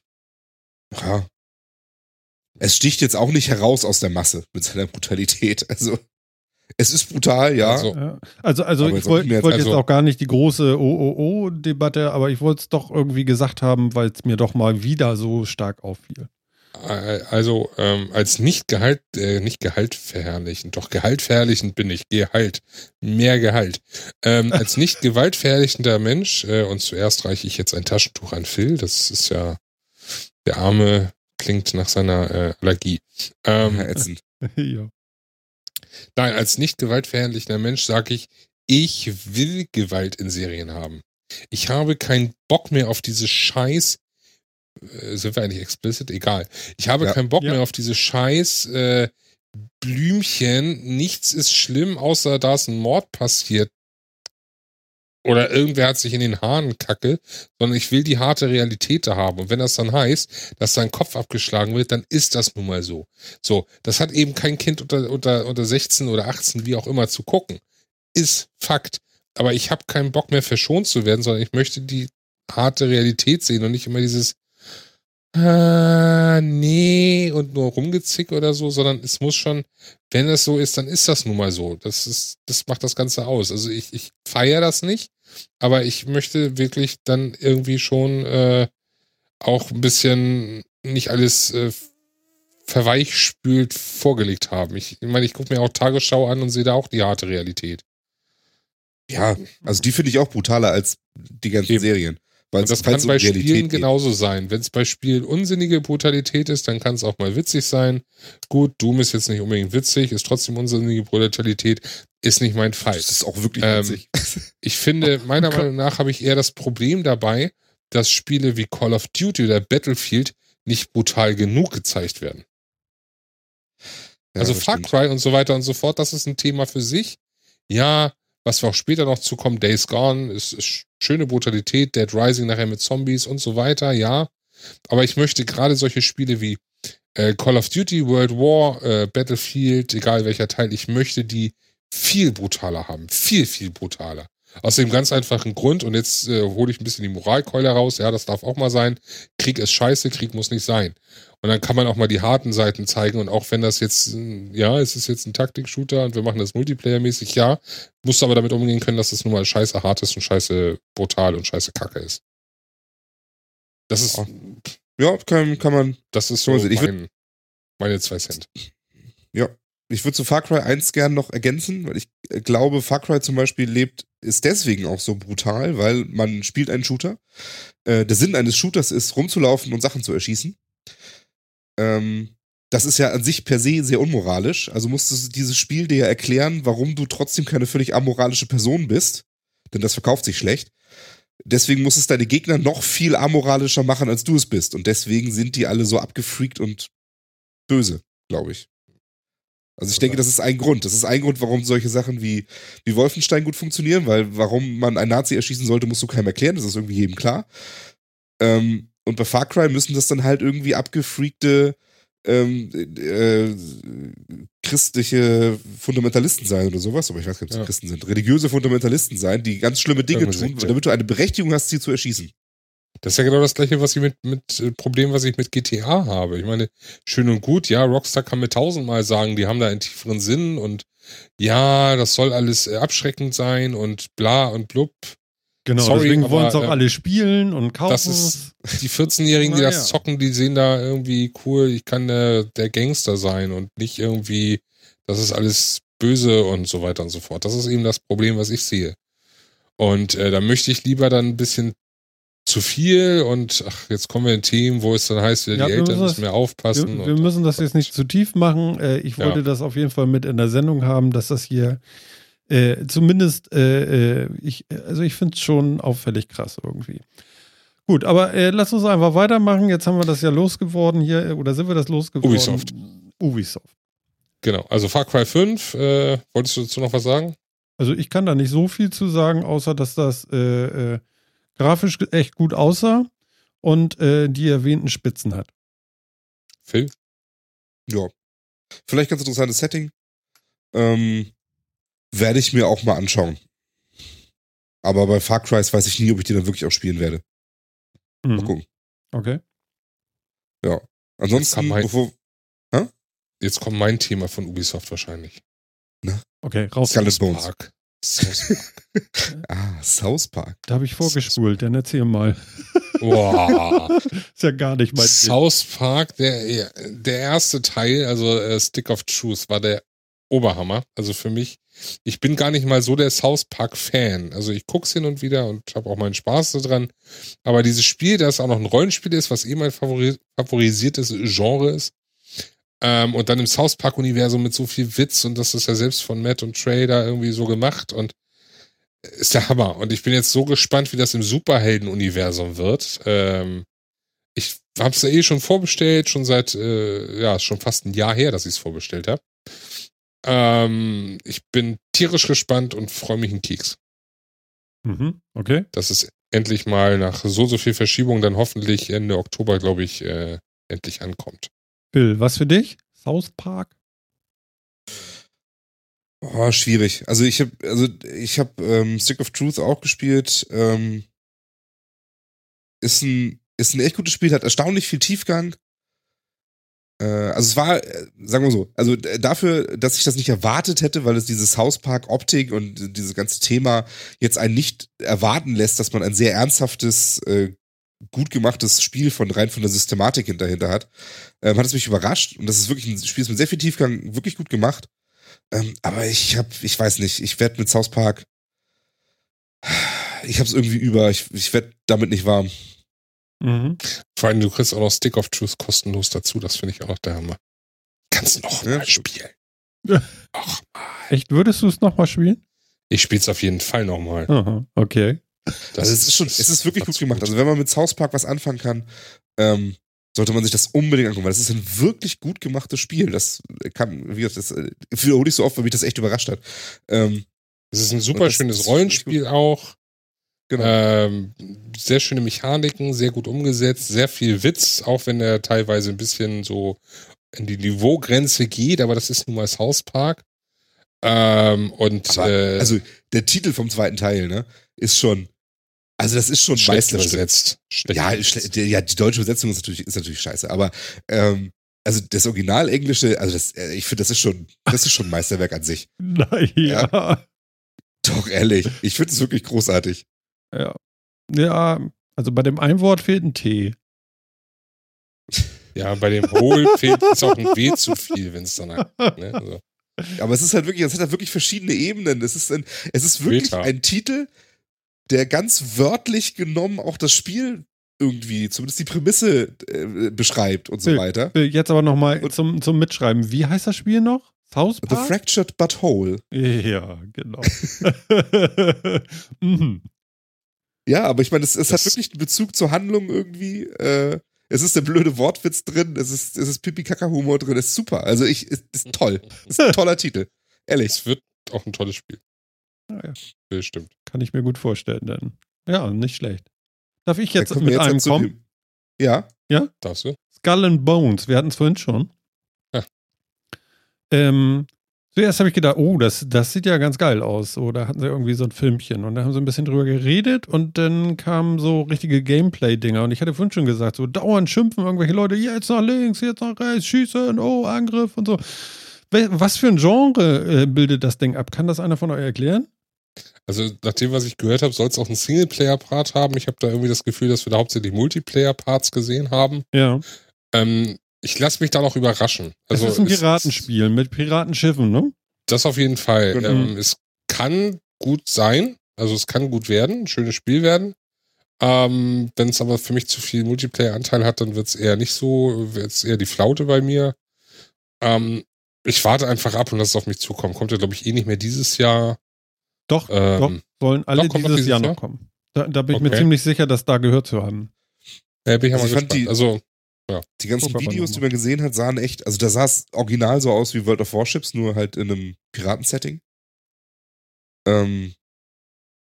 ja, es sticht jetzt auch nicht heraus aus der Masse mit seiner Brutalität. Also, es ist brutal, ja. Also, Ja. Also, also ich jetzt auch wollte mehr- wollt jetzt also- auch gar nicht die große OOO-Debatte, aber ich wollte es doch irgendwie gesagt haben, weil es mir doch mal wieder so stark auffiel. Also ähm, als nicht Gehalt, äh, nicht Gehalt verherrlichend, doch Gehalt verherrlichend bin ich, Gehalt, mehr Gehalt. Ähm, als nicht gewaltverherrlichender Mensch, äh, und zuerst reiche ich jetzt ein Taschentuch an Phil, das ist ja, der Arme klingt nach seiner äh, Allergie. Ähm, ätzend. ja. Nein, als nicht gewaltverherrlichender Mensch sage ich, ich will Gewalt in Serien haben. Ich habe keinen Bock mehr auf diese Scheiß. Äh, sind wir eigentlich explicit? Egal. Ich habe Ja. keinen Bock Ja. mehr auf diese Scheiß äh, Blümchen. Nichts ist schlimm, außer da ist ein Mord passiert. Oder irgendwer hat sich in den Haaren kacke, sondern ich will die harte Realität da haben. Und wenn das dann heißt, dass sein Kopf abgeschlagen wird, dann ist das nun mal so. So, das hat eben kein Kind unter, unter, unter 16 oder 18, wie auch immer, zu gucken. Ist Fakt. Aber ich habe keinen Bock mehr verschont zu werden, sondern ich möchte die harte Realität sehen und nicht immer dieses ah, nee und nur rumgezick oder so, sondern es muss schon, wenn es so ist, dann ist das nun mal so. Das ist, das macht das Ganze aus. Also ich, ich feiere das nicht, aber ich möchte wirklich dann irgendwie schon äh, auch ein bisschen nicht alles äh, verweichspült vorgelegt haben. Ich, ich meine, ich gucke mir auch Tagesschau an und sehe da auch die harte Realität. Ja, also die finde ich auch brutaler als die ganzen Eben. Serien. Weil das kann um bei Realität Spielen geht. genauso sein. Wenn es bei Spielen unsinnige Brutalität ist, dann kann es auch mal witzig sein. Gut, Doom ist jetzt nicht unbedingt witzig, ist trotzdem unsinnige Brutalität, ist nicht mein Fall. Das ist auch wirklich Ähm, witzig. Ich finde, meiner Meinung nach habe ich eher das Problem dabei, dass Spiele wie Call of Duty oder Battlefield nicht brutal genug gezeigt werden. Ja, also Far. Cry und so weiter und so fort, das ist ein Thema für sich. Ja, was wir auch später noch zukommen, Days Gone, ist, ist schöne Brutalität, Dead Rising nachher mit Zombies und so weiter, ja. Aber ich möchte gerade solche Spiele wie äh, Call of Duty, World War, äh, Battlefield, egal welcher Teil, ich möchte die viel brutaler haben. Viel, viel brutaler. Aus dem ganz einfachen Grund, und jetzt äh, hole ich ein bisschen die Moralkeule raus, ja, das darf auch mal sein. Krieg ist scheiße, Krieg muss nicht sein. Und dann kann man auch mal die harten Seiten zeigen. Und auch wenn das jetzt, ja, es ist jetzt ein Taktik-Shooter und wir machen das Multiplayer-mäßig, ja, musst du aber damit umgehen können, dass es nun mal scheiße hart ist und scheiße brutal und scheiße kacke ist. Das ist, Ja. Ja, kann, kann man. das ist so Also ich mein, meine zwei Cent. Ich würde zu Far Cry 1 gern noch ergänzen, weil ich äh, glaube, Far Cry zum Beispiel lebt, ist deswegen auch so brutal, weil man spielt einen Shooter. Äh, der Sinn eines Shooters ist, rumzulaufen und Sachen zu erschießen. Ähm, das ist ja an sich per se sehr unmoralisch. Also musstest du dieses Spiel dir ja erklären, warum du trotzdem keine völlig amoralische Person bist. Denn das verkauft sich schlecht. Deswegen muss es deine Gegner noch viel amoralischer machen, als du es bist. Und deswegen sind die alle so abgefreakt und böse, glaube ich. Also ich denke, das ist ein Grund. Das ist ein Grund, warum solche Sachen wie, wie Wolfenstein gut funktionieren, weil warum man einen Nazi erschießen sollte, musst du keinem erklären, das ist irgendwie jedem klar. Ähm, und bei Far Cry müssen das dann halt irgendwie abgefreakte ähm, äh, christliche Fundamentalisten sein oder sowas, aber ich weiß gar nicht, ob sie Ja. Christen sind. Religiöse Fundamentalisten sein, die ganz schlimme Dinge Irgendeine tun, damit du eine Berechtigung hast, sie zu erschießen. Das ist ja genau das gleiche, was ich mit, mit äh, Problem, was ich mit GTA habe. Ich meine, schön und gut, ja, Rockstar kann mir tausendmal sagen, die haben da einen tieferen Sinn und ja, das soll alles äh, abschreckend sein und bla und blub. Genau, Sorry, deswegen wollen es auch äh, alle spielen und kaufen. Das ist die 14-Jährigen, die das ja. zocken, die sehen da irgendwie cool, ich kann der, der Gangster sein und nicht irgendwie, das ist alles böse und so weiter und so fort. Das ist eben das Problem, was ich sehe. Und äh, da möchte ich lieber dann ein bisschen zu viel und ach, jetzt kommen wir in Themen, wo es dann heißt, wieder Ja, die Eltern müssen mehr aufpassen. wir, wir müssen das jetzt nicht zu tief machen. Äh, ich wollte Ja. das auf jeden Fall mit in der Sendung haben, dass das hier äh, zumindest, äh, äh, ich, also ich finde es schon auffällig krass irgendwie. Gut, aber äh, lass uns einfach weitermachen. Jetzt haben wir das ja losgeworden hier, äh, oder sind wir das losgeworden? Ubisoft. Ubisoft. genau, also Far Cry 5, äh, wolltest du dazu noch was sagen? Also ich kann da nicht so viel zu sagen, außer dass das äh, äh, grafisch echt gut aussah und äh, die erwähnten Spitzen hat. Phil? Ja. Vielleicht ganz interessantes Setting. Ähm, werde ich mir auch mal anschauen. Aber bei Far Cry weiß ich nie, ob ich die dann wirklich auch spielen werde. Mal Mhm. gucken. Okay. Ja. Ansonsten, man- bevor, Jetzt kommt mein Thema von Ubisoft wahrscheinlich. Okay, raus. Scarlet Bones. Spark. South Park. Ah, South Park. Da habe ich vorgespult, dann erzähl mal. Boah. Ist ja gar nicht mein Ding. South Park, der, der erste Teil, also äh, Stick of Truth, war der Oberhammer. Also für mich, ich bin gar nicht mal so der South Park-Fan. Also ich guck's hin und wieder und habe auch meinen Spaß daran. Aber dieses Spiel, das auch noch ein Rollenspiel ist, was eh mein favori favorisiertes Genre ist, ähm, und dann im South Park-Universum mit so viel Witz und das ist ja selbst von Matt und Trey da irgendwie so gemacht und ist der Hammer. Und ich bin jetzt so gespannt, wie das im Superhelden-Universum wird. Ähm, ich hab's ja eh schon vorbestellt, schon seit, äh, ja, schon fast ein Jahr her, dass ich es vorbestellt habe. Ähm, ich bin tierisch gespannt und freue mich einen Keks. Mhm, okay. Dass es endlich mal nach so, so viel Verschiebung dann hoffentlich Ende Oktober, glaube ich, äh, endlich ankommt. Bill, was für dich? South Park? Oh, schwierig. Also ich habe, also ich habe ähm, Stick of Truth auch gespielt. Ähm, ist ein ist ein echt gutes Spiel, hat erstaunlich viel Tiefgang. Äh, also es war, äh, sagen wir so, also äh, dafür, dass ich das nicht erwartet hätte, weil es diese South Park Optik und dieses ganze Thema jetzt einen nicht erwarten lässt, dass man ein sehr ernsthaftes, gut gemachtes Spiel von rein von der Systematik dahinter hat, ähm, hat es mich überrascht und das ist wirklich ein Spiel ist mit sehr viel Tiefgang, wirklich gut gemacht. Ähm, aber ich habe, ich weiß nicht, ich werde mit South Park, ich habe es irgendwie über, ich, ich werde damit nicht warm. Mhm. Vor allem, du kriegst auch noch Stick of Truth kostenlos dazu. Das finde ich auch noch der Hammer. Kannst noch Ja, mal spielen. Ach, Echt, würdest du es nochmal spielen? ich spiele es auf jeden Fall nochmal. Aha, okay. also es ist schon, es ist wirklich gut gemacht. Also wenn man mit South Park was anfangen kann, ähm, sollte man sich das unbedingt angucken, weil das ist ein wirklich gut gemachtes Spiel. Das kann, wie gesagt, das äh, wiederhole ich so oft, weil mich das echt überrascht hat. Ähm, Es ist ein super das- schönes das Rollenspiel auch. Genau. Ähm, sehr schöne Mechaniken, sehr gut umgesetzt, sehr viel Witz, auch wenn er teilweise ein bisschen so in die Niveaugrenze geht, aber das ist nun mal South Park. Ähm, und Aber, äh, also der Titel vom zweiten Teil, ne, ist schon, also das ist schon schlecht übersetzt. Schlecht Ja, übersetzt. ja, die deutsche Übersetzung ist natürlich, ist natürlich scheiße, aber ähm, also das Original Englische, also das, äh, ich finde, das ist schon, das ist schon ein Meisterwerk an sich. Naja. Ja. Doch, ehrlich. Ich finde es wirklich großartig. Ja. Ja, also bei dem Einwort fehlt ein T. Ja, bei dem Hohl fehlt ist auch ein W zu viel, wenn es danach. Ne? Also, Aber es ist halt wirklich, es hat halt wirklich verschiedene Ebenen. Es ist ein, es ist wirklich Meta. ein Titel, der ganz wörtlich genommen auch das Spiel irgendwie, zumindest die Prämisse äh, beschreibt und so weiter. Jetzt aber nochmal zum, zum Mitschreiben. Wie heißt das Spiel noch? South The Park? Fractured But Whole. Ja, genau. mhm. Ja, aber ich meine, es, es hat wirklich einen Bezug zur Handlung irgendwie. Äh, es ist der blöde Wortwitz drin, es ist, es ist Pipi-Kaka-Humor drin, es ist super. Also ich, es ist toll. Es ist ein toller Titel. Ehrlich. es wird auch ein tolles Spiel. Ah, ja. Bestimmt. Kann ich mir gut vorstellen dann. Ja, nicht schlecht. Darf ich jetzt mit wir einem halt kommen? dem- Ja, Darfst du? Skull and Bones, wir hatten es vorhin schon. Ja. Ähm, zuerst habe ich gedacht, oh, das, das sieht ja ganz geil aus. So, da hatten sie irgendwie so ein Filmchen und da haben sie ein bisschen drüber geredet und dann kamen so richtige Gameplay-Dinger. Und ich hatte vorhin schon gesagt, so dauernd schimpfen irgendwelche Leute, jetzt nach links, jetzt nach rechts, schießen, oh, Angriff und so. Was für ein Genre äh, bildet das Ding ab? Kann das einer von euch erklären? Also nach dem, was ich gehört habe, soll es auch einen Singleplayer-Part haben. Ich habe da irgendwie das Gefühl, dass wir da hauptsächlich Multiplayer-Parts gesehen haben. Ja. Ähm, ich lasse mich da noch überraschen. Also es ist ein Piratenspiel mit Piratenschiffen, ne? Das auf jeden Fall. Genau. Ähm, es kann gut sein. Also es kann gut werden, ein schönes Spiel werden. Ähm, Wenn es aber für mich zu viel Multiplayer-Anteil hat, dann wird es eher nicht so, wird es eher die Flaute bei mir. Ähm, ich warte einfach ab und lass es auf mich zukommen. Kommt ja, glaube ich, eh nicht mehr dieses Jahr. Doch, Ähm, doch, sollen alle doch, dieses, dieses Jahr noch kommen. Da, da bin ich mir Okay. ziemlich sicher, dass da gehört zu haben. Ja, bin ich ja Also mal ich fand gespannt. die- also, die ganzen aber Videos, die man gesehen hat, sahen echt, also da sah es original so aus wie World of Warships, nur halt in einem Piratensetting. Ähm,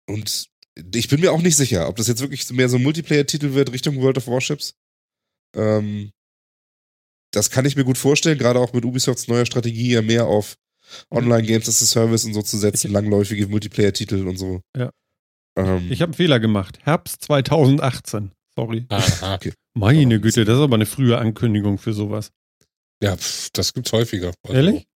und ich bin mir auch nicht sicher, ob das jetzt wirklich mehr so ein Multiplayer-Titel wird Richtung World of Warships. Ähm, das kann ich mir gut vorstellen, gerade auch mit Ubisofts neuer Strategie ja mehr auf Online-Games as a Service und so zu setzen, Ich- langläufige Multiplayer-Titel und so. Ja. Ähm, Ich habe einen Fehler gemacht. Herbst 2018. Sorry. aha. Meine Güte, das ist aber eine frühe Ankündigung für sowas. ja, pf, das gibt's häufiger. Also, Ehrlich?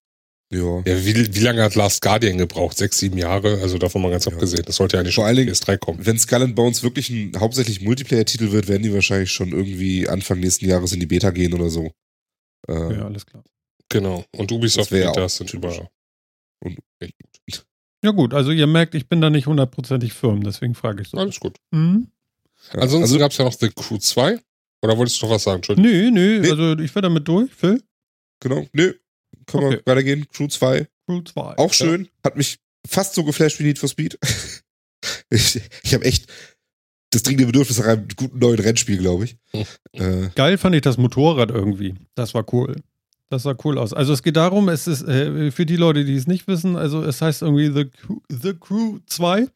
Ja. Ja, wie, wie lange hat Last Guardian gebraucht? Sechs, sieben Jahre? Also davon mal ganz Ja. abgesehen. Das sollte ja eigentlich Vor schon allen Dingen- PS3 kommen. Wenn Skull and Bones wirklich ein hauptsächlich Multiplayer-Titel wird, werden die wahrscheinlich schon irgendwie Anfang nächsten Jahres in die Beta gehen oder so. Äh, Ja, alles klar. Genau. Und Ubisoft Das Betas auch sind typisch. über. Und- echt gut. Ja gut, also ihr merkt, ich bin da nicht hundertprozentig firm, deswegen frage ich so. Alles gut. Mhm. Ja, Ansonsten also, gab es ja noch The Crew 2. Oder wolltest du noch was sagen? Entschuldigung. Nee, nee, Nee. also ich werde damit durch, Phil. genau, nö. Können Okay. wir weitergehen. Crew 2. Crew 2. Auch schön. Hat mich fast so geflasht wie Need for Speed. ich ich habe echt das dringende Bedürfnis nach einem guten neuen Rennspiel, glaube ich. Hm. Äh, Geil fand ich das Motorrad irgendwie. Das war cool. Das sah cool aus. Also es geht darum, es ist äh, für die Leute, die es nicht wissen, also es heißt irgendwie The Crew, The Crew 2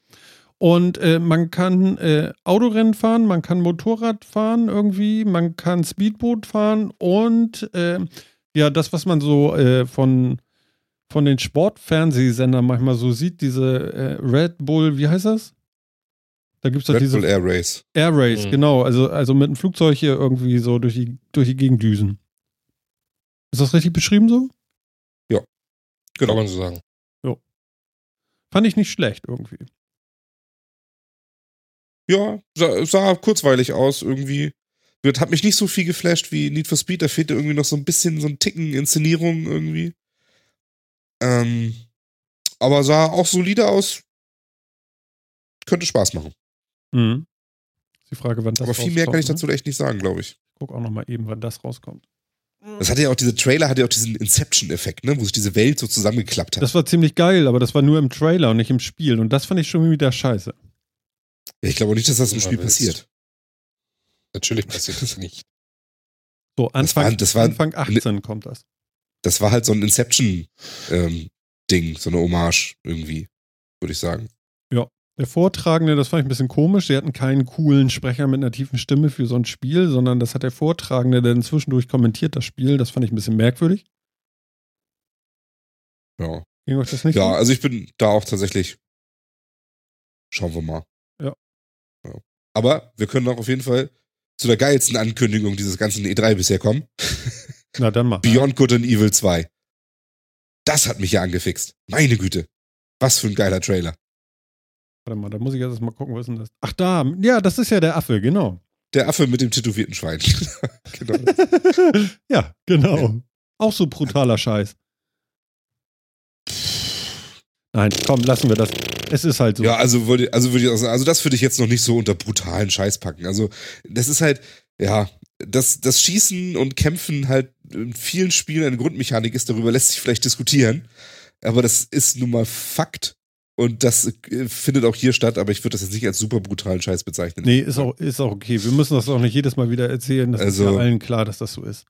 und äh, man kann äh, Autorennen fahren, man kann Motorrad fahren irgendwie, man kann Speedboot fahren und äh, ja, das, was man so äh, von, von den Sportfernsehsendern manchmal so sieht, diese äh, Red Bull, wie heißt das? Da gibt es doch Red diese Bull Air Race. Air Race, Mhm. genau. Also, also mit einem Flugzeug hier irgendwie so durch die, durch die Gegend düsen. Ist das richtig beschrieben so? Kann Genau. man so sagen. Fand ich nicht schlecht irgendwie. Ja, sah, sah kurzweilig aus irgendwie. Wird, hat mich nicht so viel geflasht wie Need for Speed. Da fehlte irgendwie noch so ein bisschen so ein Ticken Inszenierung irgendwie. Ähm, aber sah auch solide aus. Könnte Spaß machen. Mhm. Ist die Frage, wann das aber viel mehr kann ich rauskommt, dazu echt nicht sagen, glaube ich. Ne? Ich guck auch noch mal eben, wann das rauskommt. Das hatte ja auch, diese Trailer hatte ja auch diesen Inception-Effekt, ne? Wo sich diese Welt so zusammengeklappt hat. Das war ziemlich geil, aber das war nur im Trailer und nicht im Spiel. Und das fand ich schon wieder scheiße. Ja, ich glaube auch nicht, dass das im Spiel willst. passiert. Natürlich passiert das nicht. So, Anfang, war- das war- Anfang 18 kommt das. Das war halt so ein Inception-Ding, so eine Hommage irgendwie, würde ich sagen. Der Vortragende, das fand ich ein bisschen komisch. Sie hatten keinen coolen Sprecher mit einer tiefen Stimme für so ein Spiel, sondern das hat der Vortragende, der zwischendurch kommentiert das Spiel. Das fand ich ein bisschen merkwürdig. Ja. Ging euch das nicht Ja, so? also ich bin da auch tatsächlich. Schauen wir mal. Ja. ja. Aber wir können auch auf jeden Fall zu der geilsten Ankündigung dieses ganzen E3 bisher kommen. Na, dann mal. Beyond Good and Evil 2. Das hat mich ja angefixt. Meine Güte. Was für ein geiler Trailer. Warte mal, da muss ich erst mal gucken, was ist denn das? Ach, da. Ja, das ist ja der Affe, genau. Der Affe mit dem tätowierten Schwein. genau. ja, genau. Auch so brutaler Scheiß. Nein, komm, lassen wir das. Es ist halt so. Ja, also würde, also würde ich auch sagen, also das würde ich jetzt noch nicht so unter brutalen Scheiß packen. Also, das ist halt, ja, das, das Schießen und Kämpfen halt in vielen Spielen eine Grundmechanik ist, darüber lässt sich vielleicht diskutieren. Aber das ist nun mal Fakt. Und das äh, findet auch hier statt, aber ich würde das jetzt nicht als super brutalen Scheiß bezeichnen. Nee, ist auch, ist auch okay. Wir müssen das auch nicht jedes Mal wieder erzählen. Das Also- ist ja allen klar, dass das so ist.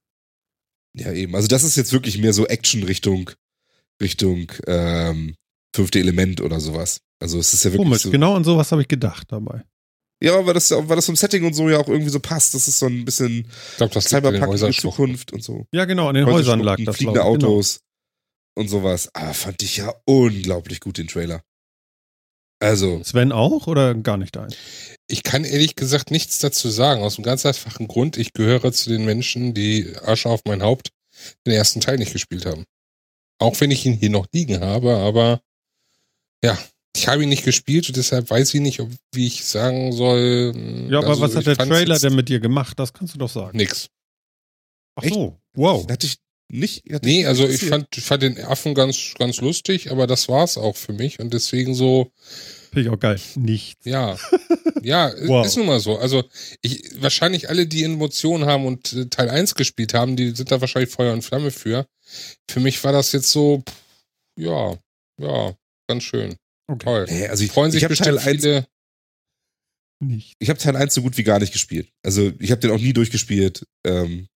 Ja, eben. Also das ist jetzt wirklich mehr so Action Richtung, Richtung ähm, fünfte Element oder sowas. Also es ist ja wirklich Komisch, so. genau an sowas habe ich gedacht dabei. Ja, weil das, weil das vom Setting und so ja auch irgendwie so passt. Das ist so ein bisschen Ich glaube, das Cyberpunk in. Zukunft und so. Ja, genau, an den Häuser Häusern lag das. Fliegende glaub ich. Genau. Autos und sowas. Aber fand ich ja unglaublich gut, den Trailer. Also. Sven auch oder gar nicht dein? Ich kann ehrlich gesagt nichts dazu sagen, aus einem ganz einfachen Grund. Ich gehöre zu den Menschen, die Asche auf mein Haupt den ersten Teil nicht gespielt haben. Auch wenn ich ihn hier noch liegen habe, aber ja, ich habe ihn nicht gespielt und deshalb weiß ich nicht, ob, wie ich sagen soll. Ja, aber also was hat der Trailer denn mit dir gemacht? Das kannst du doch sagen. Nix. Ach Echt? so, wow. hatte ich nicht. Hatte Nee, also ich fand, fand den Affen ganz, ganz lustig, aber das war's auch für mich und deswegen so, Finde ich auch geil. Nichts. Ja, ja, Wow. ist nun mal so. Also ich, wahrscheinlich alle, die Emotionen haben und äh, Teil 1 gespielt haben, die sind da wahrscheinlich Feuer und Flamme für. Für mich war das jetzt so, ja, ja, ganz schön. Okay. Toll. Nee, also ich, Freuen sich ich habe Teil bestimmt 1 viele. Nicht. ich habe Teil 1 so gut wie gar nicht gespielt. Also ich habe den auch nie durchgespielt. Ähm,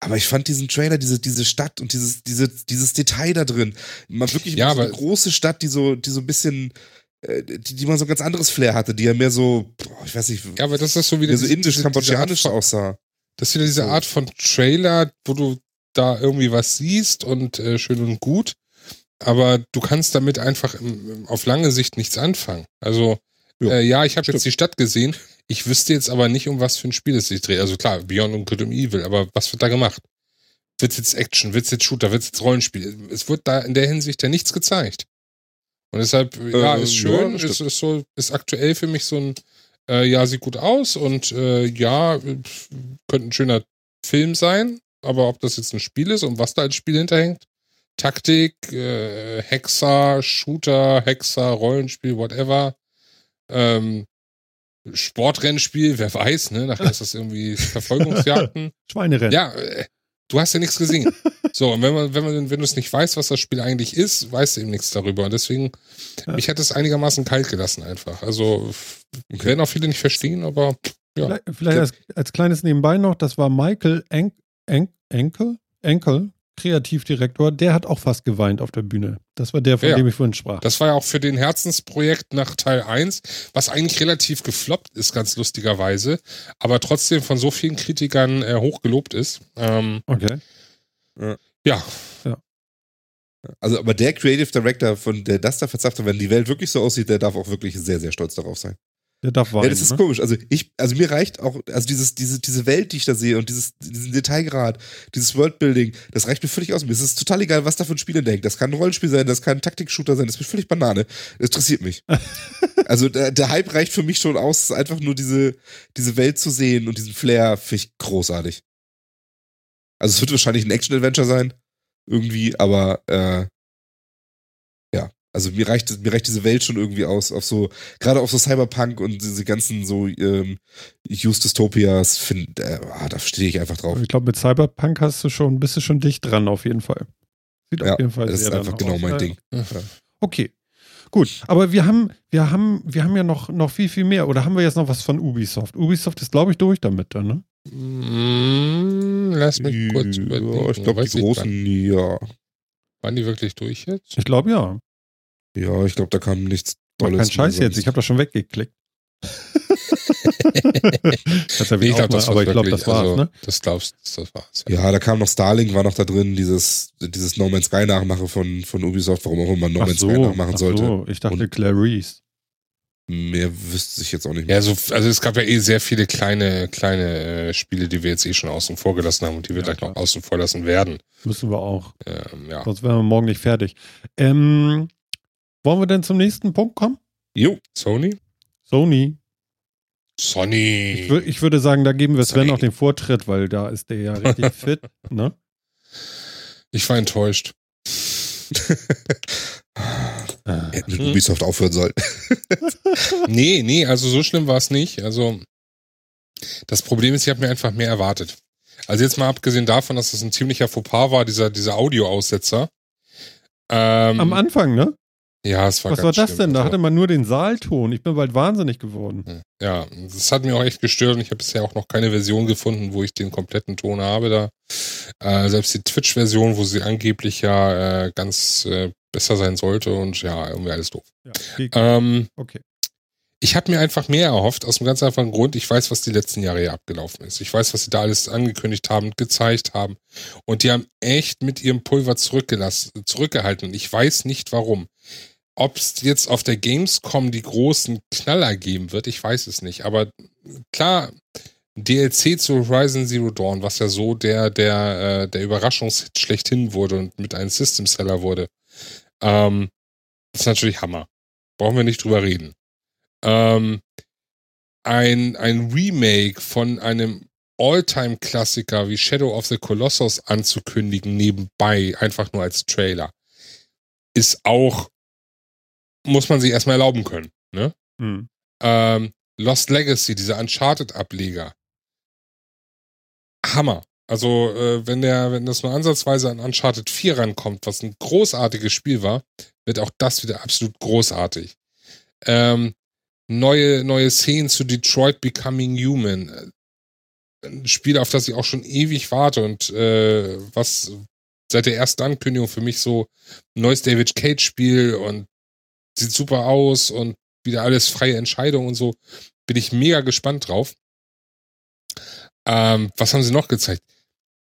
aber ich fand diesen Trailer, diese, diese Stadt und dieses, diese, dieses Detail da drin, mal wirklich Ja, so eine große Stadt, die so, die so ein bisschen, äh, die, die mal so ein ganz anderes Flair hatte, die ja mehr so, boah, ich weiß nicht, Ja, aber das ist so wieder so indisch-kambodschanisch aussah. Das ist wieder diese So. Art von Trailer, wo du da irgendwie was siehst und äh, schön und gut, aber du kannst damit einfach auf lange Sicht nichts anfangen. Also äh, ja ich habe jetzt die Stadt gesehen. Ich wüsste jetzt aber nicht, um was für ein Spiel es sich dreht. Also klar, Beyond und Good and Evil, aber was wird da gemacht? Wird's jetzt Action, wird's jetzt Shooter, wird's jetzt Rollenspiel? Es wird da in der Hinsicht ja nichts gezeigt. Und deshalb, ja, Äh, ist schön, ja, ist, ist so, ist aktuell für mich so ein, äh, ja, sieht gut aus und äh, ja, äh, könnte ein schöner Film sein, aber ob das jetzt ein Spiel ist und was da als Spiel hinterhängt, Taktik, äh, Hexer, Shooter, Hexer, Rollenspiel, whatever, ähm, Sportrennspiel, wer weiß, ne? Nachher ist das irgendwie Verfolgungsjagden. Schweinerennen. Ja, äh, du hast ja nichts gesehen. So, und wenn man, wenn man, wenn du es nicht weißt, was das Spiel eigentlich ist, weißt du eben nichts darüber. Und deswegen, Ja. mich hat es einigermaßen kalt gelassen einfach. Also, f- werden auch viele nicht verstehen, aber ja. Vielleicht, vielleicht als, als kleines Nebenbei noch, das war Michael Enk, Enk, Enkel, Enkel, Kreativdirektor, der hat auch fast geweint auf der Bühne. Das war der, von Ja. dem ich vorhin sprach. Das war ja auch für den Herzensprojekt nach Teil 1, was eigentlich relativ gefloppt ist, ganz lustigerweise, aber trotzdem von so vielen Kritikern äh, hochgelobt ist. Ähm, okay. ja, Also, aber der Creative Director, von der das da verzapft hat, wenn die Welt wirklich so aussieht, der darf auch wirklich sehr, sehr stolz darauf sein. Der darf weinen. ja, das ist ne? komisch. Also ich, also mir reicht auch, also dieses, diese, diese Welt, die ich da sehe und dieses, diesen Detailgrad, dieses Worldbuilding, das reicht mir völlig aus. Mir ist es total egal, was da für ein Spiel denkt. Das kann ein Rollenspiel sein, das kann ein Taktik-Shooter sein, das ist mir völlig Banane. Das interessiert mich. also der, der Hype reicht für mich schon aus, einfach nur diese, diese Welt zu sehen und diesen Flair finde ich großartig. Also es wird wahrscheinlich ein Action-Adventure sein, irgendwie, aber äh, also mir reicht, mir reicht diese Welt schon irgendwie aus, auf so, gerade auf so Cyberpunk und diese ganzen so ähm, Used Dystopias, find, äh, ah, da stehe ich einfach drauf. Ich glaube, mit Cyberpunk hast du schon, bist du schon dicht dran, auf jeden Fall. Sieht Ja, auf jeden Fall das sehr ist einfach genau aus. mein Ja, Ding. ja. Okay. Gut, aber wir haben, wir haben, wir haben ja noch, noch viel, viel mehr. Oder haben wir jetzt noch was von Ubisoft? Ubisoft ist, glaube ich, durch damit dann, ne? Mm, lass mich kurz ja, überlegen. ich glaube, die großen, ja. Wann, waren die wirklich durch jetzt? Ich glaube ja. Ja, ich glaube, da kam nichts Mach Tolles. keinen Scheiß jetzt, ich habe das schon weggeklickt. das ich ich glaube, das aber ich glaube, das war's, also, ne? Das glaubst das war's. Ja, da kam noch Starlink, war noch da drin, dieses, dieses No Man's Sky Nachmache von, von Ubisoft, warum auch immer man No Man's so, Sky nachmachen ach sollte. so, ich dachte Und- Clarice. Mehr wüsste ich jetzt auch nicht mehr. Ja, so, also es gab ja eh sehr viele kleine, kleine äh, Spiele, die wir jetzt eh schon außen vor gelassen haben und die wir Ja, gleich klar. noch außen vor lassen werden. Müssen wir auch. Ähm, ja. Sonst wären wir morgen nicht fertig. Ähm, wollen wir denn zum nächsten Punkt kommen? Jo, Sony? Sony. Sony. Ich, wür- ich würde sagen, da geben wir Sven Sony. noch den Vortritt, weil da ist der ja richtig fit. Ne? Ich war enttäuscht. hätten mit Hm. Ubisoft aufhören sollen. Nee, nee, also so schlimm war es nicht. Also das Problem ist, ich habe mir einfach mehr erwartet. Also jetzt mal abgesehen davon, dass das ein ziemlicher Fauxpas war, dieser, dieser Audioaussetzer. Ähm, Am Anfang, ne? Ja, es war Was war das schlimm. denn? Da hatte man nur den Saalton. Ich bin bald wahnsinnig geworden. Ja, das hat mir auch echt gestört und ich habe bisher auch noch keine Version gefunden, wo ich den kompletten Ton habe da. Äh, selbst die Twitch-Version, wo sie angeblich ja äh, ganz äh, besser sein sollte und ja, irgendwie alles doof. Ja, okay. Ähm, okay. ich habe mir einfach mehr erhofft, aus einem ganz einfachen Grund. Ich weiß, was die letzten Jahre hier abgelaufen ist. Ich weiß, was sie da alles angekündigt haben, gezeigt haben. Und die haben echt mit ihrem Pulver zurückgelassen, zurückgehalten. Und ich weiß nicht warum. Ob es jetzt auf der Gamescom die großen Knaller geben wird, ich weiß es nicht. Aber klar, DLC zu Horizon Zero Dawn, was ja so der, der, äh, der Überraschungshit schlechthin wurde und mit einem System Seller wurde, ähm, ist natürlich Hammer. Brauchen wir nicht drüber reden. Ähm, ein, ein Remake von einem All-Time-Klassiker wie Shadow of the Colossus anzukündigen, nebenbei, einfach nur als Trailer, ist auch, muss man sich erstmal erlauben können. Ne? Hm. Ähm, Lost Legacy, dieser Uncharted-Ableger. Hammer. Also, äh, wenn der, wenn das nur ansatzweise an Uncharted 4 rankommt, was ein großartiges Spiel war, wird auch das wieder absolut großartig. Ähm, neue, neue Szenen zu Detroit Becoming Human. Äh, Ein Spiel, auf das ich auch schon ewig warte und äh, was seit der ersten Ankündigung für mich so ein neues David Cage-Spiel und sieht super aus und wieder alles freie Entscheidung und so. Bin ich mega gespannt drauf. Ähm, was haben sie noch gezeigt?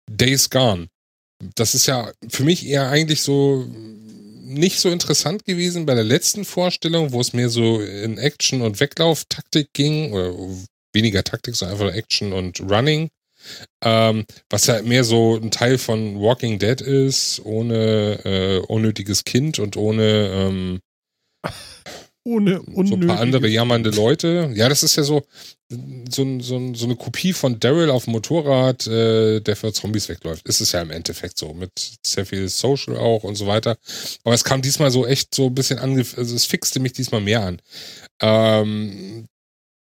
Days Gone. Das ist ja für mich eher eigentlich so nicht so interessant gewesen bei der letzten Vorstellung, wo es mehr so in Action und Weglauf-Taktik ging, oder weniger Taktik, sondern einfach Action und Running. Ähm, was ja mehr so ein Teil von Walking Dead ist, ohne äh, unnötiges Kind und ohne ähm, Ohne so ein paar andere jammernde Leute. Ja, das ist ja so, so, so, so eine Kopie von Daryl auf dem Motorrad, äh, der für Zombies wegläuft. Ist es ja im Endeffekt so, mit sehr viel Social auch und so weiter. Aber es kam diesmal so echt so ein bisschen ange... Also es fixte mich diesmal mehr an. Ähm,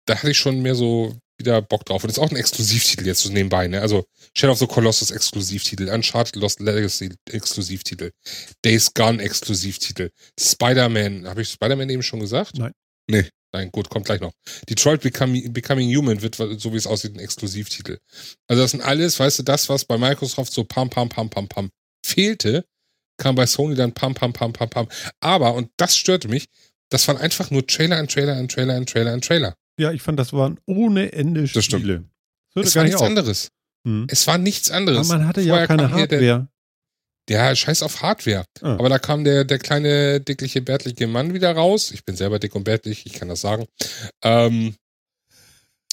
da hatte ich schon mehr so wieder Bock drauf. Und das ist auch ein Exklusivtitel jetzt so nebenbei, ne? Also Shadow of the Colossus Exklusivtitel, Uncharted Lost Legacy Exklusivtitel, Days Gone Exklusivtitel, Spider-Man, habe ich Spider-Man eben schon gesagt? Nein. Nee. Nein, gut, kommt gleich noch. Detroit Becoming, Becoming Human wird, so wie es aussieht, ein Exklusivtitel. Also das sind alles, weißt du, das, was bei Microsoft so pam, pam, pam, pam, pam fehlte, kam bei Sony dann pam, pam, pam, pam, pam. Aber, und das störte mich, das waren einfach nur Trailer an Trailer an Trailer an Trailer an Trailer. Ja, ich fand, das waren ohne Ende Spiele. Das stimmt. Das Es war nichts anderes. Hm. Es war nichts Aber anderes. man hatte ja Vorher auch keine hier der- Hardware. Ja, scheiß auf Hardware. Ah. Aber da kam der, der kleine, dickliche, bärtliche Mann wieder raus. Ich bin selber dick und bärtlich, ich kann das sagen. Ähm,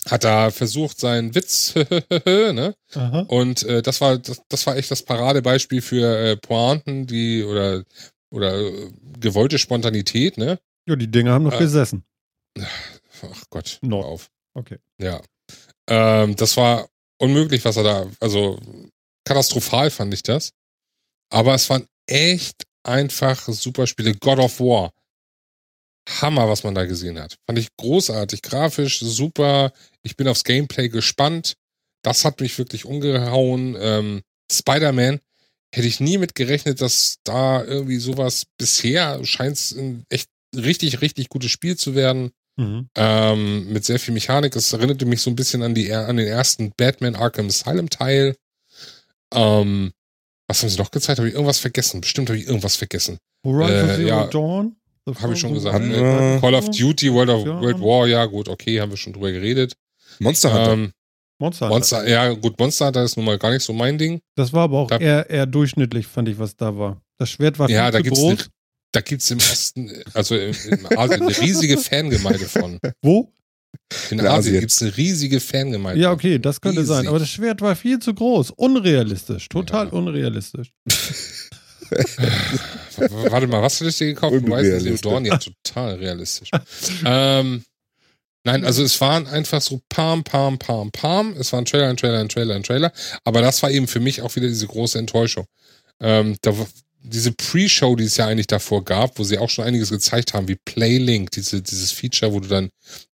hat da versucht, seinen Witz, ne? Aha. Und äh, das war, das, das war echt das Paradebeispiel für äh, Pointen, die oder oder äh, gewollte Spontanität, ne? Ja, die Dinger haben noch Äh, gesessen. Ach Gott, No. hör auf. Okay. Ja. Ähm, das war unmöglich, was er da, also katastrophal fand ich das. Aber es waren echt einfach super Spiele. God of War. Hammer, was man da gesehen hat. Fand ich großartig, grafisch, super. Ich bin aufs Gameplay gespannt. Das hat mich wirklich umgehauen. Ähm, Spider-Man hätte ich nie mit gerechnet, dass da irgendwie sowas bisher scheint es ein echt richtig, richtig gutes Spiel zu werden Mhm. ähm, mit sehr viel Mechanik. Es erinnerte mich so ein bisschen an, die, an den ersten Batman Arkham Asylum Teil. Ähm, was haben sie noch gezeigt? Habe ich irgendwas vergessen? Bestimmt habe ich irgendwas vergessen. Horizon Äh, Zero ja. Dawn? Habe ich schon gesagt. Haben wir- Call of Duty, World of Ja. World War, ja gut, okay, haben wir schon drüber geredet. Monster Hunter. Ähm, Monster Hunter. Monster, ja gut, Monster Hunter ist nun mal gar nicht so mein Ding. Das war aber auch Da- eher, eher durchschnittlich, fand ich, was da war. Das Schwert war Ja, viel da zu gibt's groß. eine, da gibt's im Osten, also im, im Asien, eine riesige Fangemeinde von. Wo? In In Asien Asien. gibt's eine riesige Fangemeinde. Ja, okay, das könnte Riesig. sein. Aber das Schwert war viel zu groß. Unrealistisch. Total Ja. unrealistisch. Warte mal, was hättest du dir gekauft? Du weißt, Unrealistisch. Leodorn, ja, total realistisch. ähm, nein, also es waren einfach so pam, pam, pam, pam. Es war ein Trailer, ein Trailer, ein Trailer, ein Trailer. Aber das war eben für mich auch wieder diese große Enttäuschung. Ähm, da, war- diese Pre-Show, die es ja eigentlich davor gab, wo sie auch schon einiges gezeigt haben, wie Playlink, diese, dieses Feature, wo du dann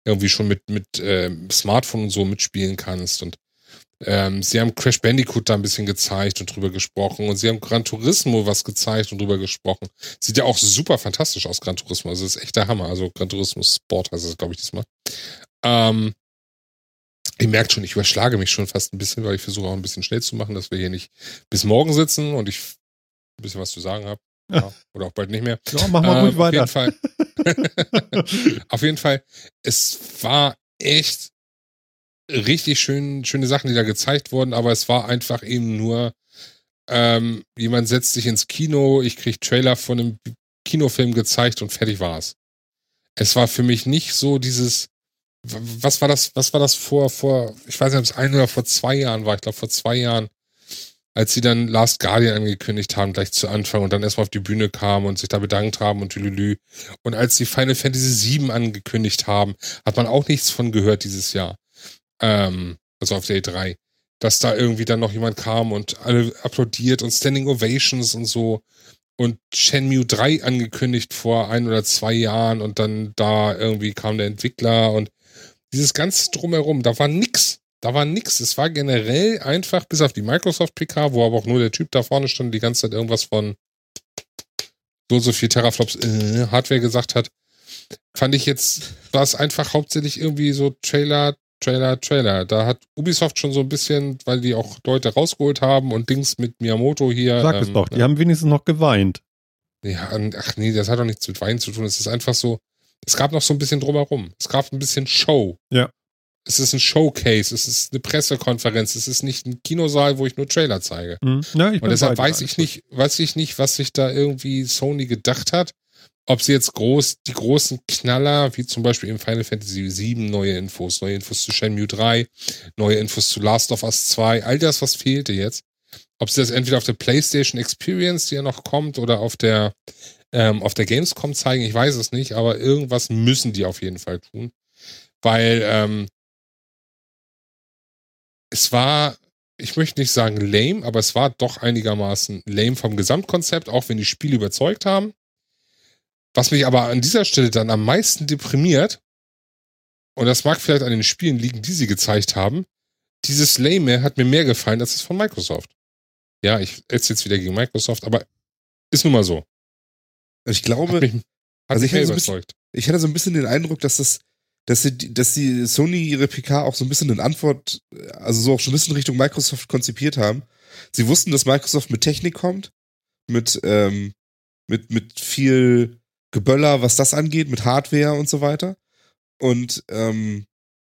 irgendwie schon mit, mit ähm, Smartphone und so mitspielen kannst und ähm, sie haben Crash Bandicoot da ein bisschen gezeigt und drüber gesprochen und sie haben Gran Turismo was gezeigt und drüber gesprochen. Sieht ja auch super fantastisch aus, Gran Turismo. Also das ist echt der Hammer. Also Gran Turismo Sport heißt es, glaube ich, diesmal. Ähm, ihr merkt schon, ich überschlage mich schon fast ein bisschen, weil ich versuche auch ein bisschen schnell zu machen, dass wir hier nicht bis morgen sitzen und ich ein bisschen was zu sagen habe. Ja, oder auch bald nicht mehr. Ja, mach mal Ähm, ruhig weiter. Auf jeden Fall. auf jeden Fall, es war echt richtig schön, schöne Sachen, die da gezeigt wurden, aber es war einfach eben nur, ähm, jemand setzt sich ins Kino, ich krieg Trailer von einem Kinofilm gezeigt und fertig war's. Es war für mich nicht so dieses, was war das, was war das vor, vor, ich weiß nicht, ob es ein oder vor zwei Jahren war, ich glaube vor zwei Jahren, als sie dann Last Guardian angekündigt haben, gleich zu Anfang und dann erstmal auf die Bühne kamen und sich da bedankt haben und tülülü. Und als sie Final Fantasy VII angekündigt haben, hat man auch nichts von gehört dieses Jahr. Ähm, also auf der E3. Dass da irgendwie dann noch jemand kam und alle applaudiert und Standing Ovations und so. Und Shenmue 3 angekündigt vor ein oder zwei Jahren und dann da irgendwie kam der Entwickler und dieses ganze Drumherum, da war nix. Da war nix. Es war generell einfach, bis auf die Microsoft PK, wo aber auch nur der Typ da vorne stand, die ganze Zeit irgendwas von so und so viel Teraflops äh, Hardware gesagt hat, fand ich jetzt, war es einfach hauptsächlich irgendwie so Trailer, Trailer, Trailer. Da hat Ubisoft schon so ein bisschen, weil die auch Leute rausgeholt haben und Dings mit Miyamoto hier. Sag es ähm, doch, die haben wenigstens noch geweint. ja, ach nee, das hat doch nichts mit Wein zu tun. Es ist einfach so, es gab noch so ein bisschen drumherum. Es gab ein bisschen Show. Ja. Es ist ein Showcase, es ist eine Pressekonferenz, es ist nicht ein Kinosaal, wo ich nur Trailer zeige. Hm? Ja, Und deshalb weiß ich nicht, weiß ich nicht, was sich da irgendwie Sony gedacht hat. ob sie jetzt groß, die großen Knaller, wie zum Beispiel im Final Fantasy VII, neue Infos, neue Infos zu Shenmue 3, neue Infos zu Last of Us 2, all das, was fehlte jetzt, ob sie das entweder auf der PlayStation Experience, die ja noch kommt, oder auf der, ähm, auf der Gamescom zeigen, ich weiß es nicht, aber irgendwas müssen die auf jeden Fall tun. Weil ähm, es war, ich möchte nicht sagen lame, aber es war doch einigermaßen lame vom Gesamtkonzept, auch wenn die Spiele überzeugt haben. Was mich aber an dieser Stelle dann am meisten deprimiert, und das mag vielleicht an den Spielen liegen, die sie gezeigt haben, dieses Lame hat mir mehr gefallen als das von Microsoft. Ja, ich esse jetzt wieder gegen Microsoft, aber ist nun mal so. Ich glaube, Hat mich, hat also mich ich hätte so bisschen- ich hatte so ein bisschen den Eindruck, dass das, dass sie, dass die Sony ihre PK auch so ein bisschen in Antwort, also so auch schon ein bisschen Richtung Microsoft konzipiert haben. Sie wussten, dass Microsoft mit Technik kommt, mit, ähm, mit, mit viel Geböller, was das angeht, mit Hardware und so weiter. Und, ähm,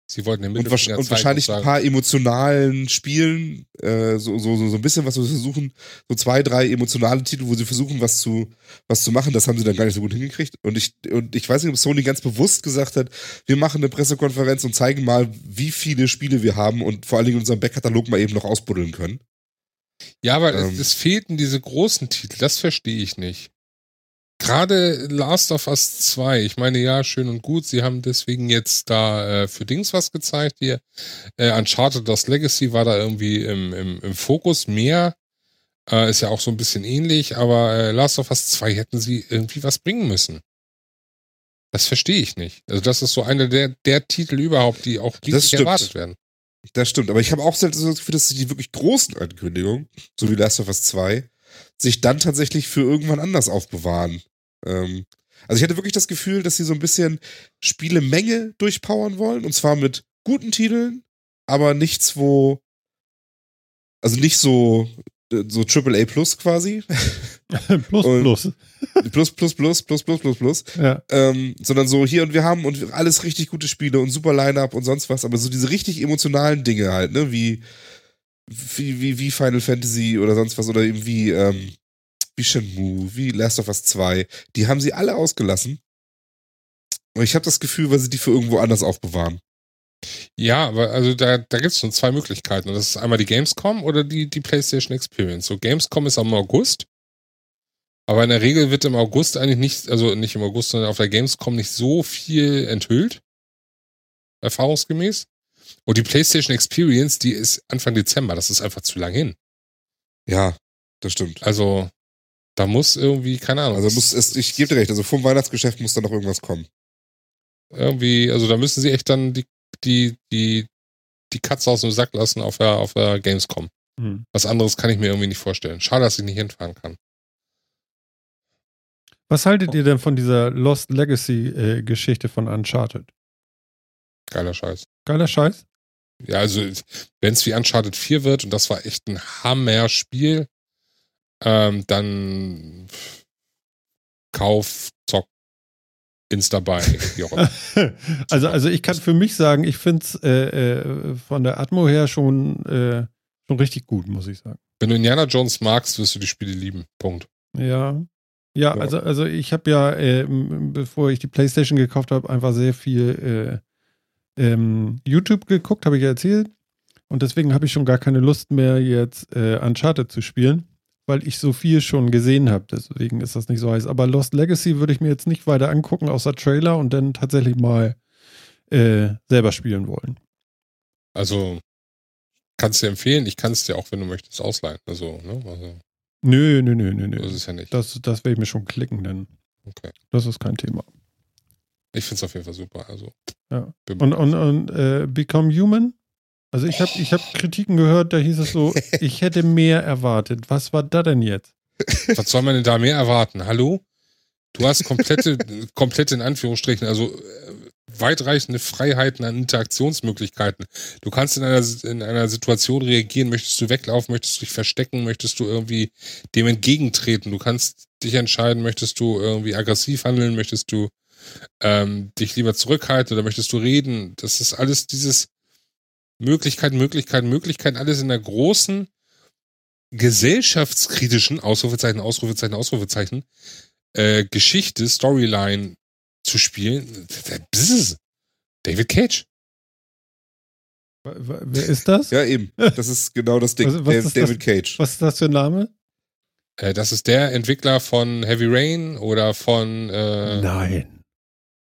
Sie wollten den und, Mittelfinger und wahrscheinlich ein paar emotionalen Spielen, äh, so, so, so, so ein bisschen, was wir versuchen, so zwei, drei emotionale Titel, wo sie versuchen, was zu, was zu machen, das haben sie dann gar nicht so gut hingekriegt. Und ich, und ich weiß nicht, ob Sony ganz bewusst gesagt hat, wir machen eine Pressekonferenz und zeigen mal, wie viele Spiele wir haben und vor allen Dingen unseren Backkatalog mal eben noch ausbuddeln können. Ja, aber Ähm. es, es fehlten diese großen Titel, das verstehe ich nicht. Gerade Last of Us 2, ich meine, ja, schön und gut, sie haben deswegen jetzt da äh, für Dings was gezeigt hier. Äh, Uncharted das Legacy war da irgendwie im, im, im Fokus mehr. Äh, ist ja auch so ein bisschen ähnlich, aber äh, Last of Us 2 hätten sie irgendwie was bringen müssen. Das verstehe ich nicht. Also das ist so einer der, der Titel überhaupt, die auch riesig erwartet werden. Das stimmt, aber ich habe auch so das Gefühl, dass die wirklich großen Ankündigungen, so wie Last of Us 2, sich dann tatsächlich für irgendwann anders aufbewahren. Ähm, also ich hatte wirklich das Gefühl, dass sie so ein bisschen Spielemenge durchpowern wollen, und zwar mit guten Titeln, aber nichts, wo, also nicht so, äh, so AAA Plus quasi, plus, Und- plus. plus, plus, plus, plus, plus, plus, plus, Ja. ähm, sondern so hier und wir haben und alles richtig gute Spiele und super Line-Up und sonst was, aber so diese richtig emotionalen Dinge halt, ne, wie, wie, wie, wie Final Fantasy oder sonst was oder eben wie, ähm, wie Shenmue, wie Last of Us 2, die haben sie alle ausgelassen. Und ich habe das Gefühl, weil sie die für irgendwo anders aufbewahren. Ja, aber also da, da gibt es schon zwei Möglichkeiten. Das ist einmal die Gamescom oder die, die PlayStation Experience. So, Gamescom ist am August. Aber in der Regel wird im August eigentlich nicht, also nicht im August, sondern auf der Gamescom nicht so viel enthüllt. Erfahrungsgemäß. Und die PlayStation Experience, die ist Anfang Dezember. Das ist einfach zu lang hin. Ja, das stimmt. Also, da muss irgendwie, keine Ahnung. Also muss es, ich gebe dir recht, also vom Weihnachtsgeschäft muss da noch irgendwas kommen. irgendwie, also da müssen sie echt dann die, die, die, die Katze aus dem Sack lassen auf der, auf der Gamescom. Hm. Was anderes kann ich mir irgendwie nicht vorstellen. Schade, dass ich nicht hinfahren kann. Was haltet ihr denn von dieser Lost Legacy-Geschichte von Uncharted? Geiler Scheiß. Geiler Scheiß? Ja, also, wenn es wie Uncharted 4 wird, und das war echt ein Hammer-Spiel, ähm, dann Kauf, Zock, Insta bei, wie auch immer. also, also ich kann für mich sagen, ich finde es äh, äh, von der Atmo her schon, äh, schon richtig gut, muss ich sagen. Wenn du Indiana Jones magst, wirst du die Spiele lieben. Punkt. Ja. Ja, Ja. also, also ich habe ja, ähm, bevor ich die Playstation gekauft habe, einfach sehr viel äh, ähm, YouTube geguckt, habe ich ja erzählt. Und deswegen habe ich schon gar keine Lust mehr, jetzt äh, Uncharted zu spielen, weil ich so viel schon gesehen habe. Deswegen ist das nicht so heiß. Aber Lost Legacy würde ich mir jetzt nicht weiter angucken, außer Trailer und dann tatsächlich mal äh, selber spielen wollen. Also, kannst dir empfehlen. Ich kann es dir auch, wenn du möchtest, ausleihen. Also, ne? Also, Nö, nö, nö, nö, nö. so ist ja nicht. Das, das werde ich mir schon klicken, denn Okay. das ist kein Thema. Ich finde es auf jeden Fall super. Also, Ja. bin- Und, und, und äh, Become Human? Also ich habe ich hab Kritiken gehört, da hieß es so, ich hätte mehr erwartet. Was war da denn jetzt? Was soll man denn da mehr erwarten? Hallo? Du hast komplette, komplette in Anführungsstrichen, also äh, weitreichende Freiheiten an Interaktionsmöglichkeiten. Du kannst in einer, in einer Situation reagieren, möchtest du weglaufen, möchtest du dich verstecken, möchtest du irgendwie dem entgegentreten. Du kannst dich entscheiden, möchtest du irgendwie aggressiv handeln, möchtest du ähm, dich lieber zurückhalten oder möchtest du reden. Das ist alles dieses Möglichkeiten, Möglichkeiten, Möglichkeiten, alles in der großen gesellschaftskritischen, Ausrufezeichen, Ausrufezeichen, Ausrufezeichen, äh, Geschichte, Storyline zu spielen. Bzzz. David Cage. Wer ist das? Ja, eben. Das ist genau das Ding. Was- was Dav- ist David Cage. Was ist das für ein Name? Äh, das ist der Entwickler von Heavy Rain oder von äh, Nein.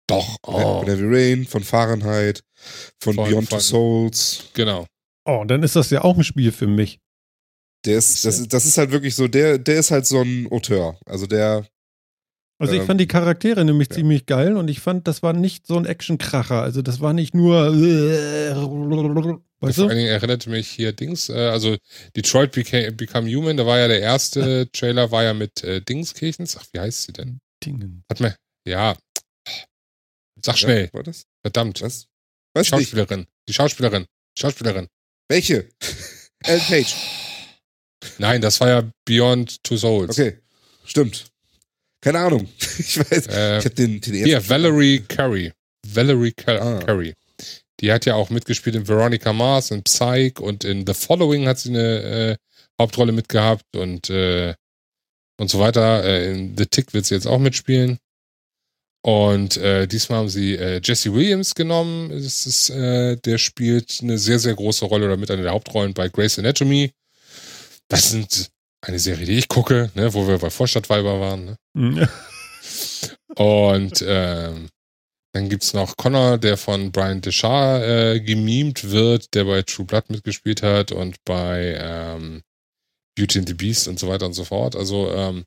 Doch. Oh, Von Heavy Rain, von Fahrenheit, von, Von- Beyond von- Two Souls. genau. Oh, dann ist das ja auch ein Spiel für mich. Der ist, das, ist- das ist halt wirklich so, der, der ist halt so ein Auteur. Also der, Also ich Ähm, fand die Charaktere nämlich ja. ziemlich geil und ich fand, das war nicht so ein Actionkracher. Also das war nicht nur weißt Vor allen Dingen erinnerte mich hier Dings, äh, also Detroit Beca Become Human, da war ja der erste Trailer, war ja mit äh, Dingskirchens. Ach, wie heißt sie denn? Dingen. Hat mir, ja. Sag schnell, Ja, war das? verdammt. Was? Die Weiß nicht. Schauspielerin. Die Schauspielerin. Die Schauspielerin. Welche? Ellen Page. Nein, das war ja Beyond Two Souls. Okay. Stimmt. Keine Ahnung. Ich weiß. Äh, Ich hab den, den ersten. hier, Valerie Curry. Valerie Car Ah. Curry. Die hat ja auch mitgespielt in Veronica Mars, in Psych und in The Following hat sie eine äh, Hauptrolle mitgehabt und, äh, und so weiter. Äh, in The Tick wird sie jetzt auch mitspielen. Und äh, diesmal haben sie äh, Jesse Williams genommen. Das ist, äh, der spielt eine sehr, sehr große Rolle oder mit einer der Hauptrollen bei Grey's Anatomy. Das sind eine Serie, die ich gucke, ne, wo wir bei Vorstadtweiber waren. Ne? Hm. Und ähm, dann gibt's noch Connor, der von Brian Deschar äh, gemimt wird, der bei True Blood mitgespielt hat und bei ähm, Beauty and the Beast und so weiter und so fort. Also ähm,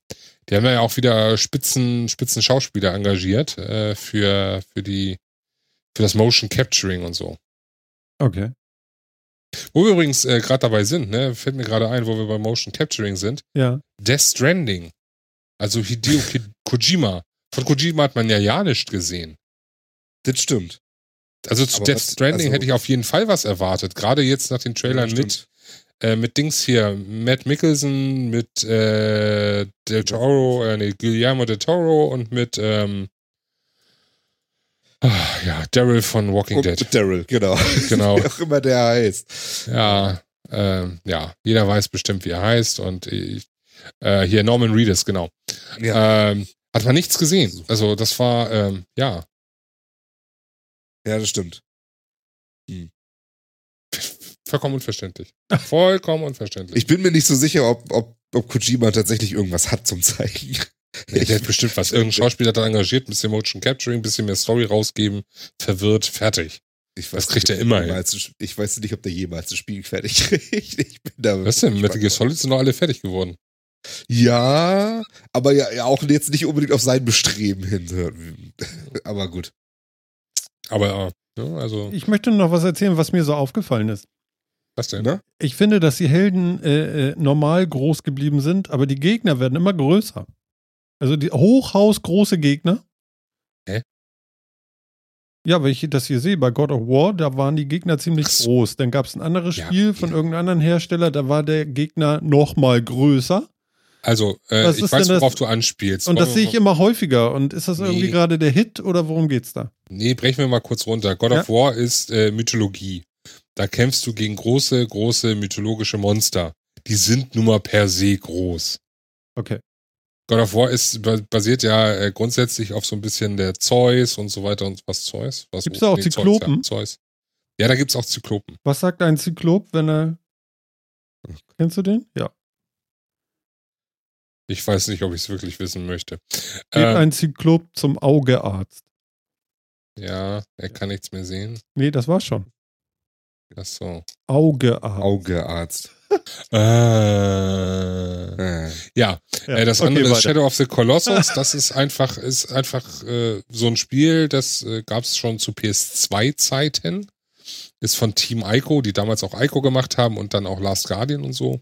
die haben ja auch wieder Spitzen, Spitzen Schauspieler engagiert äh, für, für die für das Motion Capturing und so. Okay. Wo wir übrigens äh, gerade dabei sind, ne, fällt mir gerade ein, wo wir bei Motion Capturing sind. Ja. Death Stranding. Also Hideo Kojima. Von Kojima hat man ja ja nicht gesehen. Das stimmt. Also zu Aber Death was- Stranding also- hätte ich auf jeden Fall was erwartet. Gerade jetzt nach den Trailern Ja, mit, stimmt. Äh, mit Dings hier, Matt Mickelson, mit äh, Del Toro, äh, nee, Guillermo del Toro und mit ähm, ah, ja, Daryl von Walking Dead. Und Daryl, genau. Genau. Wie auch immer der heißt. Ja, ähm, ja, jeder weiß bestimmt, wie er heißt und ich, äh, hier Norman Reedus, genau. Ja, Ähm, hat man nichts gesehen. Also das war, ähm, ja, ja, das stimmt. Vollkommen unverständlich. Vollkommen unverständlich. Ich bin mir nicht so sicher, ob, ob, ob Kojima tatsächlich irgendwas hat zum Zeigen. Nee, der hat bestimmt was. Irgendein Schauspieler hat da engagiert, ein bisschen Motion Capturing, ein bisschen mehr Story rausgeben, verwirrt, fertig. Ich Das weiß kriegt nicht, er ob immer der hin. Ich weiß nicht, ob der jemals ein Spiel fertig kriegt. Ich bin da Was denn? Metal Gear. Solid sind doch alle fertig geworden. Ja, aber ja, ja auch jetzt nicht unbedingt auf sein Bestreben hin. Aber gut. Aber, ja, also, Ich möchte noch was erzählen, was mir so aufgefallen ist. Was denn? Ne? Ich finde, dass die Helden äh, äh, normal groß geblieben sind, aber die Gegner werden immer größer. Also die hochhausgroße Gegner. Hä? Ja, weil ich das hier sehe, bei God of War, da waren die Gegner ziemlich so. groß. Dann gab es ein anderes Ja. Spiel von irgendeinem anderen Hersteller, da war der Gegner noch mal größer. Also, äh, Was ich weiß, das- worauf du anspielst. Und Wollen das sehe ich immer häufiger. Und ist das irgendwie Nee. gerade der Hit oder worum geht's da? Nee, brechen wir mal kurz runter. God of War ist äh, Mythologie. Da kämpfst du gegen große, große mythologische Monster. Die sind nun mal per se groß. Okay. God of War ist ba- basiert ja äh, grundsätzlich auf so ein bisschen der Zeus und so weiter und was Zeus? Was Gibt's da auch Zeus, Zyklopen? ja, Zeus. Ja, da gibt's auch Zyklopen. Was sagt ein Zyklop, wenn er. Kennst du den? Ja. Ich weiß nicht, ob ich es wirklich wissen möchte. Geht Ähm, ein Zyklop zum Augearzt. ja, er kann nichts mehr sehen. Nee, das war schon. Ach so. Augearzt. Augearzt. Äh, Äh. ja, Ja, Äh, das okay, andere ist. Shadow of the Colossus. Das ist einfach, ist einfach äh, so ein Spiel, das äh, gab es schon zu PS2-Zeiten. Ist von Team Ico, die damals auch Ico gemacht haben und dann auch Last Guardian und so.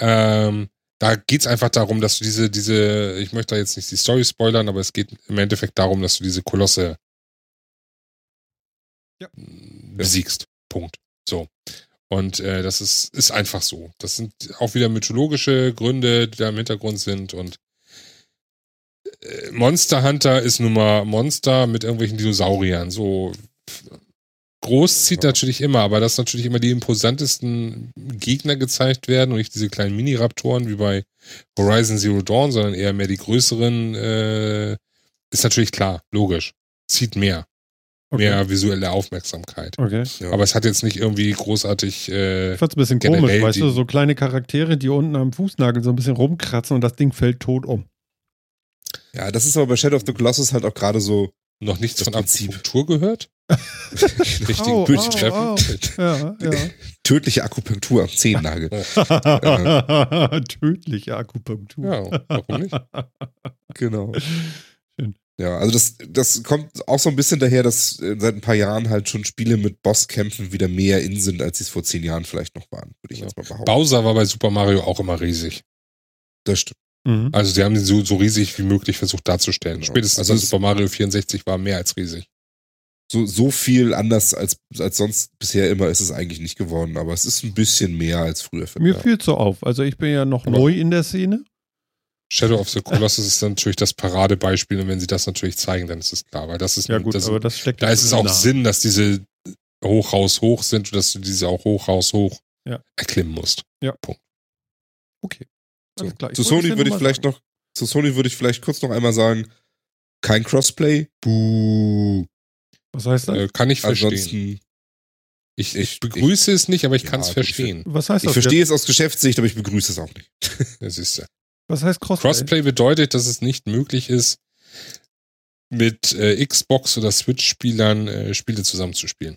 Ähm, da geht's einfach darum, dass du diese, diese, ich möchte da jetzt nicht die Story spoilern, aber es geht im Endeffekt darum, dass du diese Kolosse Ja. besiegst. Punkt. So. Und äh, das ist, ist einfach so. Das sind auch wieder mythologische Gründe, die da im Hintergrund sind. Und äh, Monster Hunter ist nun mal Monster mit irgendwelchen Dinosauriern. So Groß zieht natürlich immer, aber dass natürlich immer die imposantesten Gegner gezeigt werden und nicht diese kleinen Mini-Raptoren wie bei Horizon Zero Dawn, sondern eher mehr die größeren, äh, ist natürlich klar, logisch. Zieht mehr. Okay. Mehr visuelle Aufmerksamkeit. Okay. Ja. Aber es hat jetzt nicht irgendwie großartig, äh, Ich fand's ein bisschen komisch, weißt du, so kleine Charaktere, die unten am Fußnagel so ein bisschen rumkratzen und das Ding fällt tot um. Ja, das ist aber bei Shadow of the Colossus halt auch gerade so noch nichts von. Akupunktur gehört. Richtigen Au, Bildtreffen. au, Ja, ja. tödliche Akupunktur am Zehennagel. Tödliche Akupunktur. Ja, warum nicht? Genau. Ja, also das, das kommt auch so ein bisschen daher, dass äh, seit ein paar Jahren halt schon Spiele mit Bosskämpfen wieder mehr in sind, als sie es vor zehn Jahren vielleicht noch waren, würde ich Ja. jetzt mal behaupten. Bowser war bei Super Mario auch immer riesig. Das stimmt. Mhm. Also sie haben den so, so riesig wie möglich versucht darzustellen. Genau. Spätestens Also Super Mario 64 war mehr als riesig. So, so viel anders als, als sonst bisher immer ist es eigentlich nicht geworden, aber es ist ein bisschen mehr als früher. Mir ja. fiel so auf. Also ich bin ja noch Aber- neu in der Szene. Shadow of the Colossus ist dann natürlich das Paradebeispiel und wenn sie das natürlich zeigen, dann ist es klar, weil das ist, Ja gut, das, aber das steckt da ja ist es auch nah. Sinn, dass diese hoch raus hoch sind und dass du diese auch hoch raus hoch Ja. erklimmen musst. Okay. So. Alles klar. Zu Sony würde ich vielleicht sagen. noch, zu Sony würde ich vielleicht kurz noch einmal sagen, kein Crossplay. Buh. Was heißt das? Äh, kann ich verstehen. Ansonsten, Ich, ich- ich begrüße es nicht, aber ich Ja, kann es verstehen. Was heißt ich das? verstehe jetzt? es aus Geschäftssicht, aber ich begrüße es auch nicht. Das ist ja. Was heißt Crossplay? Crossplay bedeutet, dass es nicht möglich ist, mit äh, Xbox oder Switch-Spielern äh, Spiele zusammenzuspielen.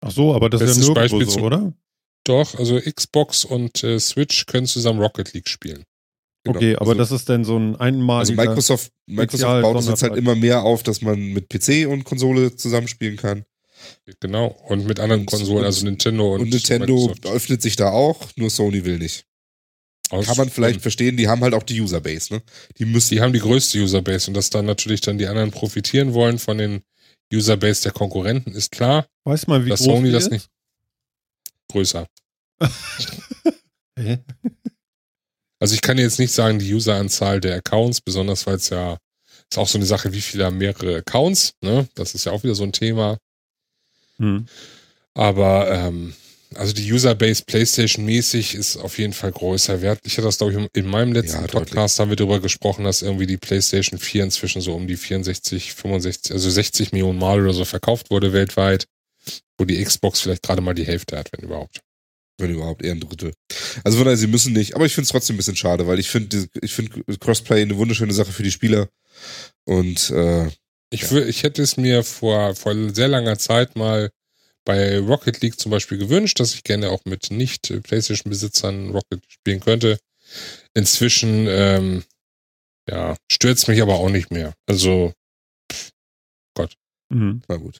Ach so, aber das ist Bestes ja nirgendwo Beispiel so, oder? Doch, also Xbox und äh, Switch können zusammen Rocket League spielen. Genau. Okay, aber also, das ist dann so ein einmaliger... Also Microsoft, Microsoft baut es jetzt halt immer mehr auf, dass man mit PC und Konsole zusammenspielen kann. Genau. Und mit anderen Und- Konsolen, und- also Nintendo und, Und, Nintendo Microsoft. öffnet sich da auch, nur Sony will nicht. Aus- Kann man vielleicht verstehen, die haben halt auch die Userbase, ne? Die müssen. Die haben die größte Userbase und dass dann natürlich dann die anderen profitieren wollen von den Userbase der Konkurrenten, ist klar. Weiß man, wie dass groß Sony die das ist? nicht größer. Also ich kann jetzt nicht sagen, die Useranzahl der Accounts, besonders weil es ja ist auch so eine Sache, wie viele haben mehrere Accounts, ne? Das ist ja auch wieder so ein Thema. Hm. Aber ähm, also die Userbase PlayStation-mäßig ist auf jeden Fall größer wert. Ich hatte das, glaube ich, in meinem letzten Ja. Podcast haben wir darüber gesprochen, dass irgendwie die PlayStation 4 inzwischen so um die 64, 65, also 60 Millionen Mal oder so verkauft wurde weltweit, wo die Xbox vielleicht gerade mal die Hälfte hat, wenn überhaupt. Wenn überhaupt, eher ein Drittel. Also von daher, sie müssen nicht. Aber ich finde es trotzdem ein bisschen schade, weil ich finde, ich finde Crossplay eine wunderschöne Sache für die Spieler. Und äh, Ich, Ja. ich hätte es mir vor, vor sehr langer Zeit mal bei Rocket League zum Beispiel gewünscht, dass ich gerne auch mit nicht-PlayStation-Besitzern Rocket spielen könnte. Inzwischen, ähm, ja, stört's mich aber auch nicht mehr. Also, Mhm. na gut.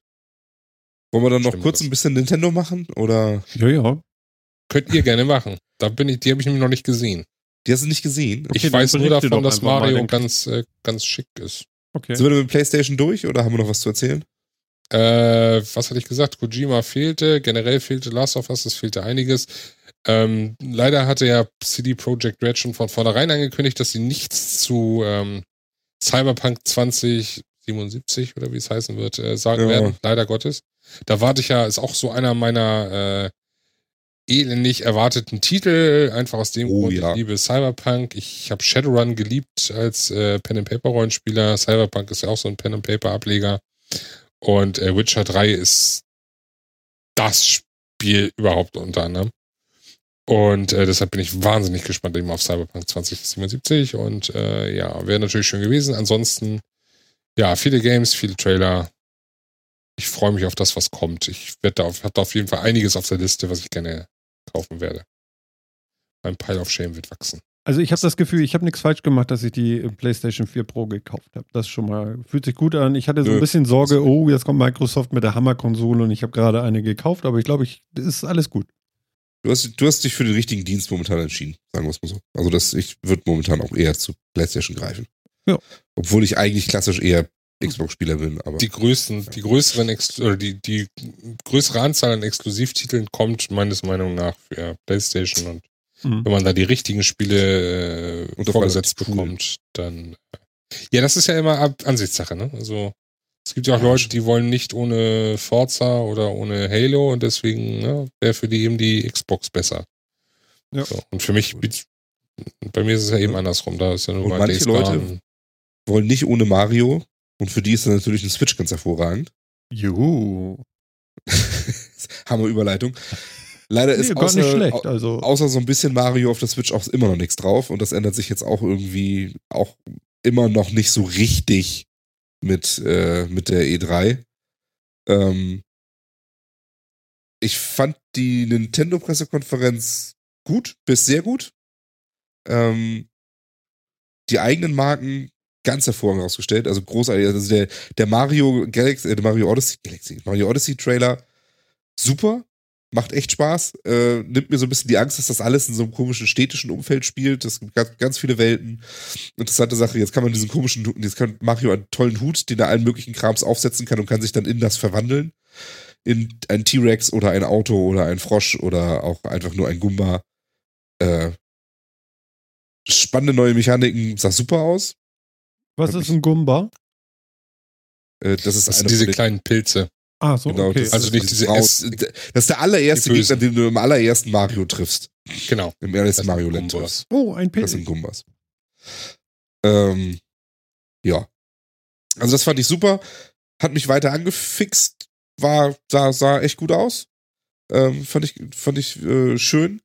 Wollen wir dann noch Stimmt kurz das. ein bisschen Nintendo machen? Oder Ja, ja. könnt ihr gerne machen. Da bin ich, die habe ich nämlich noch nicht gesehen. die hast du nicht gesehen? Okay, ich weiß nur davon, dass Mario ganz, äh, ganz schick ist. Okay. Sind wir mit PlayStation durch oder haben wir noch was zu erzählen? Äh, was hatte ich gesagt? Kojima fehlte, generell fehlte Last of Us, es fehlte einiges. Ähm, leider hatte ja CD Projekt Red schon von vornherein angekündigt, dass sie nichts zu ähm, Cyberpunk 2077 oder wie es heißen wird, äh, sagen Ja. werden. Leider Gottes. Da warte ich ja, ist auch so einer meiner äh, elendig erwarteten Titel, einfach aus dem Oh, Grund, ja. ich liebe Cyberpunk. Ich habe Shadowrun geliebt als äh, Pen and Paper Rollenspieler. Cyberpunk ist ja auch so ein Pen and Paper Ableger. Und äh, Witcher 3 ist das Spiel überhaupt unter anderem. Und äh, deshalb bin ich wahnsinnig gespannt eben auf Cyberpunk 2077. Und äh, ja, wäre natürlich schön gewesen. Ansonsten, ja, viele Games, viele Trailer. Ich freue mich auf das, was kommt. Ich werde da auf, da auf jeden Fall einiges auf der Liste, was ich gerne kaufen werde. Mein Pile of Shame wird wachsen. Also ich habe das Gefühl, ich habe nichts falsch gemacht, dass ich die PlayStation 4 Pro gekauft habe. Das schon mal fühlt sich gut an. Ich hatte so ein bisschen Sorge, oh, jetzt kommt Microsoft mit der Hammerkonsole und ich habe gerade eine gekauft, aber ich glaube, ich ist alles gut. Du hast, du hast dich für den richtigen Dienst momentan entschieden, sagen wir es mal so. Also das, ich würde momentan auch eher zu PlayStation greifen. Ja. Obwohl ich eigentlich klassisch eher Xbox-Spieler bin, aber Die größten, die größeren, die, die größere Anzahl an Exklusivtiteln kommt meines Meinung nach für PlayStation und Mhm. wenn man da die richtigen Spiele äh, vorgesetzt cool. bekommt, dann. Äh, ja, das ist ja immer Ab Ansichtssache, ne? Also Es gibt ja auch Leute, die wollen nicht ohne Forza oder ohne Halo und deswegen ne, wäre für die eben die Xbox besser. Ja. So, und für mich, bei mir ist es ja eben andersrum. Da ist ja nur und manche Leute wollen nicht ohne Mario und für die ist dann natürlich ein Switch ganz hervorragend. Juhu. Hammer Überleitung. Leider nee, ist außer, schlecht, also. außer so ein bisschen Mario auf der Switch auch immer noch nichts drauf und das ändert sich jetzt auch irgendwie auch immer noch nicht so richtig mit, äh, mit der E3. Ähm, ich fand die Nintendo-Pressekonferenz gut, bis sehr gut. Ähm, die eigenen Marken ganz hervorragend ausgestellt, also großartig. Also der, der Mario Galaxy, äh, der Mario Odyssey, Galaxy, Mario Odyssey Trailer, super macht echt Spaß. Äh, nimmt mir so ein bisschen die Angst, dass das alles in so einem komischen städtischen Umfeld spielt. Es gibt ganz, ganz viele Welten. Interessante Sache. Jetzt kann man diesen komischen, jetzt kann Mario einen tollen Hut, den er allen möglichen Krams aufsetzen kann und kann sich dann in das verwandeln. In ein T-Rex oder ein Auto oder ein Frosch oder auch einfach nur ein Gumba. Äh, spannende neue Mechaniken, sah super aus. Was ist ein Gumba? Äh, das ist das eine diese kleinen Pilze. Ah, so, genau, okay. Also nicht diese Raus, Das ist der allererste Gegner, den du im allerersten Mario triffst. Genau. Im allerersten Mario Land. Oh, ein Pilz. Das sind Gumbas. Ähm, ja. Also das fand ich super. Hat mich weiter angefixt. War, sah, sah echt gut aus. Ähm, fand ich, fand ich äh, schön.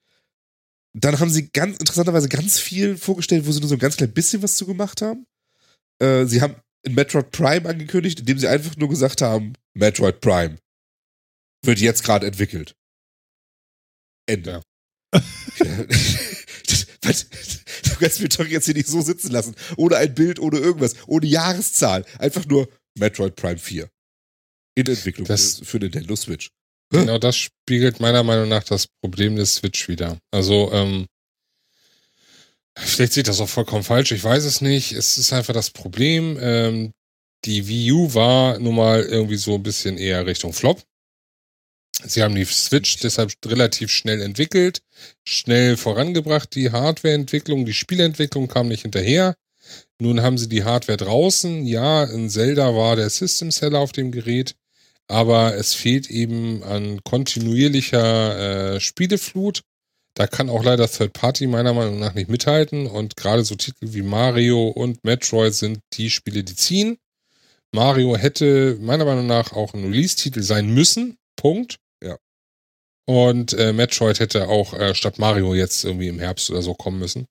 Dann haben sie ganz interessanterweise ganz viel vorgestellt, wo sie nur so ein ganz klein bisschen was zu gemacht haben. Äh, sie haben in Metroid Prime angekündigt, indem sie einfach nur gesagt haben, Metroid Prime wird jetzt gerade entwickelt. Ende. Ja. du kannst mir doch jetzt hier nicht so sitzen lassen. Ohne ein Bild, ohne irgendwas, ohne Jahreszahl. Einfach nur Metroid Prime 4. In Entwicklung das, für Nintendo Switch. Genau das spiegelt meiner Meinung nach das Problem des Switch wieder. Also, ähm, Vielleicht sieht das auch vollkommen falsch, ich weiß es nicht. Es ist einfach das Problem. Ähm, die Wii U war nun mal irgendwie so ein bisschen eher Richtung Flop. Sie haben die Switch deshalb relativ schnell entwickelt, schnell vorangebracht, die Hardwareentwicklung, die Spielentwicklung kam nicht hinterher. Nun haben sie die Hardware draußen. Ja, in Zelda war der System Seller auf dem Gerät, aber es fehlt eben an kontinuierlicher äh, Spieleflut. Da kann auch leider Third Party meiner Meinung nach nicht mithalten und gerade so Titel wie Mario und Metroid sind die Spiele, die ziehen. Mario hätte meiner Meinung nach auch ein Release-Titel sein müssen. Punkt. Ja. Und äh, Metroid hätte auch äh, statt Mario jetzt irgendwie im Herbst oder so kommen müssen.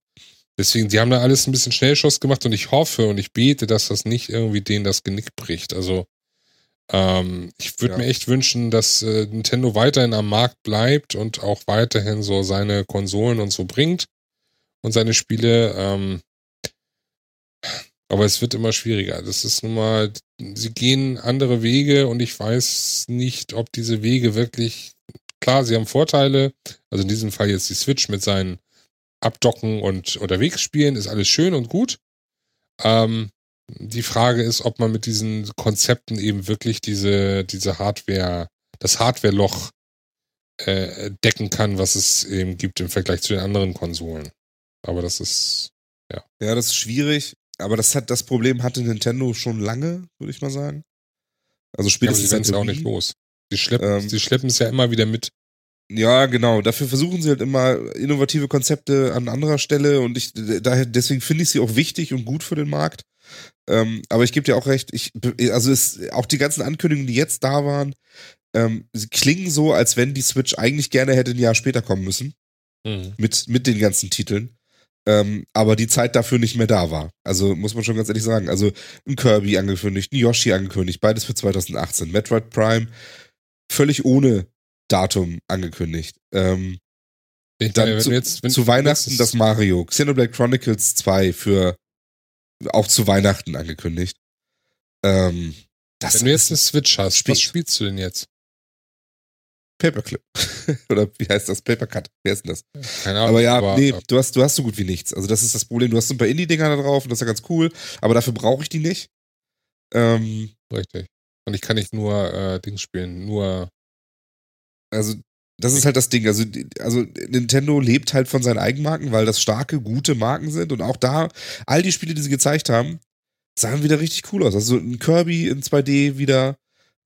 Deswegen, die haben da alles ein bisschen Schnellschuss gemacht und ich hoffe und ich bete, dass das nicht irgendwie denen das Genick bricht. Also ähm, ich würde ja. mir echt wünschen, dass äh, Nintendo weiterhin am Markt bleibt und auch weiterhin so seine Konsolen und so bringt und seine Spiele. Ähm, aber es wird immer schwieriger. Das ist nun mal, sie gehen andere Wege und ich weiß nicht, ob diese Wege wirklich, klar, sie haben Vorteile. Also in diesem Fall jetzt die Switch mit seinen Abdocken und unterwegs spielen, ist alles schön und gut. Ähm, die Frage ist, ob man mit diesen Konzepten eben wirklich diese, diese Hardware, das Hardware-Loch äh, decken kann, was es eben gibt im Vergleich zu den anderen Konsolen. Aber das ist, ja. Ja, das ist schwierig. Aber das hat, das Problem hatte Nintendo schon lange, würde ich mal sagen. Also spätestens ja, sie auch nicht los. Sie schleppen, ähm, sie schleppen es ja immer wieder mit. Ja, genau. Dafür versuchen sie halt immer innovative Konzepte an anderer Stelle und ich daher deswegen finde ich sie auch wichtig und gut für den Markt. Ähm, aber ich gebe dir auch recht, ich, also es, auch die ganzen Ankündigungen, die jetzt da waren, ähm, sie klingen so, als wenn die Switch eigentlich gerne hätte ein Jahr später kommen müssen. Mhm. Mit, mit den ganzen Titeln. Ähm, aber die Zeit dafür nicht mehr da war. Also muss man schon ganz ehrlich sagen. Also ein Kirby angekündigt, ein Yoshi angekündigt, beides für 2018. Metroid Prime völlig ohne Datum angekündigt. Ähm, dann meine, zu, jetzt, zu Weihnachten das Mario, Xenoblade Chronicles 2 für auch zu Weihnachten angekündigt. Ähm, Wenn du jetzt eine Switch hast, spät. was spielst du denn jetzt? Paperclip. Oder wie heißt das? Papercut. Wer ist denn das? Keine Ahnung. Aber ja, aber, nee, du hast, du hast so gut wie nichts. Also das ist das Problem. Du hast ein paar Indie-Dinger da drauf und das ist ja ganz cool, aber dafür brauche ich die nicht. Ähm, Richtig. Und ich kann nicht nur äh, Dings spielen, nur. Also das ist halt das Ding. Also, also Nintendo lebt halt von seinen Eigenmarken, weil das starke, gute Marken sind. Und auch da, all die Spiele, die sie gezeigt haben, sahen wieder richtig cool aus. Also ein Kirby in 2D wieder,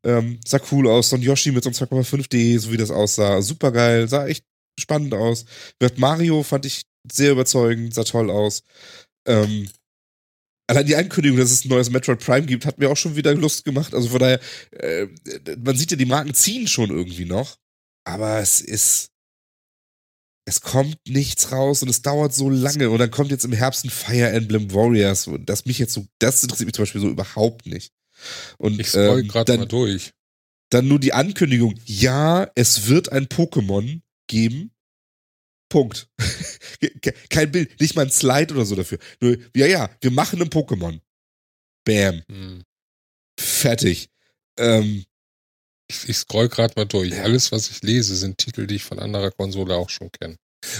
ähm, sah cool aus. So ein Yoshi mit so einem 2,5D, so wie das aussah. Super geil, sah echt spannend aus. Wird Mario fand ich sehr überzeugend, sah toll aus. Ähm, allein die Ankündigung, dass es ein neues Metroid Prime gibt, hat mir auch schon wieder Lust gemacht. Also von daher, äh, man sieht ja, die Marken ziehen schon irgendwie noch. Aber es ist, es kommt nichts raus und es dauert so lange und dann kommt jetzt im Herbst ein Fire Emblem Warriors und das mich jetzt so, das interessiert mich zum Beispiel so überhaupt nicht. Und Ich scroll ähm, gerade dann, mal durch. dann nur die Ankündigung, ja, es wird ein Pokémon geben. Punkt. Ke- Kein Bild, nicht mal ein Slide oder so dafür. Nur, ja, ja, wir machen ein Pokémon. Bam. Hm. Fertig. Ähm, Ich, ich scroll gerade mal durch. Ja. Alles, was ich lese, sind Titel, die ich von anderer Konsole auch schon kenne.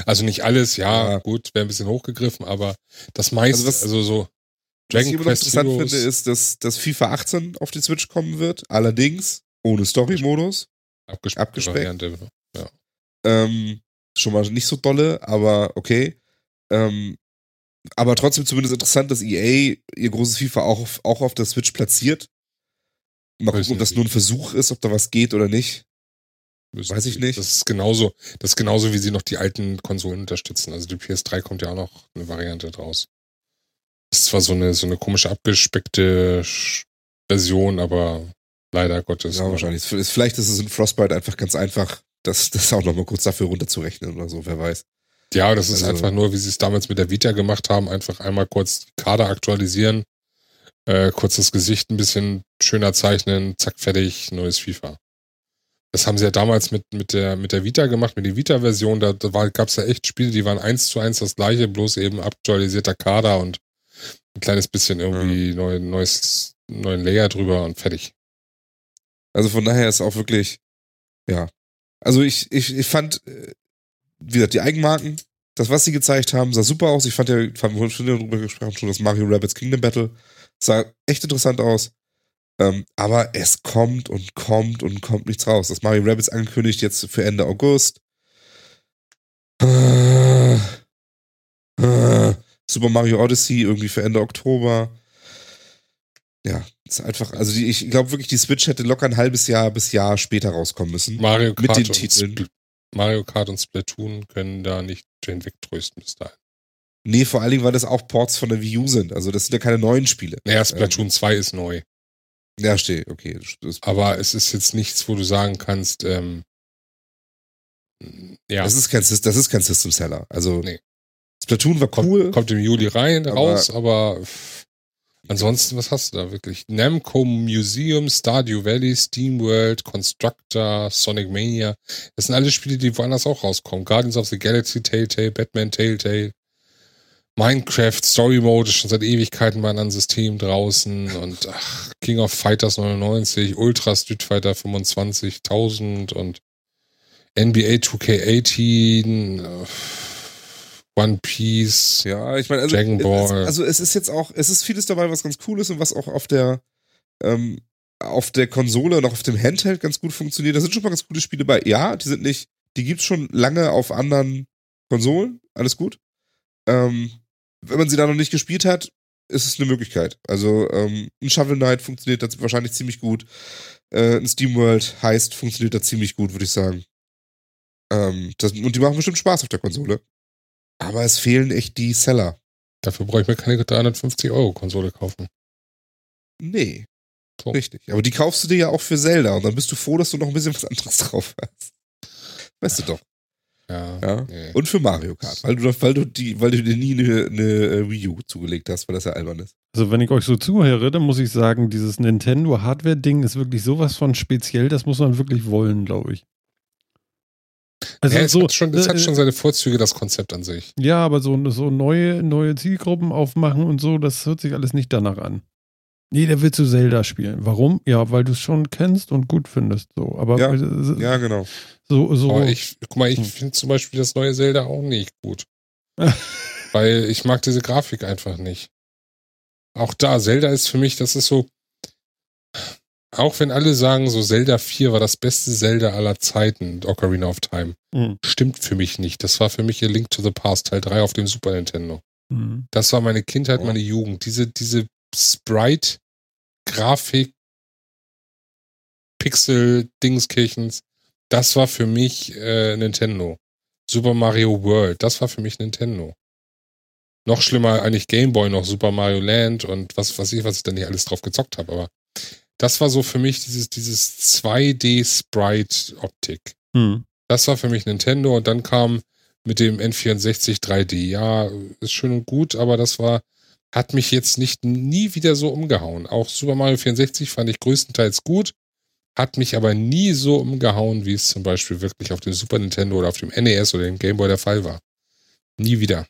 Also nicht alles, ja, Ja. gut, wäre ein bisschen hochgegriffen, aber das meiste, Also also, was- so was ich Dragon immer noch interessant Heroes finde, ist, dass, dass FIFA 18 auf die Switch kommen wird. Allerdings ohne Story-Modus. abgespeckte abgespeckt. Variante. Ähm, schon mal nicht so dolle, aber okay. Ähm, aber trotzdem zumindest interessant, dass EA ihr großes FIFA auch, auf- auch auf der Switch platziert. Mal gucken, ob das nur ein Versuch ist, ob da was geht oder nicht. Weiß ich nicht. Das ist genauso, das ist genauso, wie sie noch die alten Konsolen unterstützen. Also die PS3 kommt ja auch noch eine Variante draus. Das ist zwar so eine, so eine komische abgespeckte Version, aber leider Gottes. Ja, wahrscheinlich. Vielleicht ist es in Frostbite einfach ganz einfach, das, das auch nochmal kurz dafür runterzurechnen oder so, wer weiß. Ja, das ist Also- einfach nur, wie sie es damals mit der Vita gemacht haben, einfach einmal kurz die Kader aktualisieren, äh, kurz das Gesicht ein bisschen schöner zeichnen, zack, fertig, neues FIFA. Das haben sie ja damals mit, mit, der, mit der Vita gemacht, mit der Vita-Version. Da, da gab es ja echt Spiele, die waren eins zu eins das gleiche, bloß eben aktualisierter Kader und ein kleines bisschen irgendwie neu, neues, neuen Layer drüber und fertig. Also von daher ist auch wirklich, ja. Also ich, ich, ich fand, äh, wie gesagt, die Eigenmarken, das, was sie gezeigt haben, sah super aus. Ich fand ja, wir haben schon darüber gesprochen, schon das Mario Rabbits Kingdom Battle. Sah echt interessant aus. Ähm, aber es kommt und kommt und kommt nichts raus. Das Mario Rabbits angekündigt jetzt für Ende August. Äh, äh, Super Mario Odyssey irgendwie für Ende Oktober. Ja, ist einfach, also die, ich glaube wirklich, die Switch hätte locker ein halbes Jahr bis Jahr später rauskommen müssen. Mario Mit Kart, den und Titeln. Mario Kart und Splatoon können da nicht hinwegtrösten bis dahin. Nee, vor allen Dingen, weil das auch Ports von der Wii U sind. Also das sind ja keine neuen Spiele. Naja, Splatoon 2 ist neu. Ja, stehe, okay. Das, Aber es ist jetzt nichts, wo du sagen kannst, ähm, ja, das, ist kein, das ist kein System Seller. Also Nee. Splatoon war kommt, cool. kommt im Juli rein, Aber- raus, aber pff, ansonsten, was hast du da wirklich? Namco Museum, Stardew Valley, SteamWorld, Constructor, Sonic Mania. Das sind alle Spiele, die woanders auch rauskommen. Guardians of the Galaxy, Telltale, Batman, Telltale. Minecraft Story Mode ist schon seit Ewigkeiten bei einem System draußen und ach, King of Fighters 99, Ultra Street Fighter 25.000 und NBA 2K18, äh, One Piece. Ja, ich meine, also, Dragon Ball. Es, also es ist jetzt auch, es ist vieles dabei, was ganz cool ist und was auch auf der ähm, auf der Konsole und auch auf dem Handheld ganz gut funktioniert. Da sind schon mal ganz gute Spiele bei. Ja, die sind nicht, die gibt's schon lange auf anderen Konsolen. Alles gut. Ähm, wenn man sie da noch nicht gespielt hat, ist es eine Möglichkeit. Also ähm, ein Shovel Knight funktioniert da wahrscheinlich ziemlich gut. Äh, ein SteamWorld heißt funktioniert da ziemlich gut, würde ich sagen. Ähm, das, und die machen bestimmt Spaß auf der Konsole. Aber es fehlen echt die Seller. Dafür brauche ich mir keine 350 Euro Konsole kaufen. Nee. So. Richtig. Aber die kaufst du dir ja auch für Zelda und dann bist du froh, dass du noch ein bisschen was anderes drauf hast. Weißt du doch. Ja. Ja. Nee. Und für Mario Kart, weil du, weil du, die, weil du dir nie eine, eine äh, Wii U zugelegt hast, weil das ja albern ist. Also wenn ich euch so zuhöre, dann muss ich sagen, dieses Nintendo Hardware-Ding ist wirklich sowas von speziell, das muss man wirklich wollen, glaube ich. Also ja, es so, hat, schon, es hat äh, schon seine Vorzüge, das Konzept an sich. ja, aber so, so neue, neue Zielgruppen aufmachen und so, das hört sich alles nicht danach an. Jeder will zu Zelda spielen. Warum? Ja, weil du es schon kennst und gut findest. So, aber Ja, äh, Ja, genau. so, so Aber ich, guck mal, ich Hm. finde zum Beispiel das neue Zelda auch nicht gut. Weil ich mag diese Grafik einfach nicht. Auch da, Zelda ist für mich, das ist so, auch wenn alle sagen, so Zelda 4 war das beste Zelda aller Zeiten, Ocarina of Time, Mhm. stimmt für mich nicht. Das war für mich A Link to the Past Teil 3 auf dem Super Nintendo. Mhm. Das war meine Kindheit, meine Jugend. Diese, diese Sprite, Grafik, Pixel, Dingskirchens, das war für mich äh, Nintendo. Super Mario World, das war für mich Nintendo. Noch schlimmer eigentlich Game Boy, noch Super Mario Land und was weiß ich, was ich da nicht alles drauf gezockt habe, aber das war so für mich dieses, dieses 2D-Sprite-Optik. Hm. Das war für mich Nintendo und dann kam mit dem N64 3D. Ja, ist schön und gut, aber das war, hat mich jetzt nicht nie wieder so umgehauen. Auch Super Mario 64 fand ich größtenteils gut, hat mich aber nie so umgehauen, wie es zum Beispiel wirklich auf dem Super Nintendo oder auf dem NES oder dem Game Boy der Fall war. Nie wieder.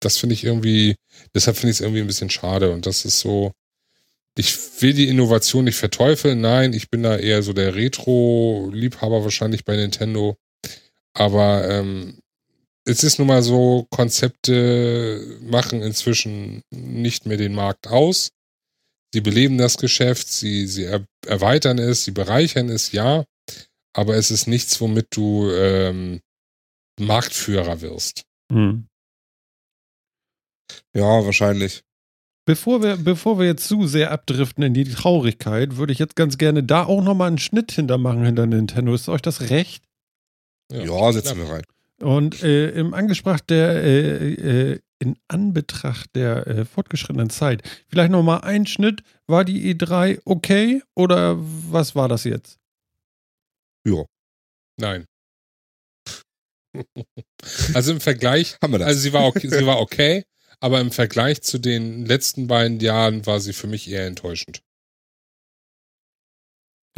Das finde ich irgendwie, deshalb finde ich es irgendwie ein bisschen schade und das ist so, ich will die Innovation nicht verteufeln, nein, ich bin da eher so der Retro-Liebhaber wahrscheinlich bei Nintendo. Aber ähm, es ist nun mal so, Konzepte machen inzwischen nicht mehr den Markt aus. Sie beleben das Geschäft, sie, sie er erweitern es, sie bereichern es, ja. Aber es ist nichts, womit du ähm, Marktführer wirst. Hm. Ja, wahrscheinlich. Bevor wir, bevor wir jetzt zu sehr abdriften in die Traurigkeit, würde ich jetzt ganz gerne da auch nochmal einen Schnitt hintermachen hinter Nintendo. Ist euch das recht? Ja, setzen wir rein. Und äh, im Angespracht der, äh, äh, in Anbetracht der äh, fortgeschrittenen Zeit, vielleicht nochmal ein Schnitt. War die E3 okay oder was war das jetzt? Ja. Nein. also im Vergleich, Haben wir das. also sie war okay, sie war okay, aber im Vergleich zu den letzten beiden Jahren war sie für mich eher enttäuschend.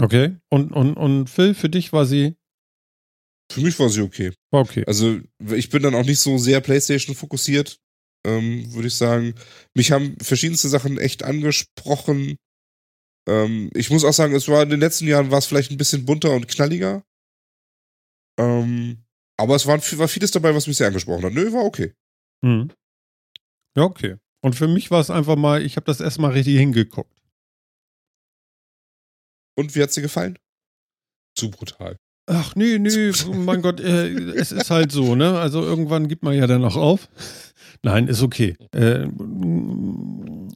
Okay. Und, und, und Phil, für dich war sie Für mich war sie okay. war okay. Also ich bin dann auch nicht so sehr PlayStation fokussiert, ähm, würde ich sagen. Mich haben verschiedenste Sachen echt angesprochen. Ähm, ich muss auch sagen, es war in den letzten Jahren war es vielleicht ein bisschen bunter und knalliger. Ähm, aber es waren, war vieles dabei, was mich sehr angesprochen hat. Nö, war okay. Hm. Ja, okay. Und für mich war es einfach mal, ich habe das erstmal richtig hingeguckt. Und wie hat's dir gefallen? Zu brutal. Ach, nee, nee, mein Gott, äh, es ist halt so, ne? Also irgendwann gibt man ja dann auch auf. Nein, ist okay. Äh,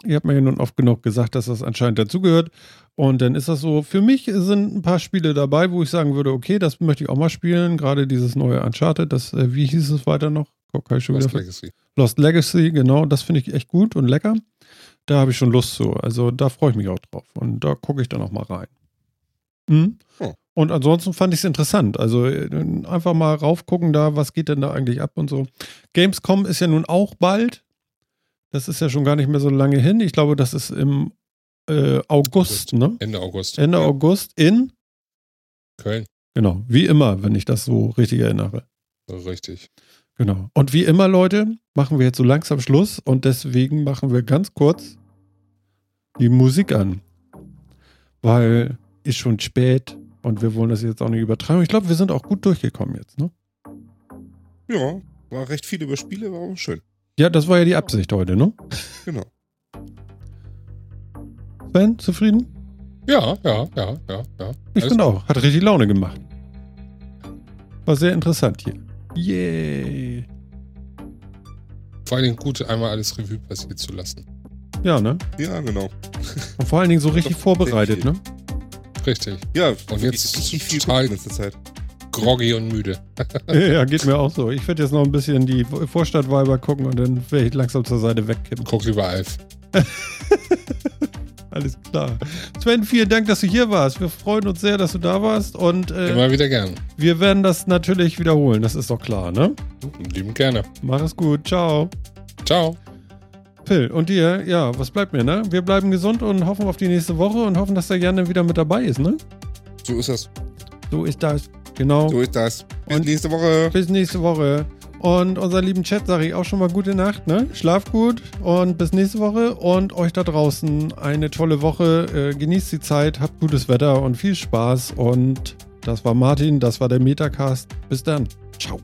ihr habt mir ja nun oft genug gesagt, dass das anscheinend dazugehört. Und dann ist das so. Für mich sind ein paar Spiele dabei, wo ich sagen würde, okay, das möchte ich auch mal spielen. Gerade dieses neue Uncharted, das, äh, wie hieß es weiter noch? Ich schon wieder Lost ver- Legacy. Lost Legacy, genau, das finde ich echt gut und lecker. Da habe ich schon Lust zu. Also da freue ich mich auch drauf. Und da gucke ich dann auch mal rein. Mhm. Oh. Und ansonsten fand ich es interessant. Also äh, einfach mal raufgucken da, was geht denn da eigentlich ab und so. Gamescom ist ja nun auch bald. Das ist ja schon gar nicht mehr so lange hin. Ich glaube, das ist im äh, August, ne? Ende August. Ende Ja, August in, Köln. genau, wie immer, wenn ich das so richtig erinnere. Richtig. Genau. Und wie immer, Leute, machen wir jetzt so langsam Schluss und deswegen machen wir ganz kurz die Musik an. Weil ist schon spät und wir wollen das jetzt auch nicht übertreiben. Ich glaube, wir sind auch gut durchgekommen jetzt, ne? Ja, war recht viel über Spiele, war auch schön. Ja, das war ja die Absicht heute, ne? Genau. Sven, zufrieden? Ja, ja, ja, ja, ja. Ich bin auch. Hat richtig Laune gemacht. War sehr interessant hier. Yay. Vor allen Dingen gut, einmal alles Revue passiert zu lassen. Ja, ne? Ja, genau. Und vor allen Dingen so richtig vorbereitet, ne? Richtig. Ja, Und jetzt richtig viel total- in letzter Zeit. Groggy und müde. Ja, geht mir auch so. Ich werde jetzt noch ein bisschen die Vorstadtweiber gucken und dann werde ich langsam zur Seite wegkippen. Guck lieber Alf. Alles klar. Sven, vielen Dank, dass du hier warst. Wir freuen uns sehr, dass du da warst und äh, Immer wieder gern. wir werden das natürlich wiederholen. Das ist doch klar, ne? Lieben gerne. Mach es gut. Ciao. Ciao. Phil, und dir, ja, was bleibt mir, ne? Wir bleiben gesund und hoffen auf die nächste Woche und hoffen, dass der gerne wieder mit dabei ist, ne? So ist das. So ist das. Genau. So ist das. Bis Und- nächste Woche. Bis nächste Woche. Und unseren lieben Chat sage ich auch schon mal gute Nacht, ne? Schlaf gut und bis nächste Woche. Und euch da draußen eine tolle Woche. Äh, genießt die Zeit, habt gutes Wetter und viel Spaß. Und das war Martin, das war der Metacast. Bis dann. Ciao.